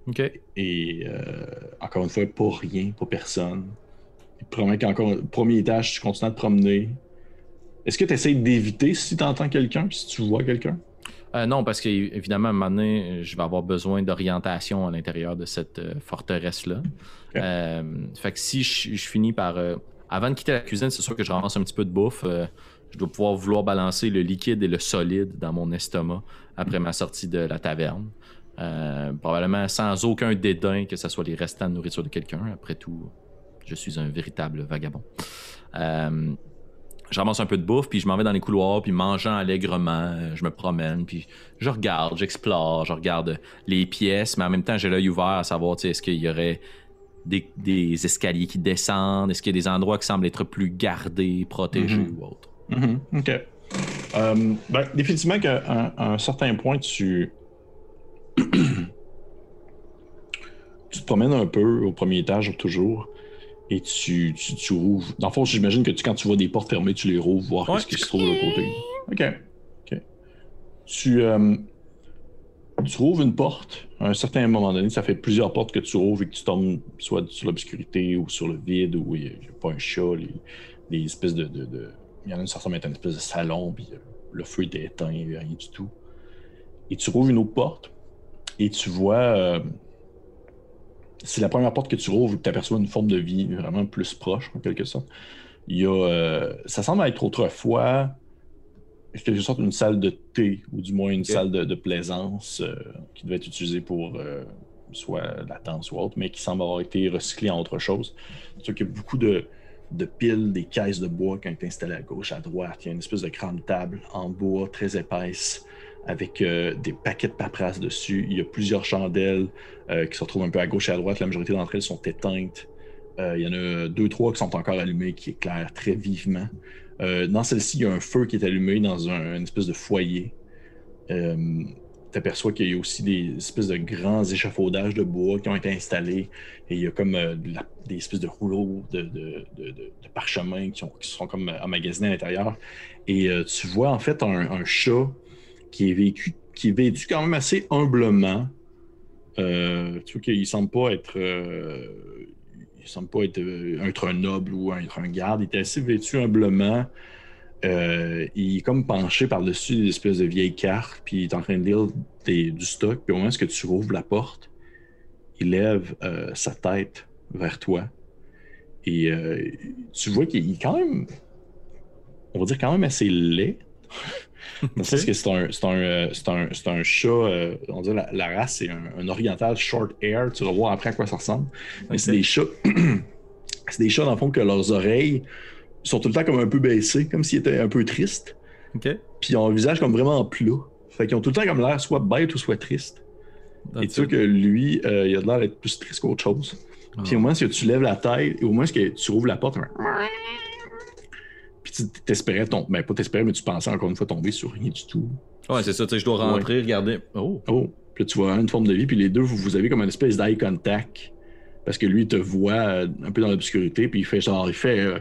OK. Et euh, encore une fois, pas rien, pas personne. Et probablement qu'encore, premier étage, tu continues à te promener. Est-ce que tu essaies d'éviter si tu entends quelqu'un, si tu vois quelqu'un? Euh, non, parce qu'évidemment, à un moment donné, je vais avoir besoin d'orientation à l'intérieur de cette euh, forteresse-là. Euh, fait que si je, je finis par. avant de quitter la cuisine, c'est sûr que je ramasse un petit peu de bouffe. Je dois pouvoir vouloir balancer le liquide et le solide dans mon estomac après ma sortie de la taverne. Euh, probablement sans aucun dédain que ce soit les restants de nourriture de quelqu'un. Après tout, je suis un véritable vagabond. Euh, je ramasse un peu de bouffe, puis je m'en vais dans les couloirs, puis mangeant allègrement, euh, je me promène, puis je regarde, j'explore, je regarde les pièces, mais en même temps, j'ai l'œil ouvert à savoir, est-ce qu'il y aurait des, escaliers qui descendent, est-ce qu'il y a des endroits qui semblent être plus gardés, protégés Mhm. ou Mhm, OK. Euh, ben, définitivement qu'à un, un certain point, tu... tu te promènes un peu au premier étage, toujours, et tu, tu, tu rouvres. Dans le fond, j'imagine que tu, quand tu vois des portes fermées, tu les rouvres, voir Ouais. ce qui se trouve de l'autre côté. OK. OK. Tu, euh, tu rouvres une porte. À un certain moment donné, ça fait plusieurs portes que tu rouvres et que tu tombes soit sur l'obscurité ou sur le vide, ou il n'y a, pas un chat, les, les espèces de, de, de- Il y en a une, ça ressemble à une espèce de salon, puis le feu est éteint, il n'y a rien du tout. Et tu rouvres une autre porte, et tu vois. euh, c'est la première porte que tu rouvres, tu aperçois une forme de vie vraiment plus proche, en quelque sorte. Il y a. euh, ça semble être autrefois, en quelque sorte, une salle de thé, ou du moins une salle de, de plaisance, euh, qui devait être utilisée pour euh, soit la danse ou autre, mais qui semble avoir été recyclée en autre chose. C'est qu'il y a beaucoup de, de piles, des caisses de bois qui ont été installées à gauche, à droite. Il y a une espèce de grande table en bois très épaisse avec euh, des paquets de paperasse dessus. Il y a plusieurs chandelles euh, qui se retrouvent un peu à gauche et à droite. La majorité d'entre elles sont éteintes. Euh, il y en a deux, trois qui sont encore allumées, qui éclairent très vivement. Dans celle-ci, il y a un feu qui est allumé dans un, une espèce de foyer. Euh, tu aperçois qu'il y a aussi des espèces de grands échafaudages de bois qui ont été installés. Et il y a comme euh, des espèces de rouleaux de, de, de, de- de parchemin qui, ont- qui sont comme euh, emmagasinés à l'intérieur. Et euh, tu vois en fait un, chat qui est, vécu, qui est vêtu quand même assez humblement. Tu vois qu'il semble pas être. il semble pas être, être un noble ou être un garde. Il est assez vêtu humblement. Euh, il est comme penché par-dessus des espèces de vieilles cartes, puis il est en train de lire des- du stock. Puis au moment où tu rouvres la porte, il lève euh, sa tête vers toi. Et euh, tu vois qu'il est quand même, on va dire quand même assez laid. Dans le sens que c'est un, un, chat, on dirait la, la race, c'est un, oriental short hair. Tu vas voir après à quoi ça ressemble. Mais c'est des chats, c'est des chats dans le fond que leurs oreilles sont tout le temps comme un peu baissées, comme s'ils étaient un peu tristes. OK? Puis ils ont un visage comme vraiment plat. Fait qu'ils ont tout le temps comme l'air soit bête ou soit triste. Et tu vois que lui, euh, il a l'air d'être plus triste qu'autre chose. Puis au moment où tu lèves la tête, et au moment où tu rouvres la porte, puis tu t'espérais tomber, ben pas t'espérais, mais tu pensais encore une fois tomber sur rien du tout. Ouais, c'est ça, tu sais, je dois rentrer, regarder. Oh! Oh, puis là, tu vois une forme de vie, puis les deux, vous, vous avez comme une espèce d'eye contact. Parce que lui, il te voit euh, un peu dans l'obscurité, puis il fait genre, il fait. euh,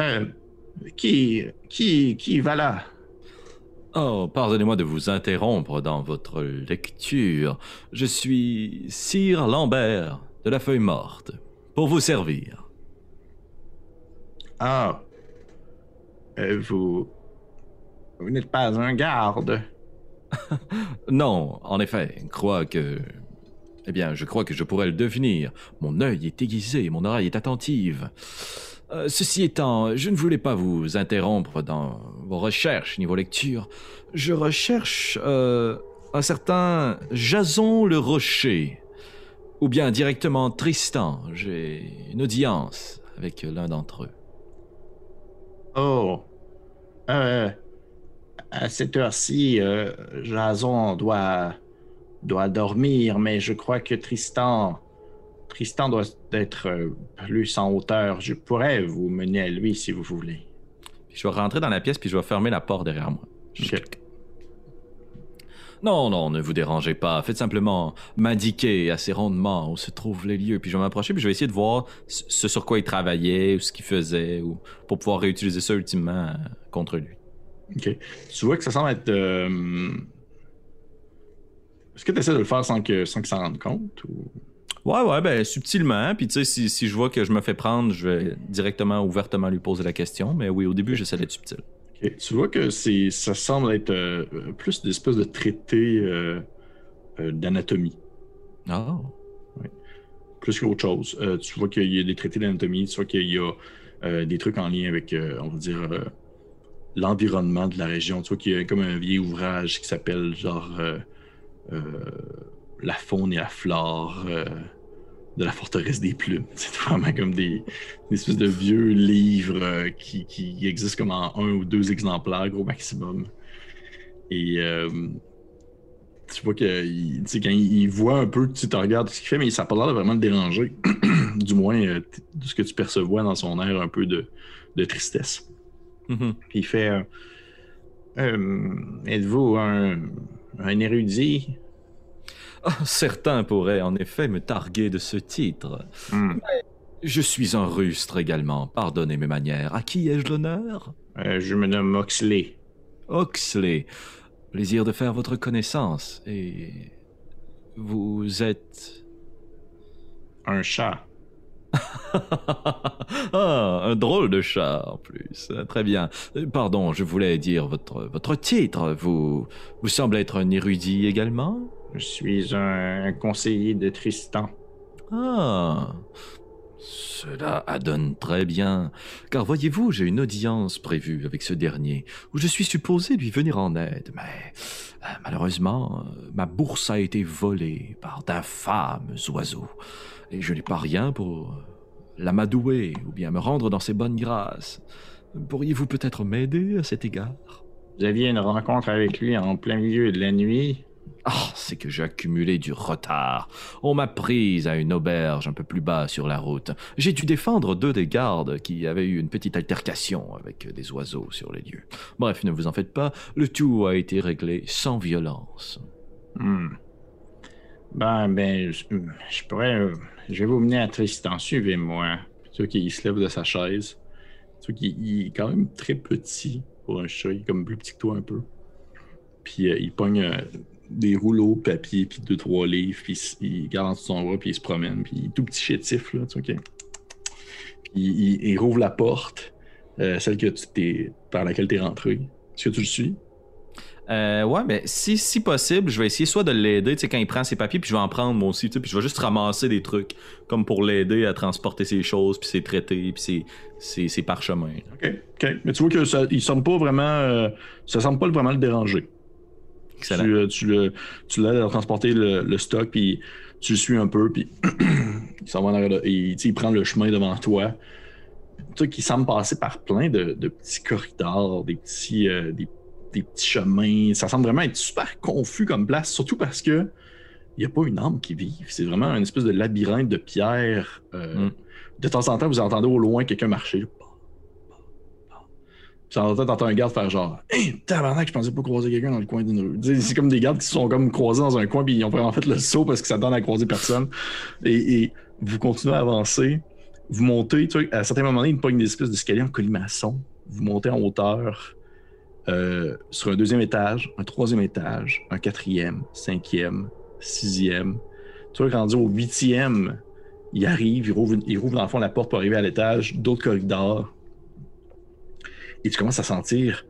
Euh, qui, qui, qui va là? Oh, pardonnez-moi de vous interrompre dans votre lecture. Je suis Sire Lambert de la Feuille Morte, pour vous servir. Ah. Euh, vous. Vous n'êtes pas un garde? Non, en effet, je crois que... Eh bien, je crois que je pourrais le devenir. Mon œil est aiguisé, mon oreille est attentive. Euh, ceci étant, je ne voulais pas vous interrompre dans vos recherches ni vos lectures. Je recherche euh, un certain Jason le Rocher, ou bien directement Tristan. J'ai une audience avec l'un d'entre eux. Oh. Euh, à cette heure-ci, Jason doit, doit dormir, mais je crois que Tristan, Tristan doit être euh, plus en hauteur. Je pourrais vous mener à lui si vous voulez. Je vais rentrer dans la pièce puis je vais fermer la porte derrière moi. Ok. Non, non, ne vous dérangez pas. Faites simplement m'indiquer assez rondement où se trouvent les lieux. Puis je vais m'approcher puis je vais essayer de voir ce sur quoi il travaillait ou ce qu'il faisait ou pour pouvoir réutiliser ça ultimement euh, contre lui. Ok. Tu vois que ça semble être. euh, Est-ce que tu essaies de le faire sans que sans qu'il s'en rende compte? Ou... Ouais, ouais, ben subtilement. Puis tu sais, si, si je vois que je me fais prendre, je vais directement, ouvertement lui poser la question. Mais oui, au début, j'essaie d'être subtil. Tu vois que c'est ça semble être euh, plus des espèces de traités euh, euh, d'anatomie. Ah. plus qu'autre chose. Euh, tu vois qu'il y a des traités d'anatomie, tu vois qu'il y a euh, des trucs en lien avec, on va dire, l'environnement de la région. Tu vois qu'il y a comme un vieil ouvrage qui s'appelle genre La faune et la flore euh, de la forteresse des plumes. C'est vraiment comme des, des espèces de vieux livres euh, qui, qui existent comme en un ou deux exemplaires, gros maximum. Et euh, tu vois que il- quand il, il voit un peu, tu te regardes ce qu'il fait, mais ça n'a pas l'air de vraiment le déranger. du moins, de ce que tu percevois dans son air un peu de, de tristesse. Puis il fait euh, Êtes-vous un, un érudit? Certains pourraient en effet me targuer de ce titre. Hmm. Je suis un rustre également, pardonnez mes manières. À qui ai-je l'honneur? Euh, Je me nomme Oxley. Oxley. Plaisir de faire votre connaissance. Et. Vous êtes. Un chat. ah, un drôle de chat en plus. Très bien. Euh, Pardon, je voulais dire votre, votre titre. Vous, vous semblez être un érudit également? Je suis un conseiller de Tristan. Ah, cela adonne très bien. Car voyez-vous, j'ai une audience prévue avec ce dernier, où je suis supposé lui venir en aide, mais euh, malheureusement, euh, ma bourse a été volée par d'infâmes oiseaux, et je n'ai pas rien pour euh, l'amadouer ou bien me rendre dans ses bonnes grâces. Pourriez-vous peut-être m'aider à cet égard? Vous aviez une rencontre avec lui en plein milieu de la nuit. Ah, c'est que j'ai accumulé du retard. On m'a prise à une auberge un peu plus bas sur la route. J'ai dû défendre deux des gardes qui avaient eu une petite altercation avec des oiseaux sur les lieux. Bref, ne vous en faites pas, le tout a été réglé sans violence. Hmm. Ben, ben, je, pourrais. euh, je vais vous mener à Tristan. Suivez-moi. Tu vois qu'il se lève de sa chaise. Tu vois qu'il il est quand même très petit pour un chat. Il est comme plus petit que toi un peu. Puis euh, il pogne euh, des rouleaux de papier, puis deux, trois livres, puis il garde en dessous son bras, puis il se promène. Puis il est tout petit chétif, là, tu vois. ok? Puis il, il rouvre la porte, euh, celle que tu t'es, par laquelle tu es rentré. Est-ce que tu le suis? Euh, ouais, mais si, si possible, je vais essayer soit de l'aider, tu sais, quand il prend ses papiers, puis je vais en prendre moi aussi, tu sais, puis je vais juste ramasser des trucs, comme pour l'aider à transporter ses choses, puis ses traités, puis ses, ses, ses parchemins. OK. OK. Mais tu vois que ça, il semble pas vraiment. euh, ça semble pas vraiment le déranger. Excellent. Tu, euh, tu le- tu l'aides à transporter le, le stock, puis tu le suis un peu, puis il s'en va en arrière de- et, tu sais, il prend le chemin devant toi. Tu qui semble passer par plein de, de petits corridors, des petits, euh, des, des petits chemins. Ça semble vraiment être super confus comme place, surtout parce que il n'y a pas une âme qui vive. C'est vraiment un espèce de labyrinthe de pierres. euh, Mm. De temps en temps, vous entendez au loin quelqu'un marcher. Puis en t'entends un garde faire genre Hey, tabarnak, je pensais pas croiser quelqu'un dans le coin d'une rue. Sais, C'est comme des gardes qui sont comme croisés dans un coin, puis ils ont vraiment fait le saut parce qu'ils s'attendent à croiser personne. Et, vous continuez à avancer. Vous montez, tu vois, à certains moments donné, une pogne des espèces d'escalier en colimaçon. Vous montez en hauteur euh, sur un deuxième étage, un troisième étage, un quatrième, cinquième, sixième. Tu vois, rendu au huitième, il arrive, il rouvre, il rouvre dans le fond la porte pour arriver à l'étage, d'autres corridors. Et tu commences à sentir.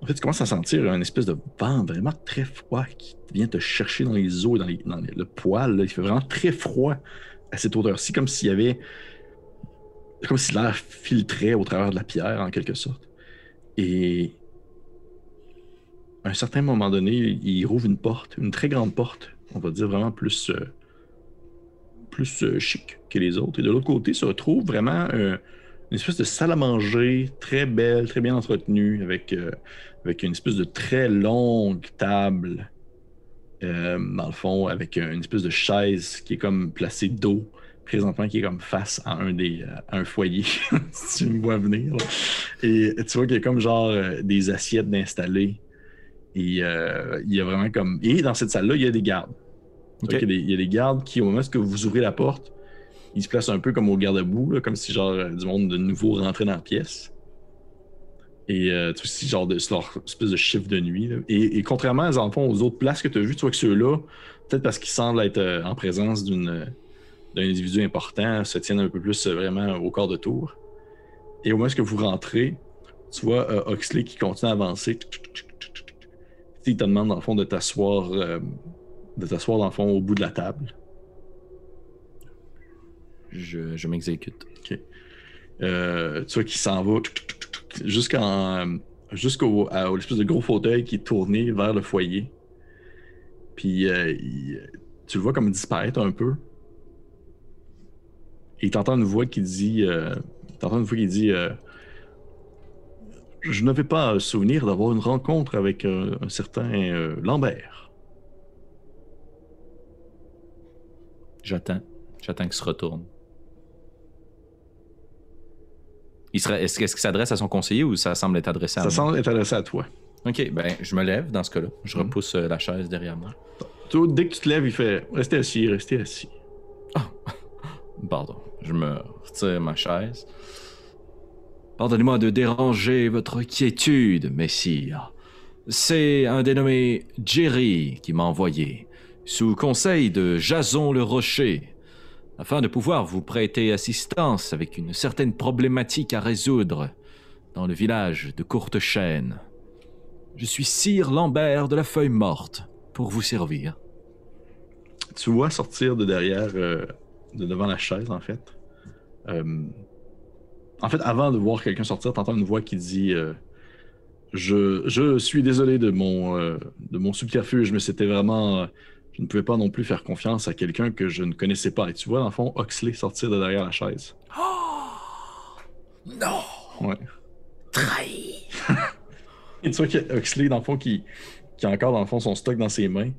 En fait, tu commences à sentir un espèce de vent vraiment très froid qui vient te chercher dans les os dans, les- dans le poil. là. Il fait vraiment très froid à cette hauteur-ci, comme s'il y avait. Comme si l'air filtrait au travers de la pierre, en quelque sorte. Et. À un certain moment donné, il rouvre une porte, une très grande porte, on va dire vraiment plus. euh, plus euh, chic que les autres. Et de l'autre côté se retrouve vraiment une espèce de salle à manger très belle, très bien entretenue, avec, euh, avec une espèce de très longue table, euh, dans le fond, avec une espèce de chaise qui est comme placée dos, présentement qui est comme face à un des à un foyer, si tu me vois venir. là. Et tu vois qu'il y a comme genre euh, des assiettes d'installer. Et euh, il y a vraiment comme. Et dans cette salle-là, il y a des gardes. Y a des- il y, a des gardes qui, au moment où vous ouvrez la porte, ils se placent un peu comme au garde-boue, comme si genre euh, du monde de nouveau rentrait dans la pièce. Et euh, tu genre de, leur espèce de chiffre de nuit. Et, contrairement aux autres places que tu as vues, tu vois que ceux-là, peut-être parce qu'ils semblent être euh, en présence euh, d'un individu important, se tiennent un peu plus vraiment au quart de tour. Et au moment où vous rentrez, tu vois Oxley qui continue à avancer. Il te demande dans le fond de t'asseoir, de t'asseoir dans le fond au bout de la table. Je, je m'exécute. Euh, tu vois qu'il s'en va jusqu'en jusqu'au l'espèce de gros fauteuil qui est tourné vers le foyer. Puis tu le vois comme disparaître un peu. Et t'entends une voix qui dit, t'entends une voix qui dit, je n'avais pas souvenir d'avoir une rencontre avec un certain Lambert. J'attends. J'attends qu'il se retourne. Il serait, est-ce, qu'il s'adresse à son conseiller ou ça semble être adressé à Ça semble être adressé à toi. Ok, ben je me lève dans ce cas-là. Je mhm. repousse euh, la chaise derrière moi. dès que tu te lèves, il fait Restez assis, restez assis. Ah, pardon. Je me retire ma chaise. Pardonnez-moi de déranger votre quiétude, messire. C'est un dénommé Jerry qui m'a envoyé sous conseil de Jason le Rocher, afin de pouvoir vous prêter assistance avec une certaine problématique à résoudre dans le village de Courtechaîne. Je suis Sire Lambert de la Feuille Morte pour vous servir. Tu vois sortir de derrière, euh, de devant la chaise en fait. Euh, en fait, avant de voir quelqu'un sortir, t'entends une voix qui dit euh, je, suis désolé de mon subterfuge, mais c'était vraiment je ne pouvais pas non plus faire confiance à quelqu'un que je ne connaissais pas. Et tu vois, dans le fond, Oxley sortir de derrière la chaise. Oh! Non! Ouais. Trahi! Et tu vois que Oxley, dans le fond, qui, qui a encore, dans le fond, son stock dans ses mains,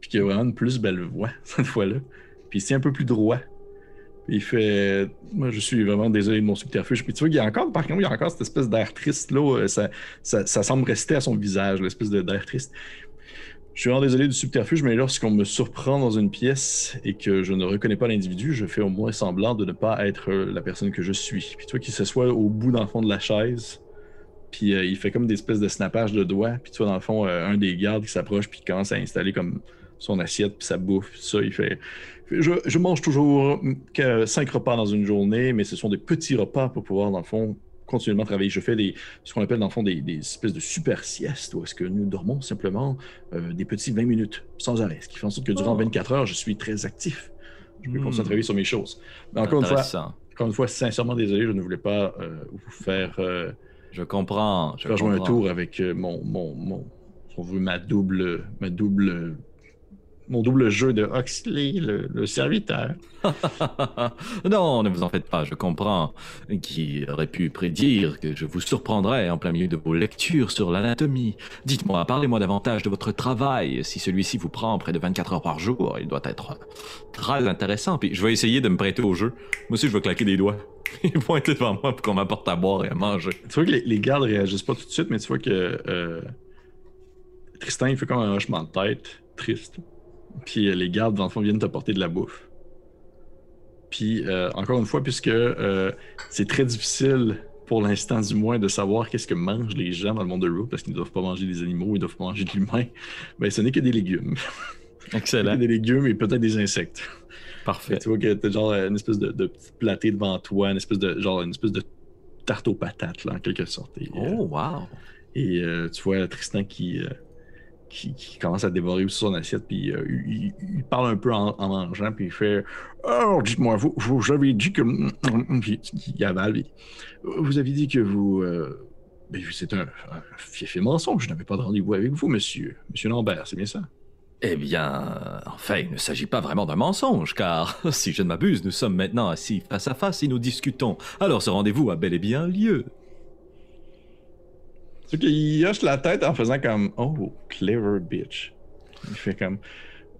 puis qui a vraiment une plus belle voix, cette fois-là. Puis c'est un peu plus droit. Puis il fait Moi, je suis vraiment désolé de mon subterfuge. Puis tu vois qu'il y a encore, par contre, il y a encore cette espèce d'air triste, là. Ça, ça, ça, semble rester à son visage, l'espèce d'air triste. Je suis vraiment désolé du subterfuge, mais lorsqu'on me surprend dans une pièce et que je ne reconnais pas l'individu, je fais au moins semblant de ne pas être la personne que je suis. Puis toi qui s'assoit au bout dans le fond de la chaise, puis euh, il fait comme des espèces de snappage de doigts, puis tu vois dans le fond euh, un des gardes qui s'approche puis commence à installer comme son assiette puis sa bouffe, ça il fait je, je mange toujours que cinq repas dans une journée, mais ce sont des petits repas pour pouvoir dans le fond continuellement travailler. Je fais des, ce qu'on appelle dans le fond des, espèces de super siestes où est-ce que nous dormons simplement euh, des petits 20 minutes sans arrêt, ce qui fait en sorte que durant 24 heures, je suis très actif. Je peux continuer à travailler sur mes choses. Mais encore une fois, encore une fois, sincèrement désolé, je ne voulais pas euh, vous faire. Euh, je comprends. Je faire jouer un tour avec mon, mon, mon, on veut ma double, ma double mon double jeu de Huxley, le, serviteur. non, ne vous en faites pas, je comprends. Qui aurait pu prédire que je vous surprendrais en plein milieu de vos lectures sur l'anatomie Dites-moi, parlez-moi davantage de votre travail. Si celui-ci vous prend près de 24 heures par jour, il doit être très intéressant. Puis je vais essayer de me prêter au jeu. Moi aussi, je vais claquer des doigts. Ils vont être devant moi pour qu'on m'apporte à boire et à manger. Tu vois que les, gardes réagissent pas tout de suite, mais tu vois que euh, Tristan, il fait comme un hochement de tête, triste. Puis euh, les gardes, dans le fond, viennent t'apporter de la bouffe. Puis, euh, encore une fois, puisque euh, c'est très difficile, pour l'instant du moins, de savoir qu'est-ce que mangent les gens dans le monde de Root, parce qu'ils ne doivent pas manger des animaux, ils doivent pas manger de l'humain, ben ce n'est que des légumes. Excellent. des légumes et peut-être des insectes. Parfait. tu vois que t'as genre une espèce de, de petit platé devant toi, une espèce de genre une espèce de tarte aux patates, là, en quelque sorte. oh, wow! Et tu vois Tristan qui qui, commence à dévorer aussi son assiette, puis euh, il, parle un peu en, mangeant, puis il fait Oh, dites-moi, vous, vous avez dit que. Puis il avale. Vous avez dit que vous. Euh, ben, c'est un, un fief mensonge. Je n'avais pas de rendez-vous avec vous, monsieur. Monsieur Lambert, c'est bien ça? Eh bien, enfin, il ne s'agit pas vraiment d'un mensonge, car, si je ne m'abuse, nous sommes maintenant assis face à face et nous discutons. Alors ce rendez-vous a bel et bien lieu. C'est qu'il hoche la tête en faisant comme Oh, clever bitch. Il fait comme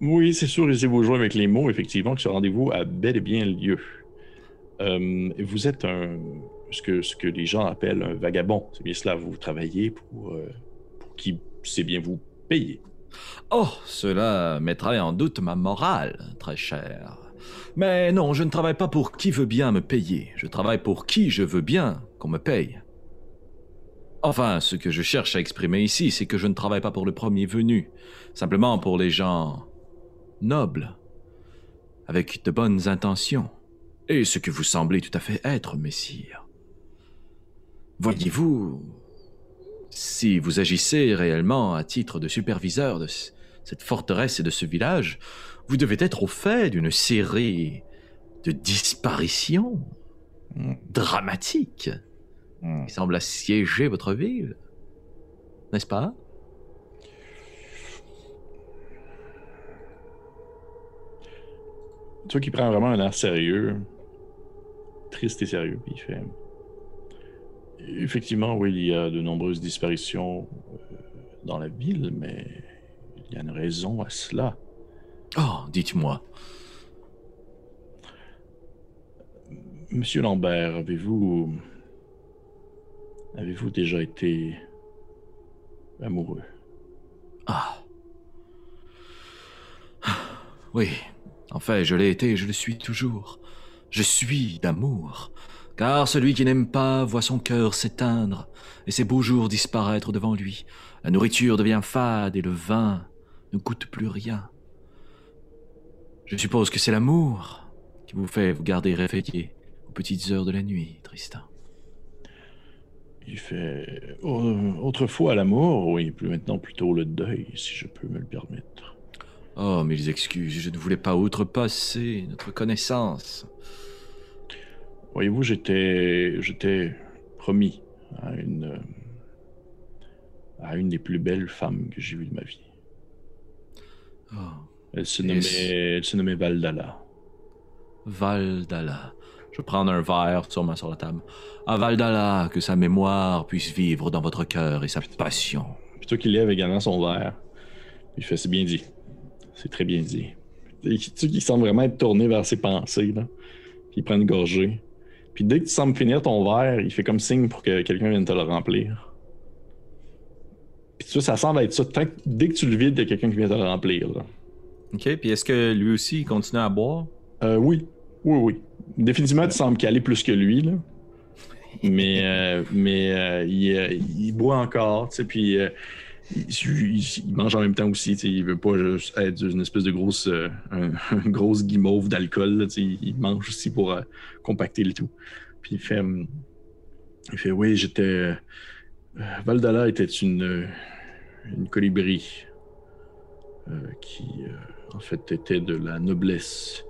Oui, c'est sûr, laissez vous jouer avec les mots, effectivement, que ce rendez-vous a bel et bien lieu. Euh, vous êtes un. Ce que, ce que les gens appellent un vagabond. C'est bien cela, vous travaillez pour, euh, pour qui sait bien vous payer. Oh, cela mettrait en doute ma morale, très cher. Mais non, je ne travaille pas pour qui veut bien me payer. Je travaille pour qui je veux bien qu'on me paye. Enfin, ce que je cherche à exprimer ici, c'est que je ne travaille pas pour le premier venu, simplement pour les gens nobles, avec de bonnes intentions, et ce que vous semblez tout à fait être, messire. Voyez-vous, si vous agissez réellement à titre de superviseur de cette forteresse et de ce village, vous devez être au fait d'une série de disparitions dramatiques. Hmm. Il semble assiéger votre ville. n'est-ce pas? Tu vois qu'il prend vraiment un air sérieux, triste et sérieux, puis il fait. Effectivement, oui, il y a de nombreuses disparitions euh, dans la ville, mais il y a une raison à cela. Oh, dites-moi. Monsieur Lambert, avez-vous. Avez-vous déjà été amoureux? Ah. Oui, en fait, je l'ai été et je le suis toujours. Je suis d'amour. Car celui qui n'aime pas voit son cœur s'éteindre et ses beaux jours disparaître devant lui. La nourriture devient fade et le vin ne goûte plus rien. Je suppose que c'est l'amour qui vous fait vous garder réveillé aux petites heures de la nuit, Tristan. Il fait. Autrefois l'amour, oui, plus maintenant plutôt le deuil, si je peux me le permettre. Oh, mes excuses, je ne voulais pas outrepasser notre connaissance. Voyez-vous, j'étais. J'étais promis à une. à une des plus belles femmes que j'ai vues de ma vie. Oh, Elle se nommait, elle se nommait Valdala. Valdala. Je prends un verre sûrement sur la table. À Valdala, que sa mémoire puisse vivre dans votre cœur et sa passion. Plutôt qu'il lève également son verre. Il fait C'est bien dit. C'est très bien dit. Tu sais qu'il semble vraiment être tourné vers ses pensées. Là. Puis il prend une gorgée. Puis dès que tu sembles finir ton verre, il fait comme signe pour que quelqu'un vienne te le remplir. Puis tu vois, ça semble être ça. Tant que- dès que tu le vides, il y a quelqu'un qui vient te le remplir. Là. Ok, puis est-ce que lui aussi il continue à boire? Euh, oui. Oui, oui. Définitivement, tu sembles caler plus que lui, là. Mais, euh, mais euh, il, euh, il boit encore, tu sais, puis il, mange en même temps aussi, tu sais, il veut pas juste être une espèce de grosse, grosse guimauve d'alcool, tu sais, il mange aussi pour compacter le tout. Puis il fait, il fait, oui, j'étais, Valdala était une, une colibri qui, en fait, était de la noblesse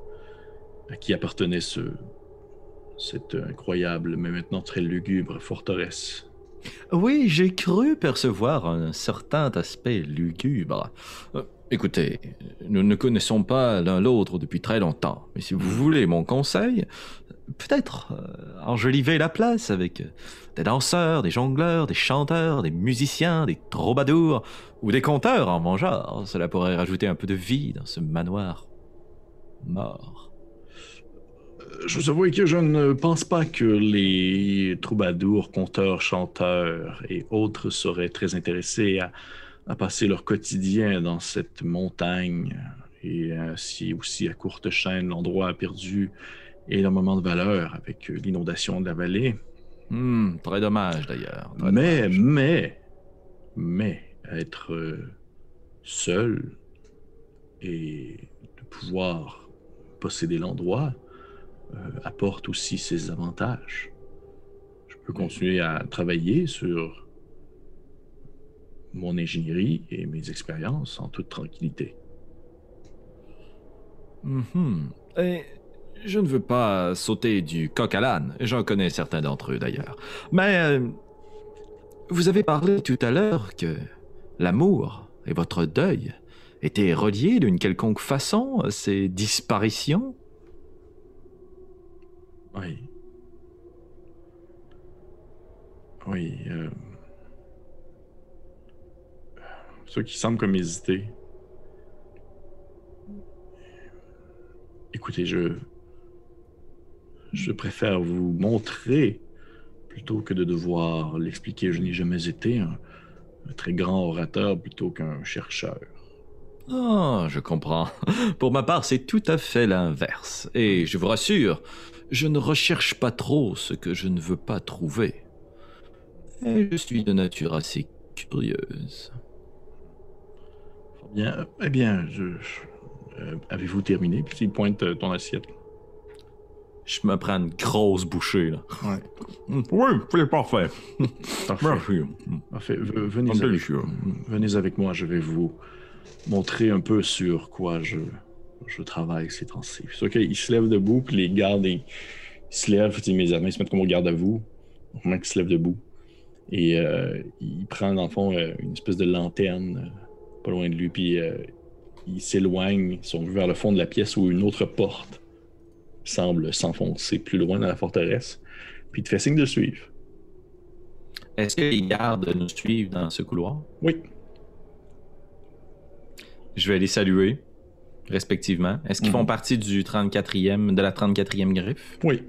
à qui appartenait ce, cette incroyable, mais maintenant très lugubre forteresse. Oui, j'ai cru percevoir un certain aspect lugubre. Euh, écoutez, nous ne connaissons pas l'un l'autre depuis très longtemps, mais si vous voulez mon conseil, peut-être euh, enjoliver la place avec euh, des danseurs, des jongleurs, des chanteurs, des musiciens, des troubadours ou des conteurs en mon genre. Cela pourrait rajouter un peu de vie dans ce manoir mort. Je vous avoue que je ne pense pas que les troubadours, conteurs, chanteurs et autres seraient très intéressés à, à passer leur quotidien dans cette montagne. Et ainsi aussi à courte chaîne, l'endroit a perdu énormément de valeur avec euh, l'inondation de la vallée. Hmm, très dommage d'ailleurs. Mais, dommage. mais, mais, être euh, seul et de pouvoir posséder l'endroit euh, apporte aussi ses avantages. Je peux continuer à travailler sur mon ingénierie et mes expériences en toute tranquillité. Mhm. Et je ne veux pas sauter du coq à l'âne, j'en connais certains d'entre eux d'ailleurs. Mais euh, vous avez parlé tout à l'heure que l'amour et votre deuil étaient reliés d'une quelconque façon à ces disparitions. Oui. Oui. Euh... Ceux qui semblent comme hésiter. Écoutez, je. Je préfère vous montrer plutôt que de devoir l'expliquer. Je n'ai jamais été un, un très grand orateur plutôt qu'un chercheur. Ah, je comprends. Pour ma part, c'est tout à fait l'inverse. Et je vous rassure, je ne recherche pas trop ce que je ne veux pas trouver. Et je suis de nature assez curieuse. Bien, eh bien, je. euh, Avez-vous terminé? Puis il pointe euh, ton assiette? Je me prends une grosse bouchée, là. Ouais. Oui, c'est parfait. Parfait. Merci. Parfait. Avec, venez avec moi, je vais vous montrer un peu sur quoi je, je travaille ces temps-ci. C'est sûr qu'il se lève debout, puis les gardes, ils, ils se lèvent, mes amis se mettent comme au garde à vous. Au moment qu'ils se lèvent debout. Et euh, il prend, dans le fond, euh, une espèce de lanterne euh, pas loin de lui, puis il s'éloigne, si on veut, vers le fond de la pièce où une autre porte semble s'enfoncer plus loin dans la forteresse. Puis il te fait signe de suivre. Est-ce que les gardes nous suivent dans ce couloir? Oui. Je vais les saluer, respectivement. Est-ce qu'ils Mhm. font partie du 34e, de la 34e griffe? Oui.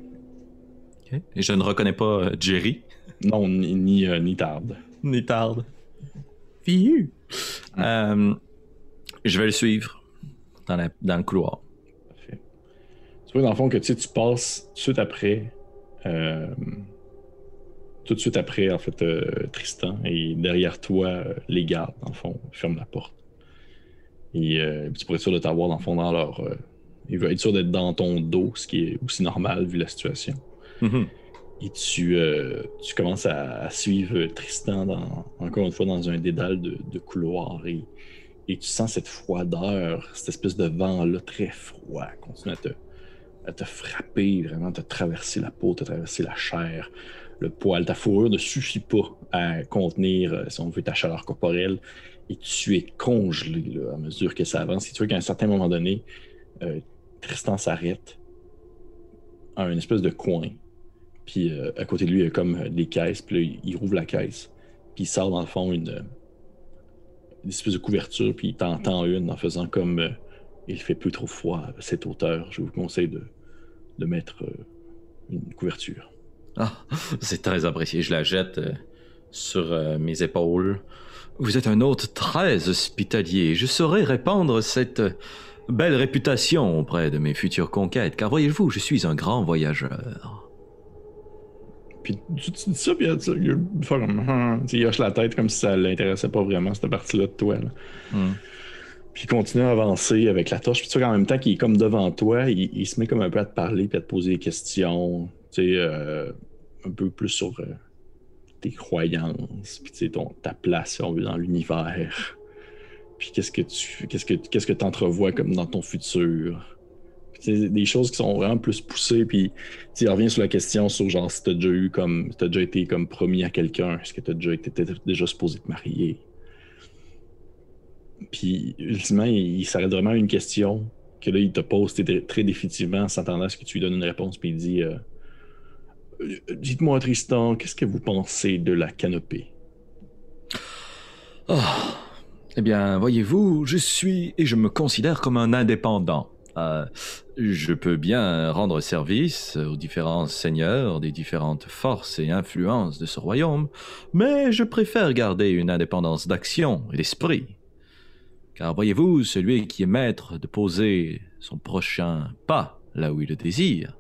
Et je ne reconnais pas euh, Jerry. Non, ni, ni, euh, ni tarde. Ni tarde. Fiu. Euh, je vais le suivre dans, la- dans le couloir. Parfait. Tu vois, dans le fond, que tu sais, tu passes tout de suite après. euh, tout de suite après, en fait, euh, Tristan, et derrière toi, les gardes, dans le fond, ferment la porte. Et euh, puis tu pourrais être sûr de t'avoir, dans le fond, dans leur. euh, il va être sûr d'être dans ton dos, ce qui est aussi normal vu la situation. Mhm. Et tu, euh, tu commences à, à suivre Tristan, dans, encore une fois, dans un dédale de, de couloirs. Et, et tu sens cette froideur, cette espèce de vent-là très froid, continue à te, à te frapper, vraiment, te traverser la peau, te traverser la chair, le poil. Ta fourrure ne suffit pas à contenir, euh, si on veut, ta chaleur corporelle. Et tu es congelé là, à mesure que ça avance. Et tu vois qu'à un certain moment donné, euh, Tristan s'arrête à un espèce de coin. Puis euh, à côté de lui, il y a comme euh, des caisses. Puis là, il- rouvre la caisse. Puis il sort dans le fond une, une espèce de couverture. Puis il t'entend une en faisant comme il fait plus trop froid à cette hauteur. Je vous conseille de, de mettre une couverture. Ah, c'est très apprécié. Je la jette sur mes épaules. Vous êtes un hôte très hospitalier. Je saurais répandre cette belle réputation auprès de mes futures conquêtes, car voyez-vous, je suis un grand voyageur. Puis tu, tu dis ça, puis il il fait comme. Hum Tu sais, il hoche la tête comme si ça l'intéressait pas vraiment, cette partie-là de toi. là. Hmm. Puis il continue à avancer avec la torche. Puis tu vois qu'en même temps qu'il est comme devant toi, il, il se met comme un peu à te parler puis à te poser des questions. Tu sais, euh, un peu plus sur euh, tes croyances, puis ton, ta place, si on veut, dans l'univers. Puis qu'est-ce que tu qu'est-ce que qu'est-ce que entrevois comme dans ton futur? Des choses qui sont vraiment plus poussées. Puis tu revient sur la question sur genre si t'as déjà eu comme t'as déjà été comme promis à quelqu'un, est-ce que t'as déjà été déjà supposé te marier? Puis, ultimement, il, s'arrête vraiment à une question que là, il te pose très, définitivement en s'attendant à ce que tu lui donnes une réponse. Puis il dit Euh, Dites-moi, Tristan, qu'est-ce que vous pensez de la canopée? Ah, eh bien, voyez-vous, je suis et je me considère comme un indépendant. Euh, je peux bien rendre service aux différents seigneurs des différentes forces et influences de ce royaume, mais je préfère garder une indépendance d'action et d'esprit. Car voyez-vous, celui qui est maître de poser son prochain pas là où il le désire,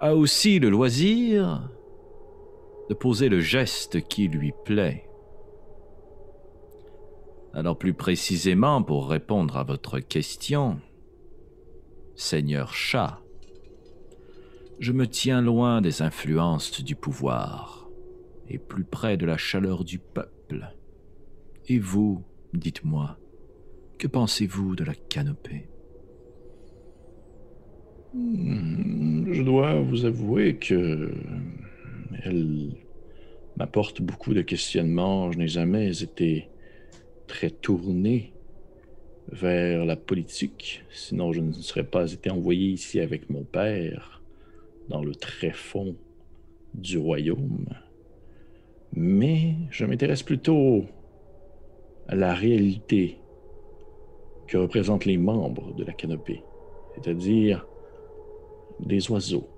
a aussi le loisir de poser le geste qui lui plaît. Alors plus précisément, pour répondre à votre question, Seigneur Chat, je me tiens loin des influences du pouvoir et plus près de la chaleur du peuple. Et vous, dites-moi, que pensez-vous de la canopée? Je dois vous avouer que elle m'apporte beaucoup de questionnements. Je n'ai jamais été très tourné vers la politique, sinon je ne serais pas été envoyé ici avec mon père dans le tréfonds du royaume. Mais je m'intéresse plutôt à la réalité que représentent les membres de la canopée, c'est-à-dire des oiseaux.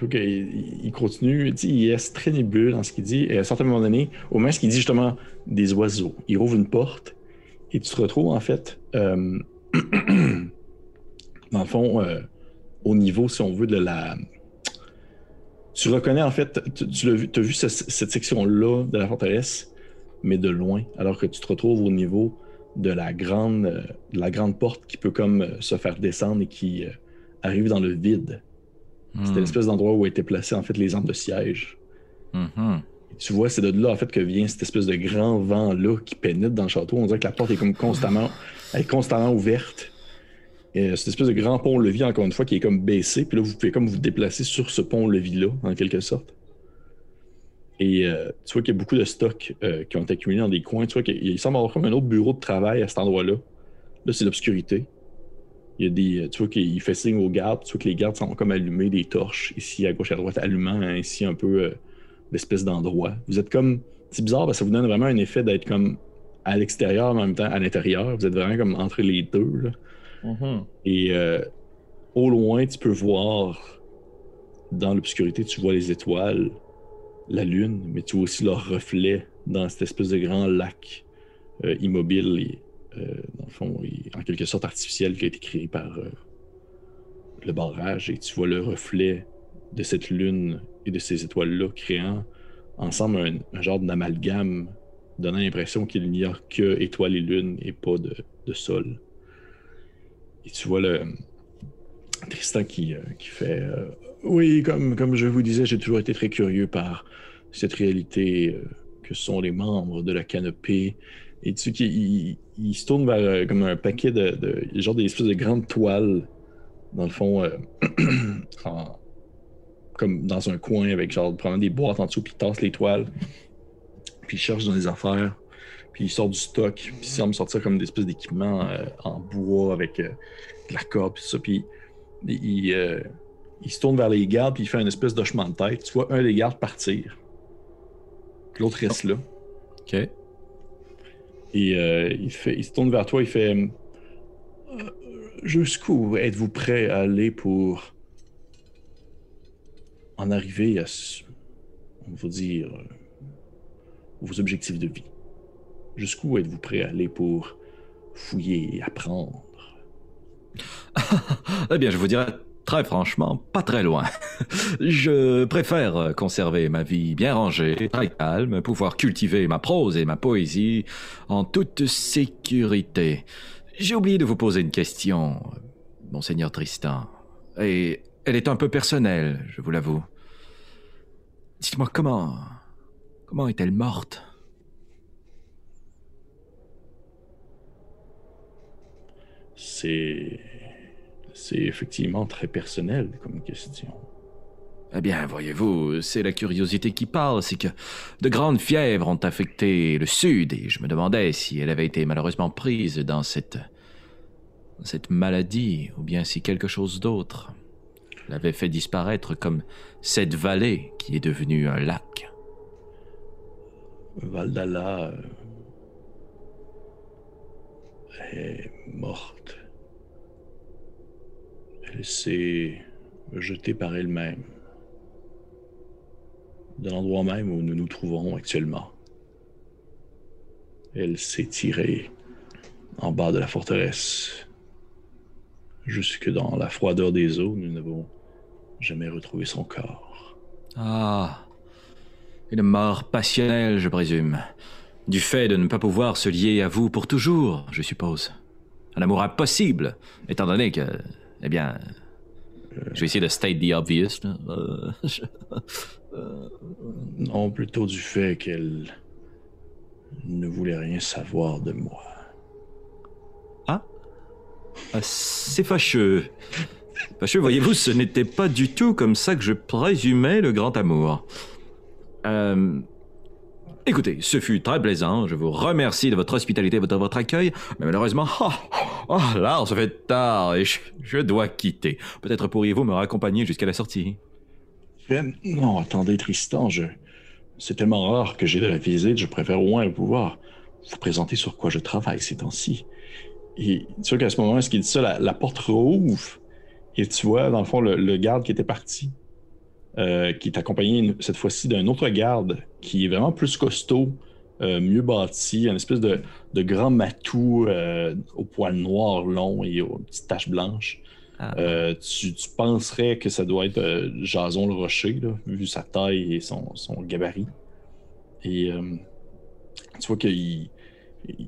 Il continue, il est très nébuleux dans ce qu'il dit, et à un certain moment donné, au moins ce qu'il dit justement des oiseaux, il ouvre une porte, et tu te retrouves en fait, euh, dans le fond, euh, au niveau, si on veut, de la... Tu reconnais en fait, tu, as vu ce- cette section-là de la forteresse, mais de loin, alors que tu te retrouves au niveau de la grande, euh, de la grande porte qui peut comme euh, se faire descendre et qui euh, arrive dans le vide. C'était Hmm. l'espèce d'endroit où étaient placés en fait les armes de siège. Mhm. Et tu vois, c'est de là en fait que vient cette espèce de grand vent là qui pénètre dans le château. On dirait que la porte est comme constamment, elle est constamment ouverte. Et cette espèce de grand pont-levis encore une fois qui est comme baissé. Puis là, vous pouvez comme vous déplacer sur ce pont-levis là, en quelque sorte. Et euh, tu vois qu'il y a beaucoup de stocks euh, qui ont été accumulés dans des coins. Tu vois qu'il semble avoir comme un autre bureau de travail à cet endroit-là. Là, c'est l'obscurité. Il y a des, tu vois qu'il fait signe aux gardes. Tu vois que les gardes sont comme allumés des torches ici à gauche et à droite, allumant ainsi un peu euh, l'espèce d'endroit. Vous êtes comme. C'est bizarre parce que ça vous donne vraiment un effet d'être comme à l'extérieur en même temps à l'intérieur. Vous êtes vraiment comme entre les deux. Là. Mhm. Et euh, au loin, tu peux voir, dans l'obscurité, tu vois les étoiles, la lune, mais tu vois aussi leur reflet dans cette espèce de grand lac euh, immobile, et, euh, dans le fond, en quelque sorte artificiel qui a été créé par euh, le barrage. Et tu vois le reflet de cette lune et de ces étoiles-là créant ensemble un, genre d'amalgame, donnant l'impression qu'il n'y a que étoiles et lune et pas de, de sol. Et tu vois le Tristan qui, qui fait Oui, comme, comme je vous disais, j'ai toujours été très curieux par cette réalité euh, que sont les membres de la canopée. Et tu sais qu'il il- il se tourne vers euh, comme un paquet de, genre des espèces de grandes toiles, dans le fond, euh, en- comme dans un coin avec genre probablement des boîtes en dessous, puis il tasse les toiles, puis il cherche dans les affaires, puis il sort du stock, puis il semble sortir comme des espèces d'équipements en bois avec de la corde, puis ça, puis il, il, se tourne vers les gardes, puis il fait une espèce d'hochement de tête. Tu vois un des gardes partir, l'autre reste là. OK. Et euh, il, fait, il se tourne vers toi, il fait euh, Jusqu'où êtes-vous prêt à aller pour en arriver à, ce- on va dire, euh, vos objectifs de vie? Jusqu'où êtes-vous prêt à aller pour fouiller et apprendre? Eh bien, je vous dirais très franchement, pas très loin. Je préfère conserver ma vie bien rangée, très calme, pouvoir cultiver ma prose et ma poésie en toute sécurité. J'ai oublié de vous poser une question, monseigneur Tristan. Et elle est un peu personnelle, je vous l'avoue. Dites-moi comment... Comment est-elle morte? C'est. C'est effectivement très personnel comme question. Eh bien, voyez-vous, c'est la curiosité qui parle, c'est que de grandes fièvres ont affecté le sud, et je me demandais si elle avait été malheureusement prise dans cette... cette maladie, ou bien si quelque chose d'autre l'avait fait disparaître comme cette vallée qui est devenue un lac. Valdala euh, est morte. Elle s'est jetée par elle-même de l'endroit même où nous nous trouvons actuellement. Elle s'est tirée en bas de la forteresse. Jusque dans la froideur des eaux, nous n'avons jamais retrouvé son corps. Ah, une mort passionnelle, je présume. Du fait de ne pas pouvoir se lier à vous pour toujours, je suppose. Un amour impossible, étant donné que, eh bien, je vais essayer de state the obvious. là. Euh, je- Non, plutôt du fait qu'elle ne voulait rien savoir de moi. Ah, c'est fâcheux. Fâcheux, voyez-vous, ce n'était pas du tout comme ça que je présumais le grand amour. Euh, Écoutez, ce fut très plaisant. Je vous remercie de votre hospitalité et de votre accueil. Mais malheureusement, ah, ah, là, ça fait tard et je, dois quitter. Peut-être pourriez-vous me raccompagner jusqu'à la sortie. Fait, Non, attendez, Tristan, je... c'est tellement rare que j'ai de la visite, je préfère au moins pouvoir vous présenter sur quoi je travaille ces temps-ci. Et tu vois qu'à ce moment, ce qu'il dit ça, la, porte rouvre, et tu vois, dans le fond, le garde qui était parti, euh, qui est accompagné cette fois-ci d'un autre garde qui est vraiment plus costaud, euh, mieux bâti, une espèce de, de grand matou euh, au poil noir long et aux petites taches blanches. Ah. Tu, tu penserais que ça doit être Jason le Rocher, là, vu sa taille et son, son gabarit. Et tu vois qu'il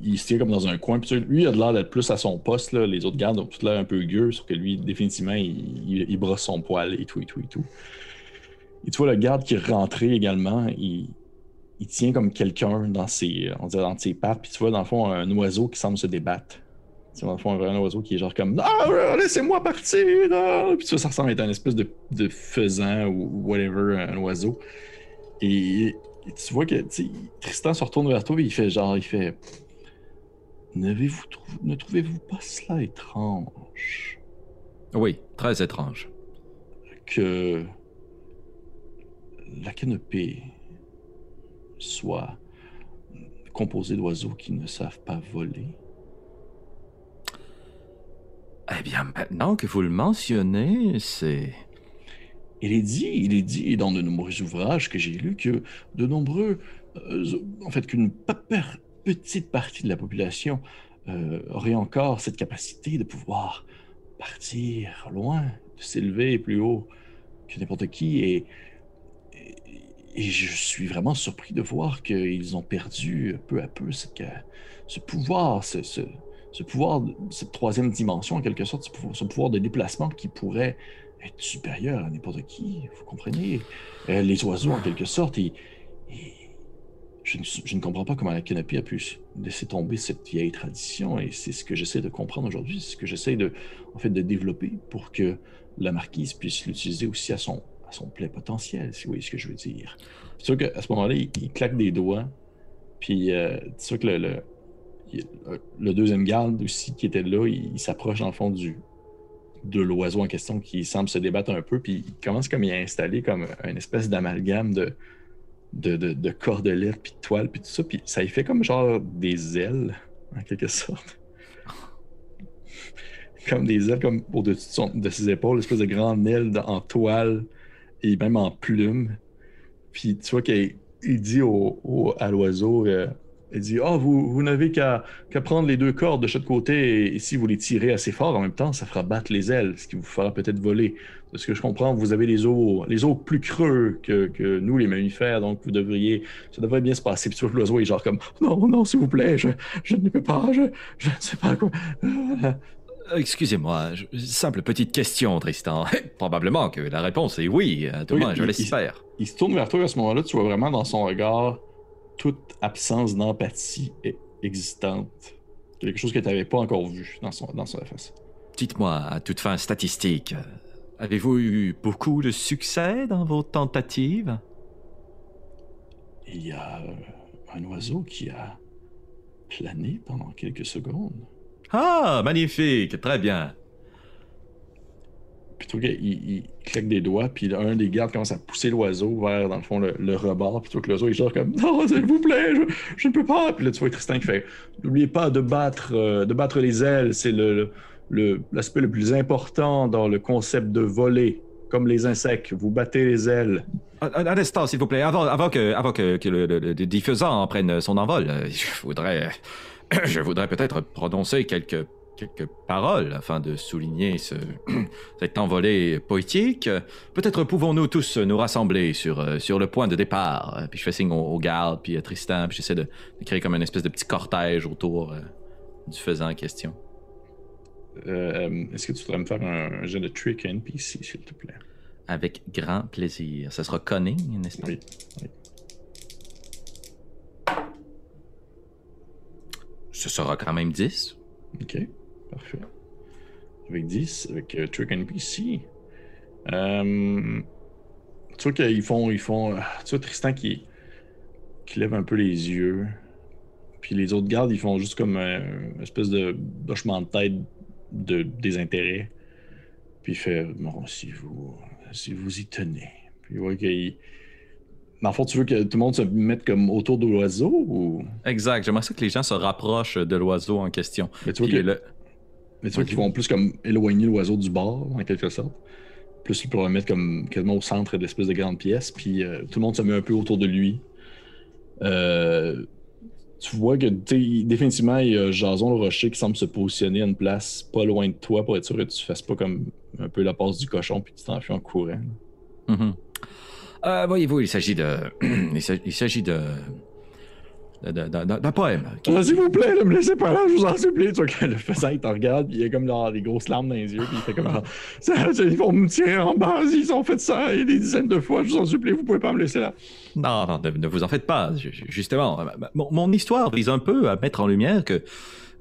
il se tient comme dans un coin. Puis lui, il a de l'air d'être plus à son poste. Là. Les autres gardes ont tout l'air un peu gueux, sauf que lui, définitivement, il, il- il brosse son poil et tout, et tout, et tout. Et tu vois le garde qui est rentré également, il, il tient comme quelqu'un dans ses, on dirait dans ses pattes. Puis tu vois, dans le fond, un oiseau qui semble se débattre. Tu vois, dans le fond, un vrai oiseau qui est genre comme Ah, laissez-moi partir! ah! Puis tu vois, ça ressemble à être un espèce de, de faisan ou whatever, un oiseau. Et tu vois que Tristan se retourne vers toi et il fait genre, il fait. N'avez-vous trou- ne trouvez-vous pas cela étrange? Oui, très étrange. que la canopée soit composée d'oiseaux qui ne savent pas voler? Eh bien, maintenant que vous le mentionnez, c'est... Il est dit, il est dit dans de nombreux ouvrages que j'ai lus que de nombreux, euh, en fait, qu'une petite partie de la population euh, aurait encore cette capacité de pouvoir partir loin, de s'élever plus haut que n'importe qui. Et, et je suis vraiment surpris de voir qu'ils ont perdu peu à peu ce pouvoir, ce, pouvoir, cette troisième dimension en quelque sorte, ce pouvoir, de déplacement qui pourrait être supérieur à n'importe qui, vous comprenez? Euh, les oiseaux, en quelque sorte, et, je, ne, comprends pas comment la canopée a pu laisser tomber cette vieille tradition, et c'est ce que j'essaie de comprendre aujourd'hui, c'est ce que j'essaie de, en fait, de développer pour que la marquise puisse l'utiliser aussi à son, son plein potentiel, si vous voyez ce que je veux dire. C'est sûr qu'à ce moment-là, il, claque des doigts, puis euh, c'est sûr que le, deuxième garde aussi qui était là, il, s'approche dans le fond du, de l'oiseau en question qui semble se débattre un peu, puis il commence comme il a installé comme une espèce d'amalgame de, de, de, de cordelettes, puis de toiles, puis tout ça, puis ça y fait comme genre des ailes, en quelque sorte. comme des ailes, comme au-dessus de, de ses épaules, une espèce de grande aile en toile et même en plume. Puis tu vois qu'il il dit au, au- à l'oiseau, euh, il dit Ah, vous, vous n'avez qu'à qu'à prendre les deux cordes de chaque côté et, si vous les tirez assez fort en même temps, ça fera battre les ailes, ce qui vous fera peut-être voler. De ce que je comprends, vous avez les os, les os plus creux que, que nous, les mammifères, donc vous devriez, ça devrait bien se passer. Puis tu vois l'oiseau est genre comme Non, non, s'il vous plaît, je, je ne peux pas, je, je ne sais pas quoi. Euh, Excusez-moi, simple petite question, Tristan. Probablement que la réponse est oui, à tout Oui, je il- l'espère. Il se tourne vers toi à ce moment-là, tu vois vraiment dans son regard toute absence d'empathie e- existante. Quelque chose que tu n'avais pas encore vu dans, son, dans sa face. Dites-moi, à toute fin statistique, euh, avez-vous eu beaucoup de succès dans vos tentatives? Il y a euh, un oiseau qui a plané pendant quelques secondes. Ah, magnifique, très bien. Puis tu vois qu'il il claque des doigts, puis un des gardes commence à pousser l'oiseau vers, dans le fond, le, le rebord. Puis tu vois que l'oiseau est genre comme Non, s'il vous plaît, je, je ne peux pas. Puis là, tu vois Tristan qui fait N'oubliez pas de battre, euh, de battre les ailes, c'est le, l'aspect le plus important dans le concept de voler. Comme les insectes, vous battez les ailes. Un, instant, s'il vous plaît, avant, avant que, avant que, que le, le- le diffusant prenne son envol, euh, je voudrais, je voudrais peut-être prononcer quelques, quelques paroles afin de souligner ce, cette envolée poétique. Peut-être pouvons-nous tous nous rassembler sur, euh, sur le point de départ. Puis je fais signe aux, aux gardes, puis à Tristan, puis j'essaie de, de créer comme une espèce de petit cortège autour euh, du faisant en question. Euh, est-ce que tu voudrais me faire un, un jeu de trick NPC, s'il te plaît? Avec grand plaisir. Ça sera cunning, n'est-ce pas? Oui. oui. Ce sera quand même 10. Ok, parfait. Avec 10, avec euh, Trick NPC. Euh, tu vois qu'ils font. Ils font euh, tu vois Tristan qui, qui lève un peu les yeux. Puis les autres gardes, ils font juste comme euh, une espèce de hochement de tête de désintérêt. Puis il fait Non, si vous, si vous y tenez. Puis il voit qu'il. Dans le fond, tu veux que tout le monde se mette comme autour de l'oiseau ou? Exact. J'aimerais ça que les gens se rapprochent de l'oiseau en question. Mais tu vois le- qu'ils vont plus comme éloigner l'oiseau du bord, en quelque sorte. Plus pour le mettre comme quasiment au centre de l'espèce de grande pièce. Puis euh, tout le monde se met un peu autour de lui. Euh, tu vois que définitivement, il y a Jason le Rocher qui semble se positionner à une place pas loin de toi pour être sûr que tu fasses pas comme un peu la passe du cochon puis que tu t'enfuis en courant. Mhm. Euh, Voyez-vous, il s'agit de. il s'ag- il s'agit de. d'un poème. qui- Ah, S'il vous plaît, ne me laissez pas là, je vous en supplie. Tu vois que le faisan, il te regarde, puis il a comme genre, des grosses larmes dans les yeux, puis il fait comme ah, ça, Ils vont me tirer en bas, ils ont fait ça et des dizaines de fois, je vous en supplie, vous pouvez pas me laisser là. Non, non, ne, ne vous en faites pas. Ju- ju- Justement, euh, mon, mon histoire vise un peu à mettre en lumière que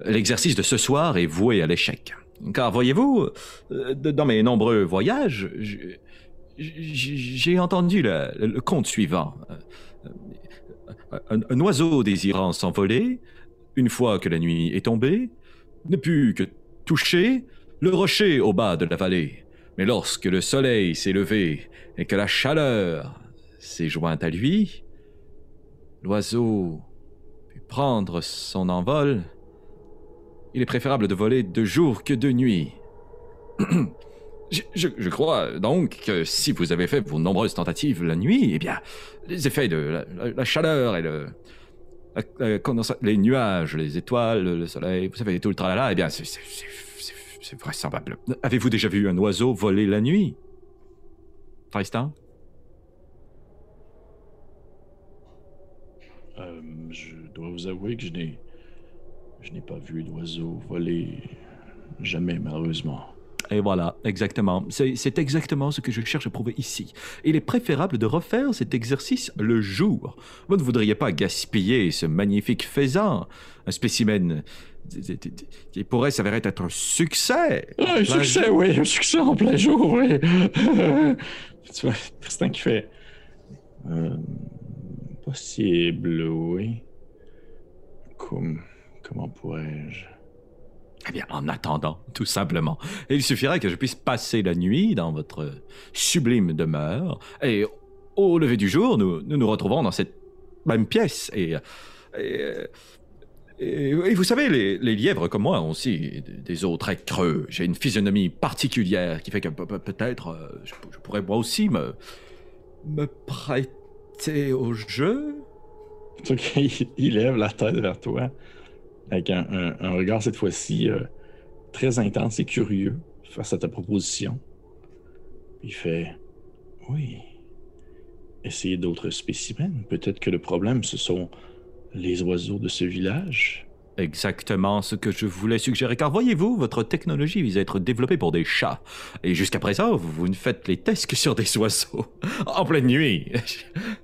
l'exercice de ce soir est voué à l'échec. Car voyez-vous, euh, dans mes nombreux voyages, j'ai entendu le, conte suivant. Un, un oiseau désirant s'envoler, une fois que la nuit est tombée, ne put que toucher le rocher au bas de la vallée. Mais lorsque le soleil s'est levé et que la chaleur s'est jointe à lui, l'oiseau put prendre son envol. Il est préférable de voler de jour que de nuit. je, crois donc que si vous avez fait vos nombreuses tentatives la nuit, eh bien, les effets de la, chaleur et les nuages, les étoiles, le soleil, vous savez, tout le tralala, eh bien, c'est vraisemblable. Avez-vous déjà vu un oiseau voler la nuit? Tristan? Euh, je dois vous avouer que je n'ai. Je n'ai pas vu d'oiseau voler. Jamais, malheureusement. Et voilà, exactement. C'est exactement ce que je cherche à prouver ici. Il est préférable de refaire cet exercice le jour. Vous ne voudriez pas gaspiller ce magnifique faisan, un spécimen qui pourrait s'avérer être un succès. Ah, un succès, oui, un succès en plein jour, oui. tu vois, Tristan qui fait. Euh, possible, oui. Comme, comment pourrais-je? Eh bien, en attendant, tout simplement, il suffirait que je puisse passer la nuit dans votre sublime demeure, et au lever du jour, nous nous, nous retrouvons dans cette même pièce. Et, vous savez, les, lièvres comme moi ont aussi des, os très creux. J'ai une physionomie particulière qui fait que pe- pe- peut-être euh, je, pourrais moi aussi me, me prêter au jeu. Qu'il il lève la tête vers toi avec un, un- un regard cette fois-ci euh, très intense et curieux face à ta proposition. Il fait Oui. Essayez d'autres spécimens. Peut-être que le problème, ce sont les oiseaux de ce village. Exactement ce que je voulais suggérer, car voyez-vous, votre technologie vise à être développée pour des chats. Et jusqu'à présent, vous, vous ne faites les tests que sur des oiseaux. En pleine nuit.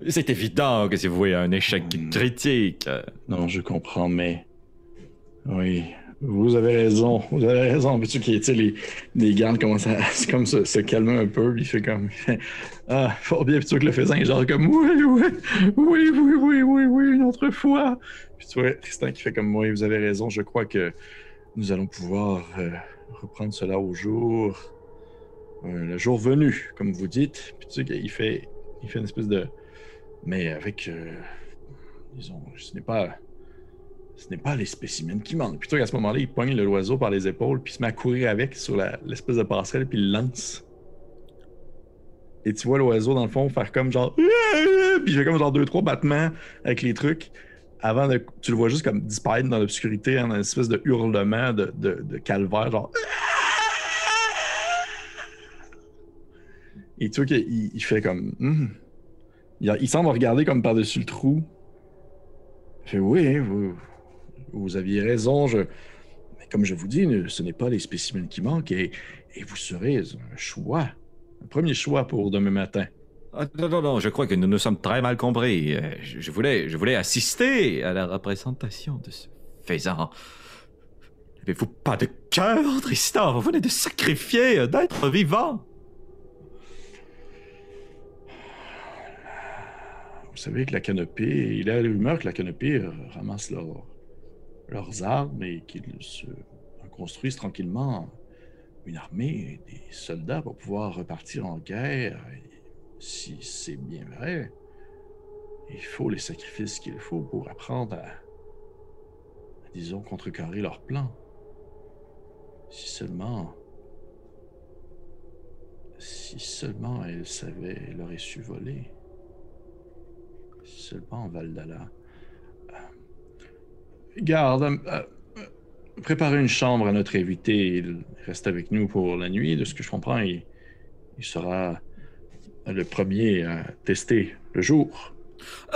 C'est évident que si vous voyez un échec Hmm. critique. Non, je comprends, mais. Oui, vous avez raison. Vous avez raison. Puis tu sais, les, les gardes commencent à comme se, se calmer un peu. Il fait comme. ah, fort bien. Puis tu vois que le faisan est genre comme. Oui, oui, oui, oui, oui, oui, oui, une autre fois. Puis tu vois Tristan qui fait comme. Oui, vous avez raison. Je crois que nous allons pouvoir euh, reprendre cela au jour. euh, le jour venu, comme vous dites. Puis tu sais qu'il fait, il fait une espèce de. Mais avec. euh, disons, ce n'est pas. Ce n'est pas les spécimens qui manquent. Plutôt qu'à ce moment-là, il pogne le oiseau par les épaules, puis il se met à courir avec sur l'espèce de passerelle, puis il lance. Et tu vois l'oiseau, dans le fond, faire comme genre. Puis fait comme genre deux, trois battements avec les trucs. Avant de. Tu le vois juste comme disparaître dans l'obscurité, en une espèce de hurlement de, de- calvaire, genre. Et tu vois qu'il il fait comme. Hum. Il, il semble regarder comme par-dessus le trou. Il fait oui, vous, vous aviez raison. Je... Mais comme je vous dis, ce n'est pas les spécimens qui manquent et, et vous serez un choix. Un premier choix pour demain matin. Ah, non, non, non, je crois que nous nous sommes très mal compris. Euh, Je, je voulais, je voulais assister à la représentation de ce faisan. N'avez-vous pas de cœur, Tristan? Vous venez de sacrifier un être vivant. Vous savez que la canopée, il a la rumeur que la canopée ramasse leur- leurs armes et qu'ils se construisent tranquillement une armée, des soldats pour pouvoir repartir en guerre. Si c'est bien vrai, il faut les sacrifices qu'il faut pour apprendre à, à, disons, contrecarrer leur plan. Si seulement. Si seulement elle savait, elle aurait su voler. Si seulement Valdala. Euh, Garde, euh, euh, préparez une chambre à notre invité. Il reste avec nous pour la nuit. De ce que je comprends, il, il sera le premier à tester le jour,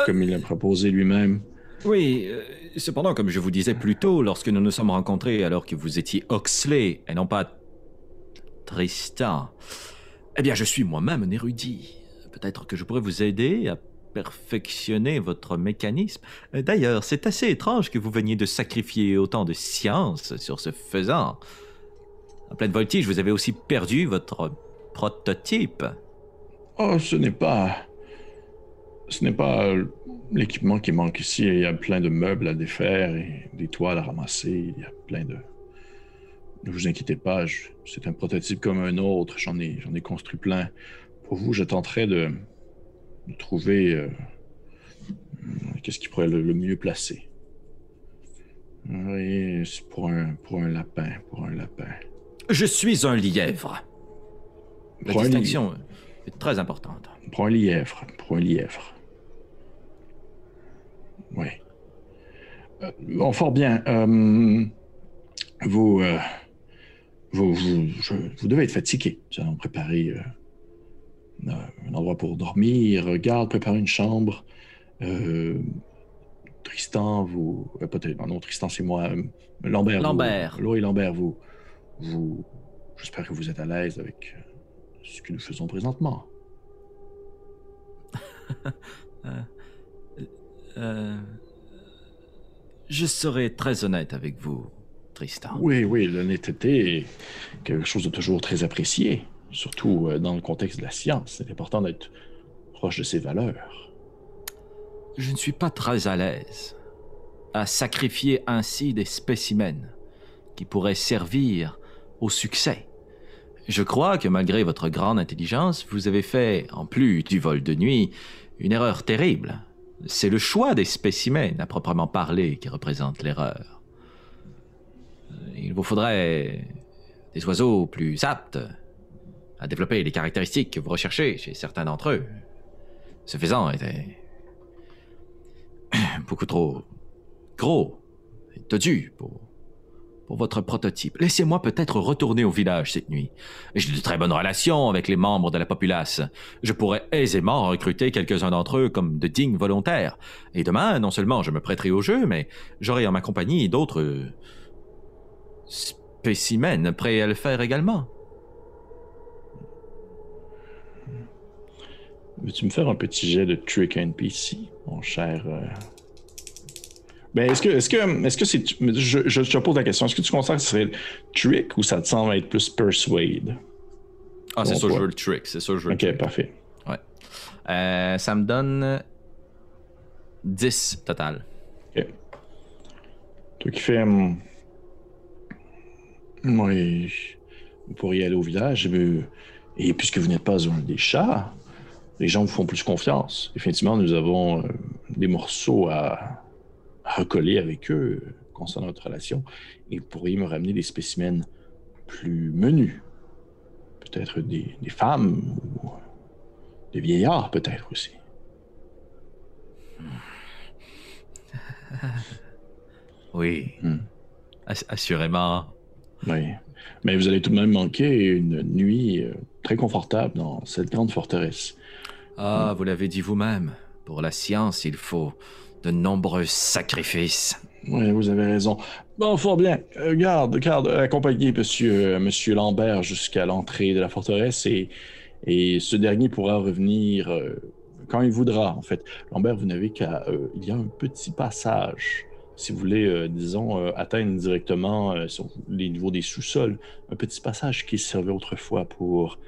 comme il l'a proposé lui-même. Oui, euh, cependant, comme je vous disais plus tôt, lorsque nous nous sommes rencontrés alors que vous étiez Oxley et non pas Tristan, eh bien, je suis moi-même un érudit. Peut-être que je pourrais vous aider à perfectionner votre mécanisme. Euh, D'ailleurs, c'est assez étrange que vous veniez de sacrifier autant de science sur ce faisant. En pleine voltige, vous avez aussi perdu votre prototype. Oh, ce n'est pas. ce n'est pas l'équipement qui manque ici. Il y a plein de meubles à défaire et des toiles à ramasser. Il y a plein de. Ne vous inquiétez pas, c'est un prototype comme un autre. J'en ai, j'en ai construit plein. Pour vous, je tenterai de, de trouver euh, qu'est-ce qui pourrait le, le mieux placer. Oui, c'est pour un, pour un lapin, pour un lapin. Je suis un lièvre. La Pour distinction est très importante. pour un lièvre, pour un lièvre. Oui. Euh, bon, fort bien. Euh, vous, euh, vous, vous, je- vous devez être fatigué. Nous allons préparer un endroit pour dormir, garde, préparer une chambre. Euh, Tristan, vous. euh, Tristan, non, Tristan, c'est moi. euh, Lambert. vous- Lambert. Lambert, vous. vous J'espère que vous êtes à l'aise avec euh, ce que nous faisons présentement. Euh, je serai très honnête avec vous, Tristan. Oui, oui, l'honnêteté est quelque chose de toujours très apprécié, surtout euh, dans le contexte de la science. C'est important d'être proche de ses valeurs. Je ne suis pas très à l'aise à sacrifier ainsi des spécimens qui pourraient servir au succès. Je crois que malgré votre grande intelligence, vous avez fait, en plus du vol de nuit, une erreur terrible. C'est le choix des spécimens, à proprement parler, qui représente l'erreur. Il vous faudrait des oiseaux plus aptes à développer les caractéristiques que vous recherchez chez certains d'entre eux. Ce faisant était beaucoup trop gros et dodu pour, pour votre prototype. Laissez-moi peut-être retourner au village cette nuit. J'ai de très bonnes relations avec les membres de la populace. Je pourrais aisément recruter quelques-uns d'entre eux comme de dignes volontaires. Et demain, non seulement je me prêterai au jeu, mais j'aurai en ma compagnie d'autres spécimens prêts à le faire également. Veux-tu me faire un petit jet de trick NPC, mon cher. euh? Ben, est-ce que, est-ce que, est-ce que c'est, je, je te pose la question, est-ce que tu considères que ce serait trick ou ça te semble être plus persuade? Ah, c'est ça, je veux le trick. C'est ça, je veux le Ok, trick. parfait. Euh, ça me donne 10 total. Ok. Toi qui fais. hum, Oui. Vous pourriez aller au village, mais- et puisque vous n'êtes pas un des chats, les gens vous font plus confiance. Effectivement, nous avons euh, des morceaux à, à recoller avec eux euh, concernant notre relation. Et vous pourriez me ramener des spécimens plus menus. Peut-être des, des femmes ou des vieillards, peut-être aussi. Oui. Hmm. Ass- assurément. Oui. Mais vous allez tout de même manquer une nuit euh, très confortable dans cette grande forteresse. Ah, vous l'avez dit vous-même. Pour la science, il faut de nombreux sacrifices. Oui, vous avez raison. Bon, fort bien. Euh, garde, garde, accompagnez monsieur, euh, monsieur Lambert jusqu'à l'entrée de la forteresse et, et ce dernier pourra revenir euh, quand il voudra, en fait. Lambert, vous n'avez qu'à... il y a un petit passage, si vous voulez, disons, atteindre directement sur les niveaux des sous-sols, un petit passage qui servait autrefois pour,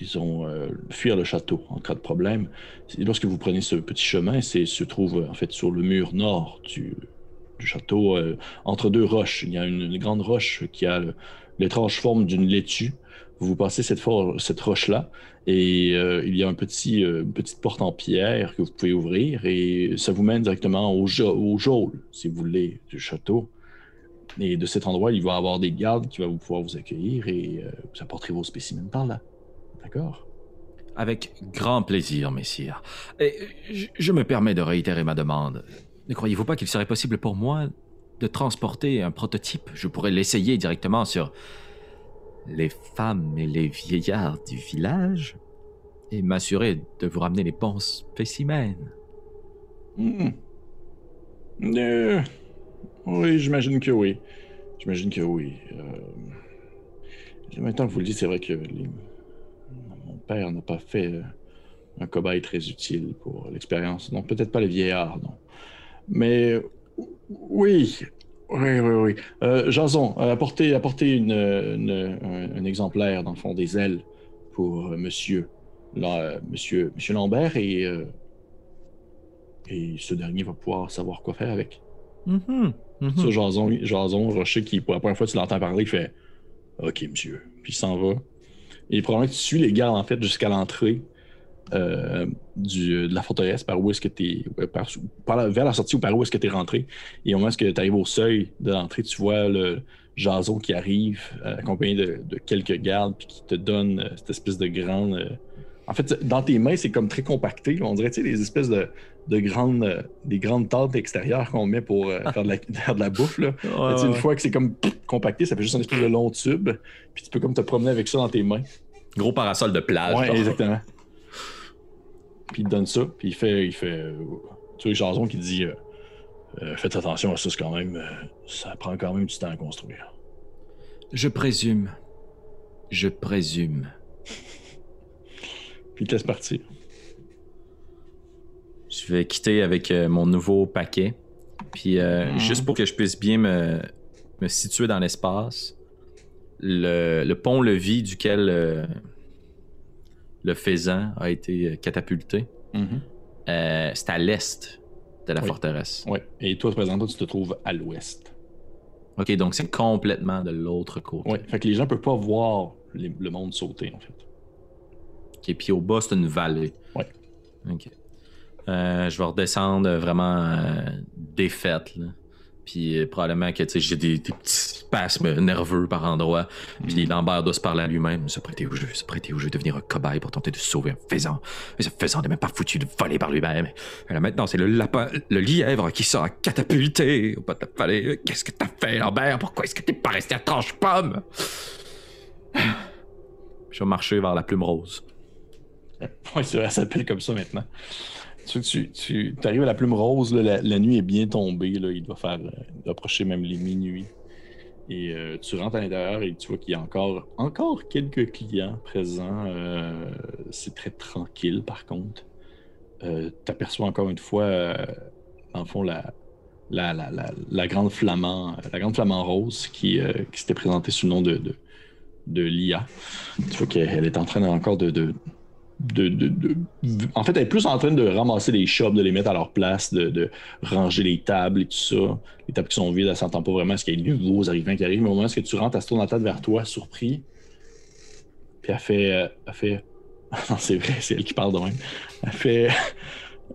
disons, euh, fuir le château en cas de problème. Et Lorsque vous prenez ce petit chemin, c'est se trouve en fait sur le mur nord du, château, euh, entre deux roches. Il y a une, grande roche qui a l'étrange forme d'une laitue. Vous passez cette, cette roche-là et euh, il y a un petit, euh, une petite porte en pierre que vous pouvez ouvrir et ça vous mène directement au, au geôle, si vous voulez, du château. Et de cet endroit, il va y avoir des gardes qui vont pouvoir vous accueillir et vous apporterez vos spécimens par là. D'accord? Avec grand plaisir, messire. Et je, je me permets de réitérer ma demande. Ne croyez-vous pas qu'il serait possible pour moi de transporter un prototype? Je pourrais l'essayer directement sur les femmes et les vieillards du village et m'assurer de vous ramener les bons spécimens. Hmm. Euh, oui, j'imagine que oui. J'imagine que oui. Euh, maintenant que vous le dites, c'est vrai que les- père n'a pas fait euh, un cobaye très utile pour l'expérience. Donc peut-être pas les vieillards, non. Mais oui, oui, oui, oui. Euh, Jason, apportez, apportez une, une- un, un exemplaire, dans le fond, des ailes pour euh, monsieur. là, euh, monsieur, monsieur Lambert et, euh, et ce dernier va pouvoir savoir quoi faire avec. Mhm. Ça, Jason, Jason Rocher, qui pour la première fois tu l'entends parler, il fait Ok, monsieur. Puis il s'en va. Et probablement que tu suis les gardes en fait jusqu'à l'entrée euh, du- de la forteresse, par où est-ce que tu es. Par, par vers la sortie ou par où est-ce que tu es rentré. Et au moment où tu arrives au seuil de l'entrée, tu vois le Jason qui arrive, euh, accompagné de, quelques gardes, puis qui te donne euh, cette espèce de grande. En fait, dans tes mains, c'est comme très compacté. On dirait, tu sais, les espèces de, de grandes, euh, des grandes tentes extérieures qu'on met pour euh, faire, de la, faire de la bouffe. Là. Ouais, une fois que c'est comme compacté, ça fait juste un espèce de long tube. Puis tu peux comme te promener avec ça dans tes mains. Gros parasol de plage. ouais, genre. exactement. Puis il te donne ça. Puis il fait. Il fait euh, tu sais, Jason qui dit euh, euh, Faites attention à ça, c'est quand même. euh, ça prend quand même du temps à construire. Je présume. Je présume. Puis il te laisse partir. Je vais quitter avec euh, mon nouveau paquet. Puis, euh, Mhm. juste pour que je puisse bien me, me situer dans l'espace, le, le pont-levis duquel euh, le faisan a été catapulté, euh, c'est à l'est de la Oui. forteresse. Ouais. Et toi, présentement, tu te trouves à l'ouest. Ok, donc c'est complètement de l'autre côté. Ouais. Fait que les gens peuvent pas voir les- le monde sauter, en fait. Ok, puis au bas, c'est une vallée. Ouais. Ok. Euh, je vais redescendre vraiment euh, défaite, là. Puis euh, probablement que j'ai des, des petits spasmes nerveux par endroits. Puis Lambert doit se parler à lui-même. Se prêter au jeu, se prêter au jeu, devenir un cobaye pour tenter de sauver un faisan. Mais ce faisan n'est même pas foutu de voler par lui-même. Et là maintenant, c'est le lapin, le lièvre qui sera catapulté au bas de la vallée. Qu'est-ce que t'as fait, Lambert? Pourquoi est-ce que t'es pas resté à tranche-pomme? Je vais marcher vers la plume rose. Vrai, ça s'appelle comme ça maintenant. Tu, arrives à la plume rose, là, la, nuit est bien tombée, là, il doit faire euh, approcher même les minuit. Et euh, tu rentres à l'intérieur et tu vois qu'il y a encore, encore quelques clients présents. euh, c'est très tranquille par contre. tu aperçois encore une fois, euh, dans le fond, la, la, la, la, grande flamand, la grande rose qui, euh, qui s'était présentée sous le nom de, de, Lia. Tu vois qu'elle est en train encore de, En fait, elle est plus en train de ramasser les shops, de les mettre à leur place, de, ranger les tables et tout ça. Les tables qui sont vides, elle s'entend pas vraiment ce qu'il y a de nouveaux arrivants qui arrivent. Mais au moment où tu rentres, elle se tourne la tête vers toi, surpris. Puis elle fait. euh, elle fait. non, c'est vrai, c'est elle qui parle de même. Elle fait.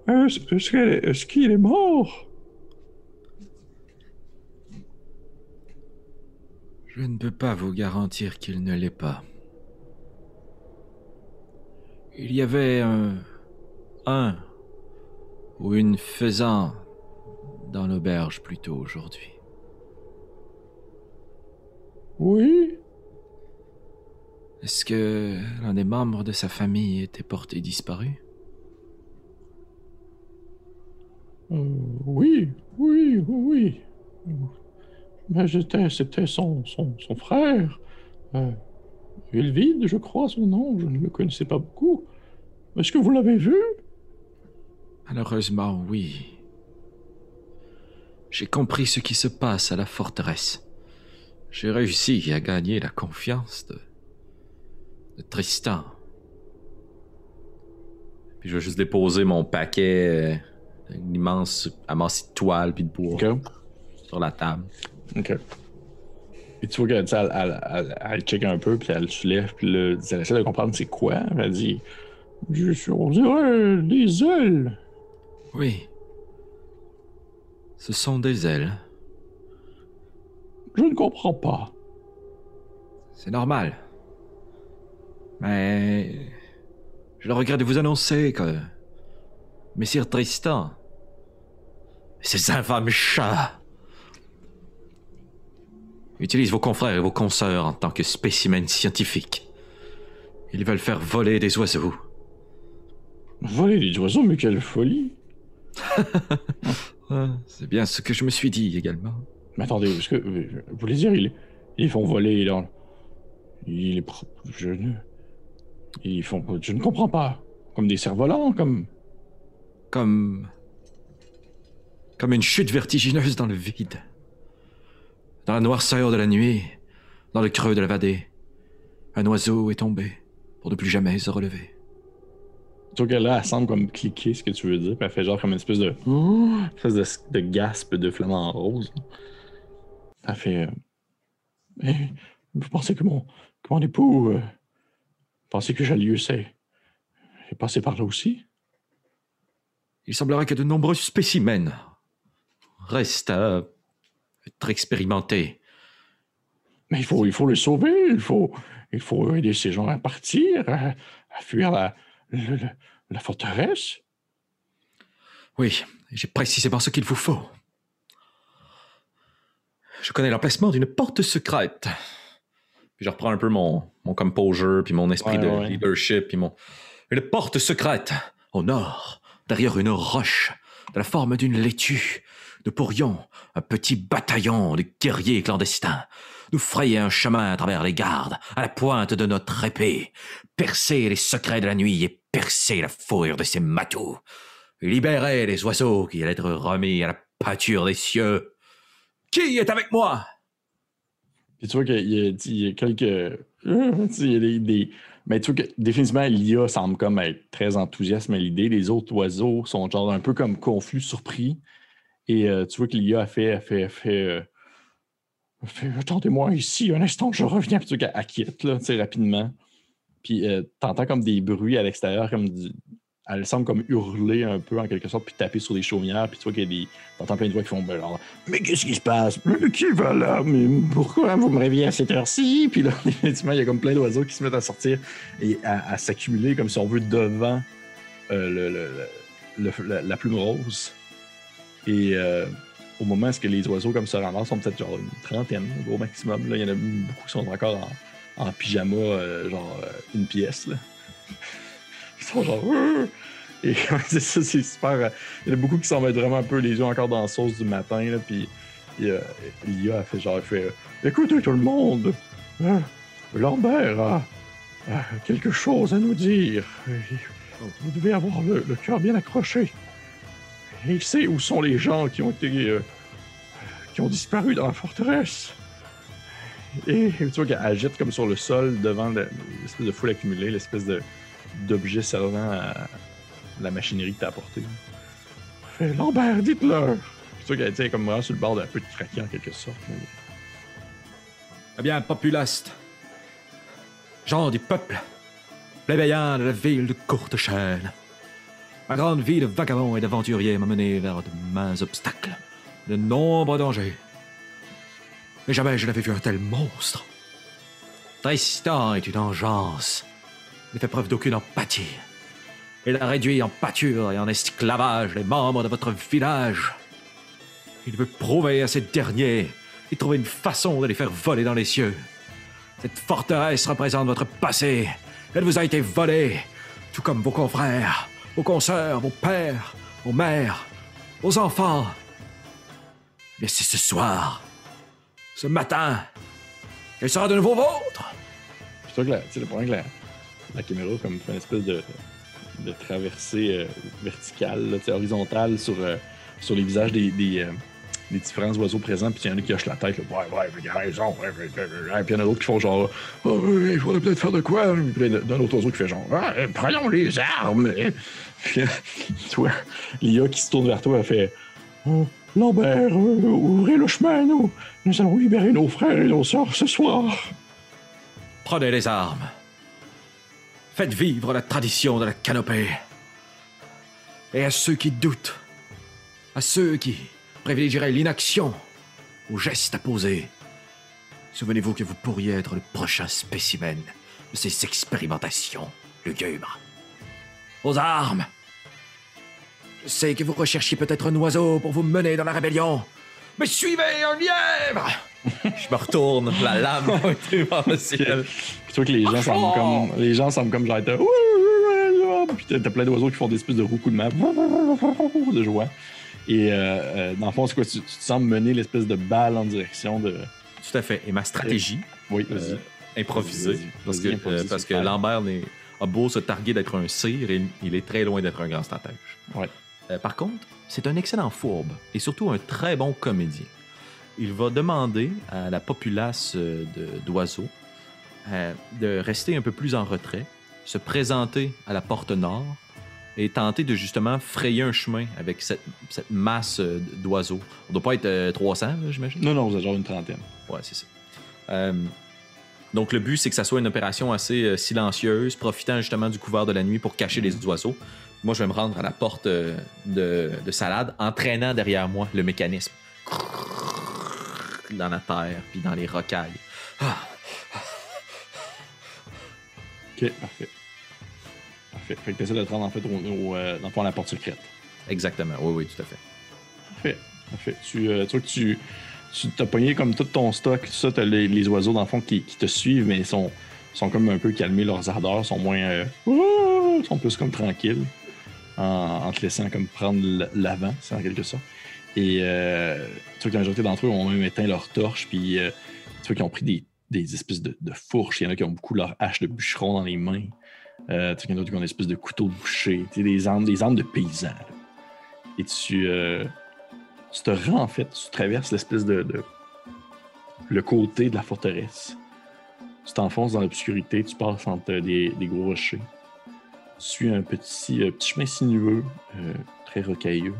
Est-ce qu'il est mort? Je ne peux pas vous garantir qu'il ne l'est pas. Il y avait un, un ou une faisan dans l'auberge plus tôt aujourd'hui. Oui? Est-ce que l'un des membres de sa famille était porté disparu? Euh, oui, oui, oui. Mais j'étais, c'était son, son, son frère. Euh, Ulvide, je crois son nom, je ne le connaissais pas beaucoup. Est-ce que vous l'avez vu? Malheureusement, oui. J'ai compris ce qui se passe à la forteresse. J'ai réussi à gagner la confiance de, de Tristan. Puis je vais juste déposer mon paquet, euh, une immense amassis de toile puis de bois sur la table. Ok. Et tu vois qu'elle elle, elle, elle check un peu, puis elle se lève, puis là, elle essaie de comprendre c'est quoi. Elle dit Je suis, on dirait des ailes. Oui. Ce sont des ailes. Je ne comprends pas. C'est normal. Mais je le regrette de vous annoncer que Messire Tristan, ces infâmes chats, utilisent vos confrères et vos consoeurs en tant que spécimens scientifiques. Ils veulent faire voler des oiseaux. Voler des oiseaux, mais quelle folie! C'est bien ce que je me suis dit également. Mais attendez, est-ce que. Vous voulez dire, ils, ils font voler dans. Il est. pro- Je ne. Ils font. Je ne comprends pas. Comme des cerfs-volants, comme. Comme. Comme une chute vertigineuse dans le vide. Dans la noirceur de la nuit, dans le creux de la vadée, un oiseau est tombé pour ne plus jamais se relever. Sauf que là, elle semble comme cliquer ce que tu veux dire, puis elle fait genre comme une espèce de. une espèce de, de gasp de flamant rose. Elle fait. euh, Mais vous pensez que mon, que mon époux. euh, pensez que Jalius est, est passé par là aussi? Il semblerait que de nombreux spécimens restent à être expérimentés. Mais il faut, il faut le sauver, il faut, il faut aider ces gens à partir, à, à fuir la, la forteresse. Oui, j'ai précisément ce qu'il vous faut. Je connais l'emplacement d'une porte secrète. Puis je reprends un peu mon, mon composure, puis mon esprit Ouais, de ouais. leadership, puis mon... Une porte secrète, au nord, derrière une roche, de la forme d'une laitue. Nous pourrions, un petit bataillon de guerriers clandestins, nous frayer un chemin à travers les gardes, à la pointe de notre épée, percer les secrets de la nuit et percer la fourrure de ces matous libérer les oiseaux qui allaient être remis à la pâture des cieux. Qui est avec moi? Puis tu vois qu'il y, a- quelques. Il y a des, des- Mais tu vois que définitivement, l'IA semble comme être très enthousiaste à l'idée. Les autres oiseaux sont genre un peu comme confus, surpris. Et euh, tu vois que l'IA a fait. A fait, a fait, euh, fait, Attendez-moi ici un instant, je reviens. Puis tu vois qu'elle elle quitte là, tu sais, rapidement. Puis euh, t'entends comme des bruits à l'extérieur, comme Elle semble comme hurler un peu en quelque sorte, puis taper sur des chaumières. Puis tu vois qu'il y a des. T'entends plein de voix qui font. Ben, mais qu'est-ce qui se passe? Mais qui va là? Mais pourquoi vous me réveillez à cette heure-ci? Puis là, effectivement, il y a comme plein d'oiseaux qui se mettent à sortir et à, s'accumuler, comme si on veut, devant le, la plume rose. Et euh, au moment où les oiseaux comme se ramassent, sont peut-être genre une trentaine, au maximum. Là. Il y en a beaucoup qui sont encore en, pyjama, euh, genre euh, une pièce. Là. Ils sont genre. Et c'est ça, c'est super. Il y en a beaucoup qui s'en mettent vraiment un peu les yeux encore dans la sauce du matin. Là, puis l'IA a fait genre. fait, Écoutez tout le monde, euh, Lambert a, quelque chose à nous dire. Vous devez avoir le cœur bien accroché. Il sait où sont les gens qui ont été euh, qui ont disparu dans la forteresse. Et tu vois qu'elle agite comme sur le sol devant le- l'espèce de foule accumulée, l'espèce d'objet servant à la machinerie que t'as apportée. Lambert, dites-leur. Tu vois qu'elle était comme vraiment sur le bord d'un peu de craquer en quelque sorte. Eh bien, populaste, gens du peuple, plébéiens de la ville de Courtechaîne. Ma grande vie de vagabond et d'aventurier m'a mené vers de mains obstacles, de nombreux dangers. Mais jamais je n'avais vu un tel monstre. Tristan est une engeance. Il ne fait preuve d'aucune empathie. Il a réduit en pâture et en esclavage les membres de votre village. Il veut prouver à ces derniers et trouver une façon de les faire voler dans les cieux. Cette forteresse représente votre passé. Elle vous a été volée, tout comme vos confrères, vos consoeurs, vos pères, vos mères, vos enfants. Mais c'est ce soir, ce matin, qu'elle sera de nouveau vôtre. La, tu sais, le problème que la, caméra comme une espèce de, de traversée euh, verticale, là, horizontale sur, euh, sur les visages des, des, euh, des différents oiseaux présents, puis il y en a qui hochent la tête, là, ouais, ouais, il a raison, ouais, ouais, ouais, puis il y en a d'autres qui font genre, oh, il faudrait peut-être faire de quoi, puis en a d'un autre oiseau qui fait genre, ah, euh, prenons les armes. Puis tu l'IA qui se tourne vers toi, elle fait, Euh, Lambert, euh, ouvrez le chemin, nous. Nous allons libérer nos frères et nos sœurs ce soir. Prenez les armes. Faites vivre la tradition de la canopée. Et à ceux qui doutent, à ceux qui privilégieraient l'inaction au geste à poser, souvenez-vous que vous pourriez être le prochain spécimen de ces expérimentations lugubres. Aux armes! Je sais que vous recherchiez peut-être un oiseau pour vous mener dans la rébellion, mais suivez un lièvre! Je me retourne, la lame vers le ciel. Puis tu vois que les gens semblent comme. Les gens semblent comme genre. être, Ouh, ouh, ouh, Puis t'as t'as plein d'oiseaux qui font des espèces de roucoulements de joie. Et euh, euh, dans le fond, c'est quoi? Tu, tu te sens mener l'espèce de balle en direction de. Tout à fait. Et ma stratégie, Oui, vas-y. euh, improvisée, Vas-y, parce vas-y, que, improvise, euh, parce que. Lambert a beau se targuer d'être un cire, il, il est très loin d'être un grand stratège. Ouais. Par contre, c'est un excellent fourbe et surtout un très bon comédien. Il va demander à la populace de- d'oiseaux de rester un peu plus en retrait, se présenter à la porte nord et tenter de justement frayer un chemin avec cette, cette masse euh, d'oiseaux. On doit pas être euh, 300, là, j'imagine? Non, non, vous êtes genre une trentaine. Ouais, c'est ça. Euh, donc, le but, c'est que ça soit une opération assez euh, silencieuse, profitant justement du couvert de la nuit pour cacher les oiseaux. Moi, je vais me rendre à la porte euh, de, de salade, entraînant derrière moi le mécanisme. Dans la terre, puis dans les rocailles. Ah, Ok, parfait. Parfait. Fait que t'essaies de te rendre en fait au, au, euh, dans le fond, à la porte secrète. exactement, oui, oui, tout à fait. Parfait. Parfait. Tu, euh, tu vois que tu, tu t'as pogné comme tout ton stock, tout ça, t'as les, les oiseaux dans le fond qui, qui te suivent, mais ils sont, sont comme un peu calmés, leurs ardeurs sont moins. euh, Ouh sont plus comme tranquilles, en, en te laissant comme prendre l'avant, c'est en quelque sorte. Et euh, tu vois que la majorité d'entre eux ont même éteint leur torche, puis euh, tu vois qu'ils ont pris des, des espèces de, de fourches. Il y en a qui ont beaucoup leur hache de bûcheron dans les mains. Euh, a d'autres qui ont des espèces de tu sais, des armes, des armes de paysans. Et tu, euh, tu te rends en fait, tu traverses l'espèce de, le côté de la forteresse. Tu t'enfonces dans l'obscurité, tu passes entre des, gros rochers. Tu suis un petit, euh, chemin sinueux, euh, très rocailleux.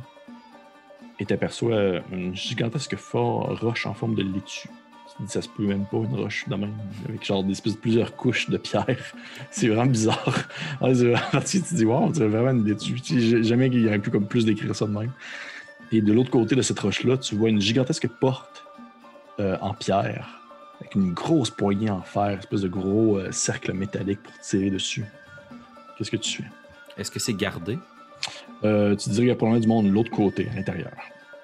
Et tu aperçois une gigantesque fort roche en forme de laitue. Tu te dis, ça se peut même pas, une roche de même, avec genre des espèces de plusieurs couches de pierre. c'est vraiment bizarre. Ah, c'est vraiment parti, tu te dis, wow, dirait vraiment une. Tu j'ai- Jamais qu'il y aurait pu comme plus décrire ça de même. Et de l'autre côté de cette roche-là, tu vois une gigantesque porte euh, en pierre, avec une grosse poignée en fer, une espèce de gros euh, cercle métallique pour tirer dessus. Qu'est-ce que tu fais? Est-ce que c'est gardé? Euh, tu dirais qu'il y a probablement du monde de l'autre côté, à l'intérieur.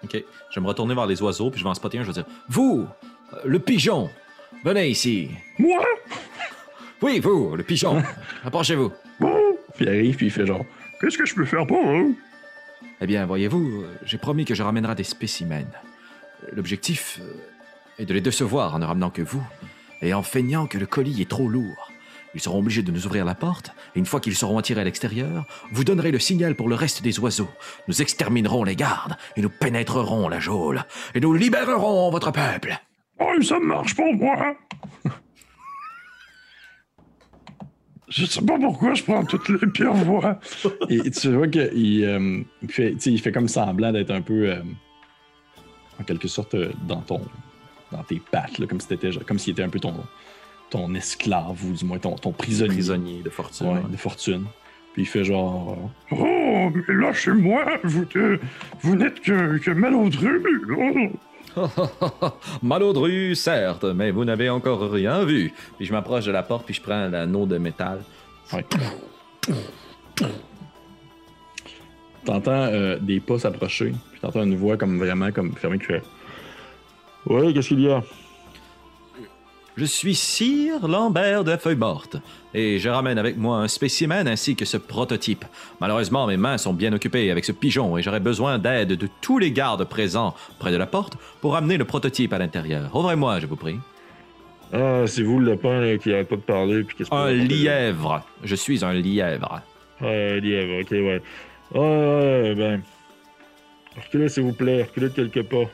Ok. Je vais me retourner vers les oiseaux, puis je vais en spotter un, je vais dire Vous, le pigeon, venez ici. Moi? Oui, vous, le pigeon, approchez-vous. Bon, Puis il arrive, puis il fait genre, qu'est-ce que je peux faire pour eux? Eh bien, voyez-vous, j'ai promis que je ramènerai des spécimens. L'objectif euh, est de les décevoir en ne ramenant que vous, et en feignant que le colis est trop lourd. Ils seront obligés de nous ouvrir la porte, et une fois qu'ils seront attirés à l'extérieur, vous donnerez le signal pour le reste des oiseaux. Nous exterminerons les gardes, et nous pénétrerons la geôle, et nous libérerons votre peuple. Oh, ça marche pour moi. Je sais pas pourquoi je prends toutes les pires voies. Et tu vois qu'il euh, il fait, il fait comme semblant d'être un peu, euh, en quelque sorte, euh, dans ton, dans tes pattes, là, comme si t'étais, comme s'il était un peu ton, ton esclave ou du moins ton, ton prisonnier, Prisonnier de fortune. ouais, de fortune. Puis il fait genre, euh, Oh, mais lâchez-moi, vous, que- vous n'êtes que, que malodru. Oh. Malodru, certes, mais vous n'avez encore rien vu. Puis je m'approche de la porte, puis je prends l'anneau de métal. Ouais. T'entends euh, des pas s'approcher, puis t'entends une voix comme vraiment comme fermée qui fait Ouais, qu'est-ce qu'il y a Je suis Sire Lambert de Feuille Morte, et je ramène avec moi un spécimen ainsi que ce prototype. Malheureusement, mes mains sont bien occupées avec ce pigeon, et j'aurais besoin d'aide de tous les gardes présents près de la porte pour amener le prototype à l'intérieur. Ouvrez-moi, je vous prie. Ah, c'est vous le lapin là, qui arrête pas de parler. Puis Un lièvre. Je suis un lièvre. Ah, un lièvre, ok, ouais. Ah, ouais, ben. Reculez, s'il vous plaît, reculez de quelques pas.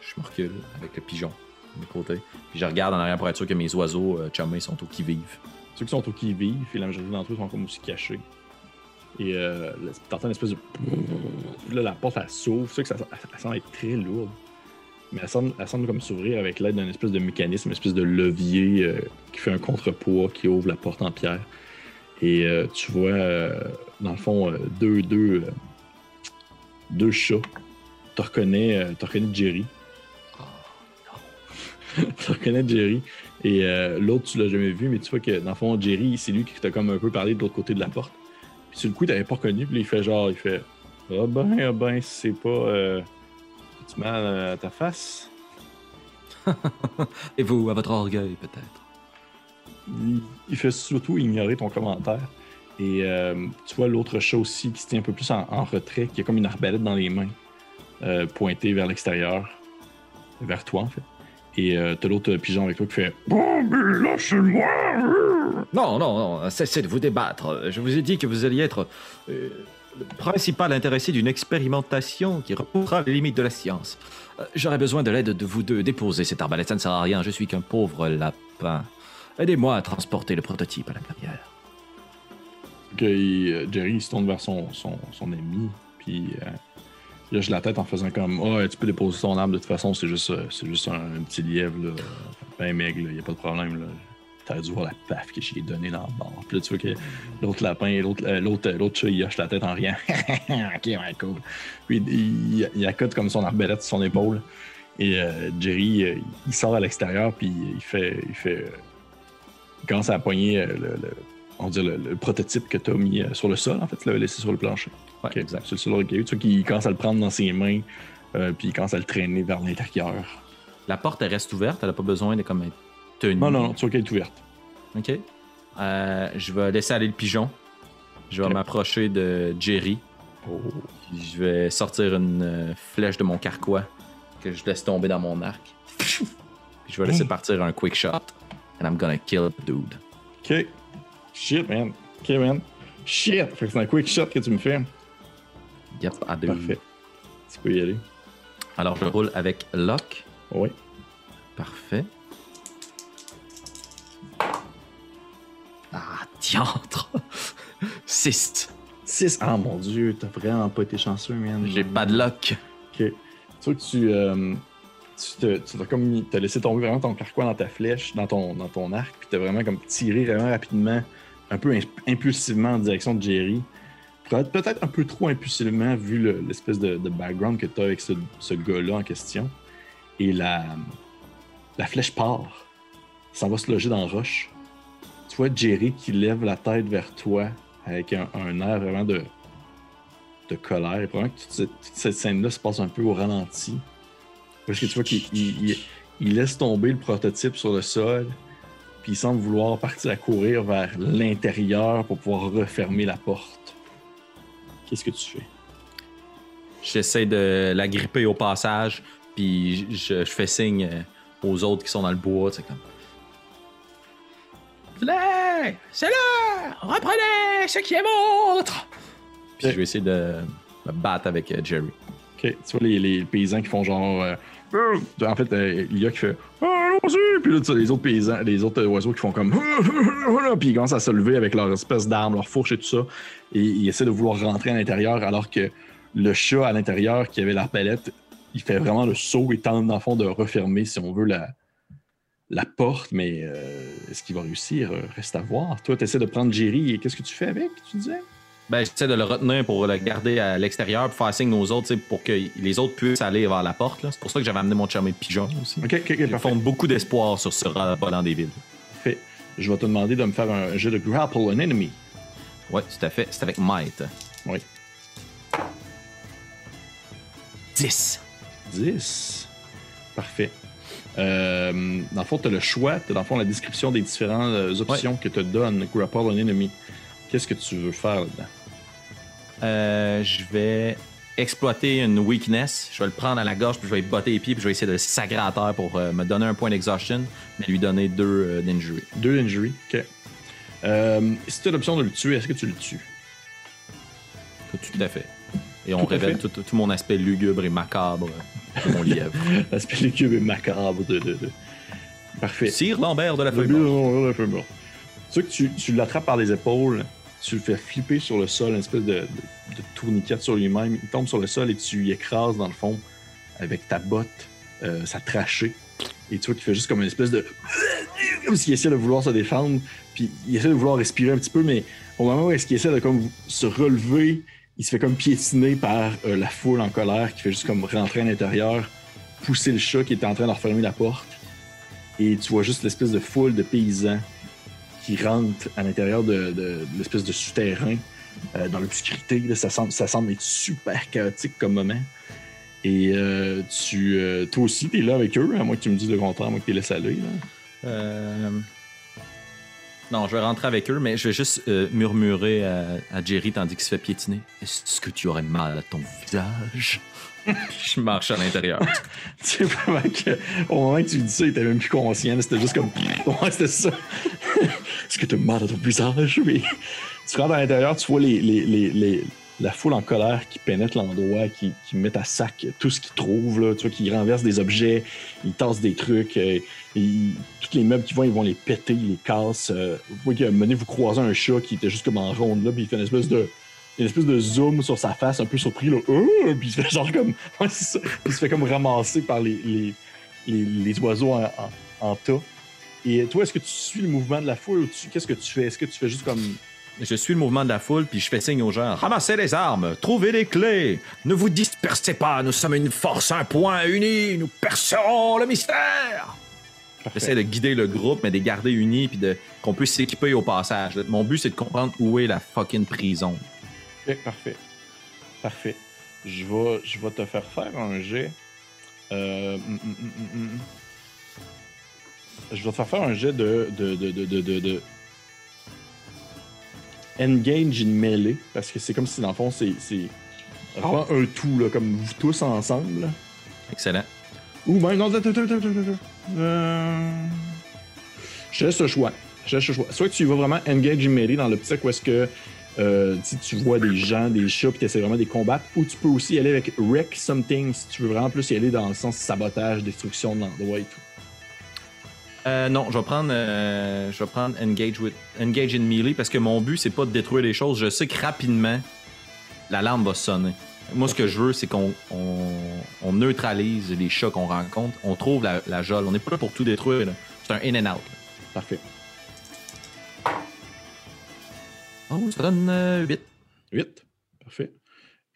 Je me recule avec le pigeon de mes côtés. Je regarde en arrière pour être sûr que mes oiseaux euh, sont au qui-vive. Ceux qui sont au qui-vive, et la majorité d'entre eux sont comme aussi cachés. Et euh, t'entends une espèce de. Là, la porte, elle s'ouvre. C'est que ça, semble être très lourde. Mais elle semble, comme s'ouvrir avec l'aide d'un espèce de mécanisme, une espèce de levier euh, qui fait un contrepoids qui ouvre la porte en pierre. Et euh, tu vois, euh, dans le fond, deux, deux, deux chats. Tu reconnais, reconnais Jerry. tu reconnais Jerry. Et euh, l'autre, tu l'as jamais vu, mais tu vois que dans le fond, Jerry, c'est lui qui t'a comme un peu parlé de l'autre côté de la porte. Puis sur le coup, t'avais pas reconnu, puis il fait genre, il fait Ah ben, ah ben, c'est pas. Euh, tu mal à ta face. Et vous, à votre orgueil, peut-être. Il, il fait surtout ignorer ton commentaire. Et euh, tu vois l'autre chat aussi qui se tient un peu plus en, en retrait, qui a comme une arbalète dans les mains, euh, pointée vers l'extérieur, vers toi en fait. Et euh, t'as l'autre pigeon avec toi qui fait Bon, mais lâchez-moi. Non, non, non, cessez de vous débattre. Je vous ai dit que vous alliez être euh, le principal intéressé d'une expérimentation qui repoussera les limites de la science. Euh, J'aurais besoin de l'aide de vous deux. Déposez cette arbalète, ça ne sert à rien. Je suis qu'un pauvre lapin. Aidez-moi à transporter le prototype à l'intérieur. que il- Jerry il se tourne vers son, son, son ami, puis euh, il lâche la tête en faisant comme Ah, tu peux déposer ton arme, de toute façon, c'est juste, euh, c'est juste un, petit lièvre, là, ben maigre, il n'y a pas de problème. Là. T'aurais dû voir la paf que j'ai donnée dans le bord. Puis là, tu vois que l'autre lapin, l'autre, euh, l'autre, l'autre chat, il hoche la tête en riant. ok, cool. Puis il, il, accote comme son arbalète sur son épaule. Et euh, Jerry, euh, il sort à l'extérieur, puis il fait. Il, fait, euh, il commence à poigner euh, le, le- on le, le prototype que tu as mis euh, sur le sol, en fait, l'avais laissé sur le plancher. Ouais, exact. C'est le sol qu'il Tu vois qu'il commence à le prendre dans ses mains, euh, puis il commence à le traîner vers l'intérieur. La porte, elle reste ouverte. Elle n'a pas besoin de comme être tenue. Non, non, non, tu vois qu'elle est ouverte. OK. Euh, je vais laisser aller le pigeon. Je vais m'approcher de Jerry. Puis Je vais sortir une euh, flèche de mon carquois que je laisse tomber dans mon arc. Puis je vais laisser partir un quick shot. And I'm gonna kill the dude. Ok. Shit, man. Ok, man. Shit! Fait que c'est un quick shot que tu me fais. Yep, à deux. Parfait. Tu peux y aller. Alors je roule avec Lock. Oui. Parfait. Ah, diantre! 6. 6. Ah mon dieu, t'as vraiment pas été chanceux, man. J'ai pas de lock. Ok. Tu vois que tu. euh, tu te- tu t'as comme t'as laissé tomber vraiment ton carquois dans ta flèche, dans ton, dans ton arc, puis t'as vraiment comme tiré vraiment rapidement, un peu imp- impulsivement en direction de Jerry. Peut-être un peu trop impulsivement vu le- l'espèce de, background que t'as avec ce, ce gars-là en question. Et la, la flèche part. Ça va se loger dans la roche. Tu vois Jerry qui lève la tête vers toi avec un, air vraiment de, de colère. Probablement que toute cette, cette scène-là se passe un peu au ralenti. Parce que tu vois qu'il il- il- il laisse tomber le prototype sur le sol, puis il semble vouloir partir à courir vers l'intérieur pour pouvoir refermer la porte. Qu'est-ce que tu fais? J'essaie de la gripper au passage, puis je, je fais signe euh, aux autres qui sont dans le bois, c'est comme. Venez! C'est là! Reprenez ce qui est vôtre! Puis je vais essayer de me battre avec euh, Jerry. Ok, tu vois les, les paysans qui font genre. euh, en fait, euh, il y a qui fait Puis là, tu les autres paysans, les autres euh, oiseaux qui font comme Puis ils commencent à se lever avec leur espèce d'armes, leur fourche et tout ça. Et ils essaient de vouloir rentrer à l'intérieur alors que le chat à l'intérieur qui avait la palette, il fait vraiment le saut et tente dans le fond de refermer, si on veut, la, la porte. Mais euh, est-ce qu'il va réussir? Euh, Reste à voir. Toi, tu essaies de prendre Jerry et qu'est-ce que tu fais avec, tu disais? Ben, j'essaie de le retenir pour le garder à l'extérieur, pour faire signe aux autres, pour que les autres puissent aller vers la porte. C'est pour ça que j'avais amené mon charmé de pigeon aussi. Ok, Ils font beaucoup d'espoir sur ce volant des villes. Je vais te demander de me faire un jeu de grapple an enemy. Ouais, tout à fait. C'est avec Might. Oui. 10. 10. Parfait. Euh, dans le fond, tu as le choix, tu as dans le fond la description des différentes euh, options que te donne Grapple an Enemy. Qu'est-ce que tu veux faire là-dedans? Euh, je vais exploiter une weakness. Je vais le prendre à la gorge, puis je vais lui botter les pieds, puis je vais essayer de le sacrer à terre pour euh, me donner un point d'exhaustion, mais lui donner deux euh, d'injury. Deux injuries. OK. Euh, si tu as l'option de le tuer, est-ce que tu le tues? Tout à fait. Et on Tout révèle tout, tout mon aspect lugubre et macabre de mon lièvre. L'aspect du cube est macabre de. de- de- Parfait. Sire Lambert de la Le feuille morte. Tu sais que tu, tu l'attrapes par les épaules, tu le fais flipper sur le sol, une espèce de, de, tourniquet sur lui-même. Il tombe sur le sol et tu y écrases dans le fond avec ta botte, euh, sa trachée. Et tu vois qu'il fait juste comme une espèce de. Comme s'il essaie de vouloir se défendre. Puis il essaie de vouloir respirer un petit peu, mais au moment où est-ce qu'il essaie de comme se relever, il se fait comme piétiner par euh, la foule en colère qui fait juste comme rentrer à l'intérieur, pousser le chat qui est en train de refermer la porte. Et tu vois juste l'espèce de foule de paysans qui rentrent à l'intérieur de, l'espèce de souterrain euh, dans l'obscurité. Ça semble, ça semble être super chaotique comme moment. Et euh, tu, euh, toi aussi, t'es là avec eux, à moins que tu me dises le contraire, à moins que tu les laisses aller. Euh, Non, je vais rentrer avec eux, mais je vais juste murmurer à, à Jerry tandis qu'il se fait piétiner. Est-ce que tu aurais mal à ton visage? Je marche à l'intérieur. Tu sais au moment que tu lui dis ça, il était même plus conscient. C'était juste comme. Ouais, c'était ça. Est-ce que tu mal à ton visage? Mais tu rentres à l'intérieur, tu vois les, les, les, la foule en colère qui pénètre l'endroit, qui, qui met à sac tout ce qu'ils trouvent, là, tu vois, qui renverse des objets, ils tassent des trucs, euh, ils- tous les meubles qu'ils voient, ils vont les péter, ils les cassent. euh, vous voyez qu'à un moment vous croisez un chat qui était juste comme en ronde là, puis il fait une espèce de une espèce de zoom sur sa face, un peu surpris, là, Euh, puis il se fait genre comme. Il se fait comme ramasser par les, les, les, les oiseaux en, en, en tas. Et toi, est-ce que tu suis le mouvement de la foule ou qu'est-ce que tu fais? Est-ce que tu fais juste comme. Je suis le mouvement de la foule, puis je fais signe aux gens. Ramassez les armes, trouvez les clés. Ne vous dispersez pas, nous sommes une force, un point uni. Nous percerons le mystère. J'essaie de guider le groupe, mais de les garder unis, puis de qu'on puisse s'équiper au passage. Mon but, c'est de comprendre où est la fucking prison. Ok, parfait. Parfait. Je vais, je vais te faire faire un jet. Euh, hum, hum, hum. Je vais te faire faire un jet de. de, de, de, de, Engage in melee. Parce que c'est comme si, dans le fond, c'est. vraiment un tout, là, comme vous tous ensemble. Excellent. Ou ben, non. Euh... Je laisse le choix. Je laisse le choix. Soit que tu vas vraiment engage in melee dans l'optique où est-ce que euh, tu sais, tu vois des gens, des chats, puis tu essaies vraiment de les combattre. Ou tu peux aussi aller avec wreck something si tu veux vraiment plus y aller dans le sens sabotage, destruction de l'endroit et tout. Euh, non, je vais prendre, euh, je vais prendre engage with engage in melee parce que mon but c'est pas de détruire les choses. Je sais que rapidement l'alarme va sonner. Moi, ce que je veux, c'est qu'on on, on neutralise les chats qu'on rencontre. On trouve la, la. On n'est pas là pour tout détruire. C'est un in and out. Parfait. Oh, ça donne euh, 8. 8. Parfait.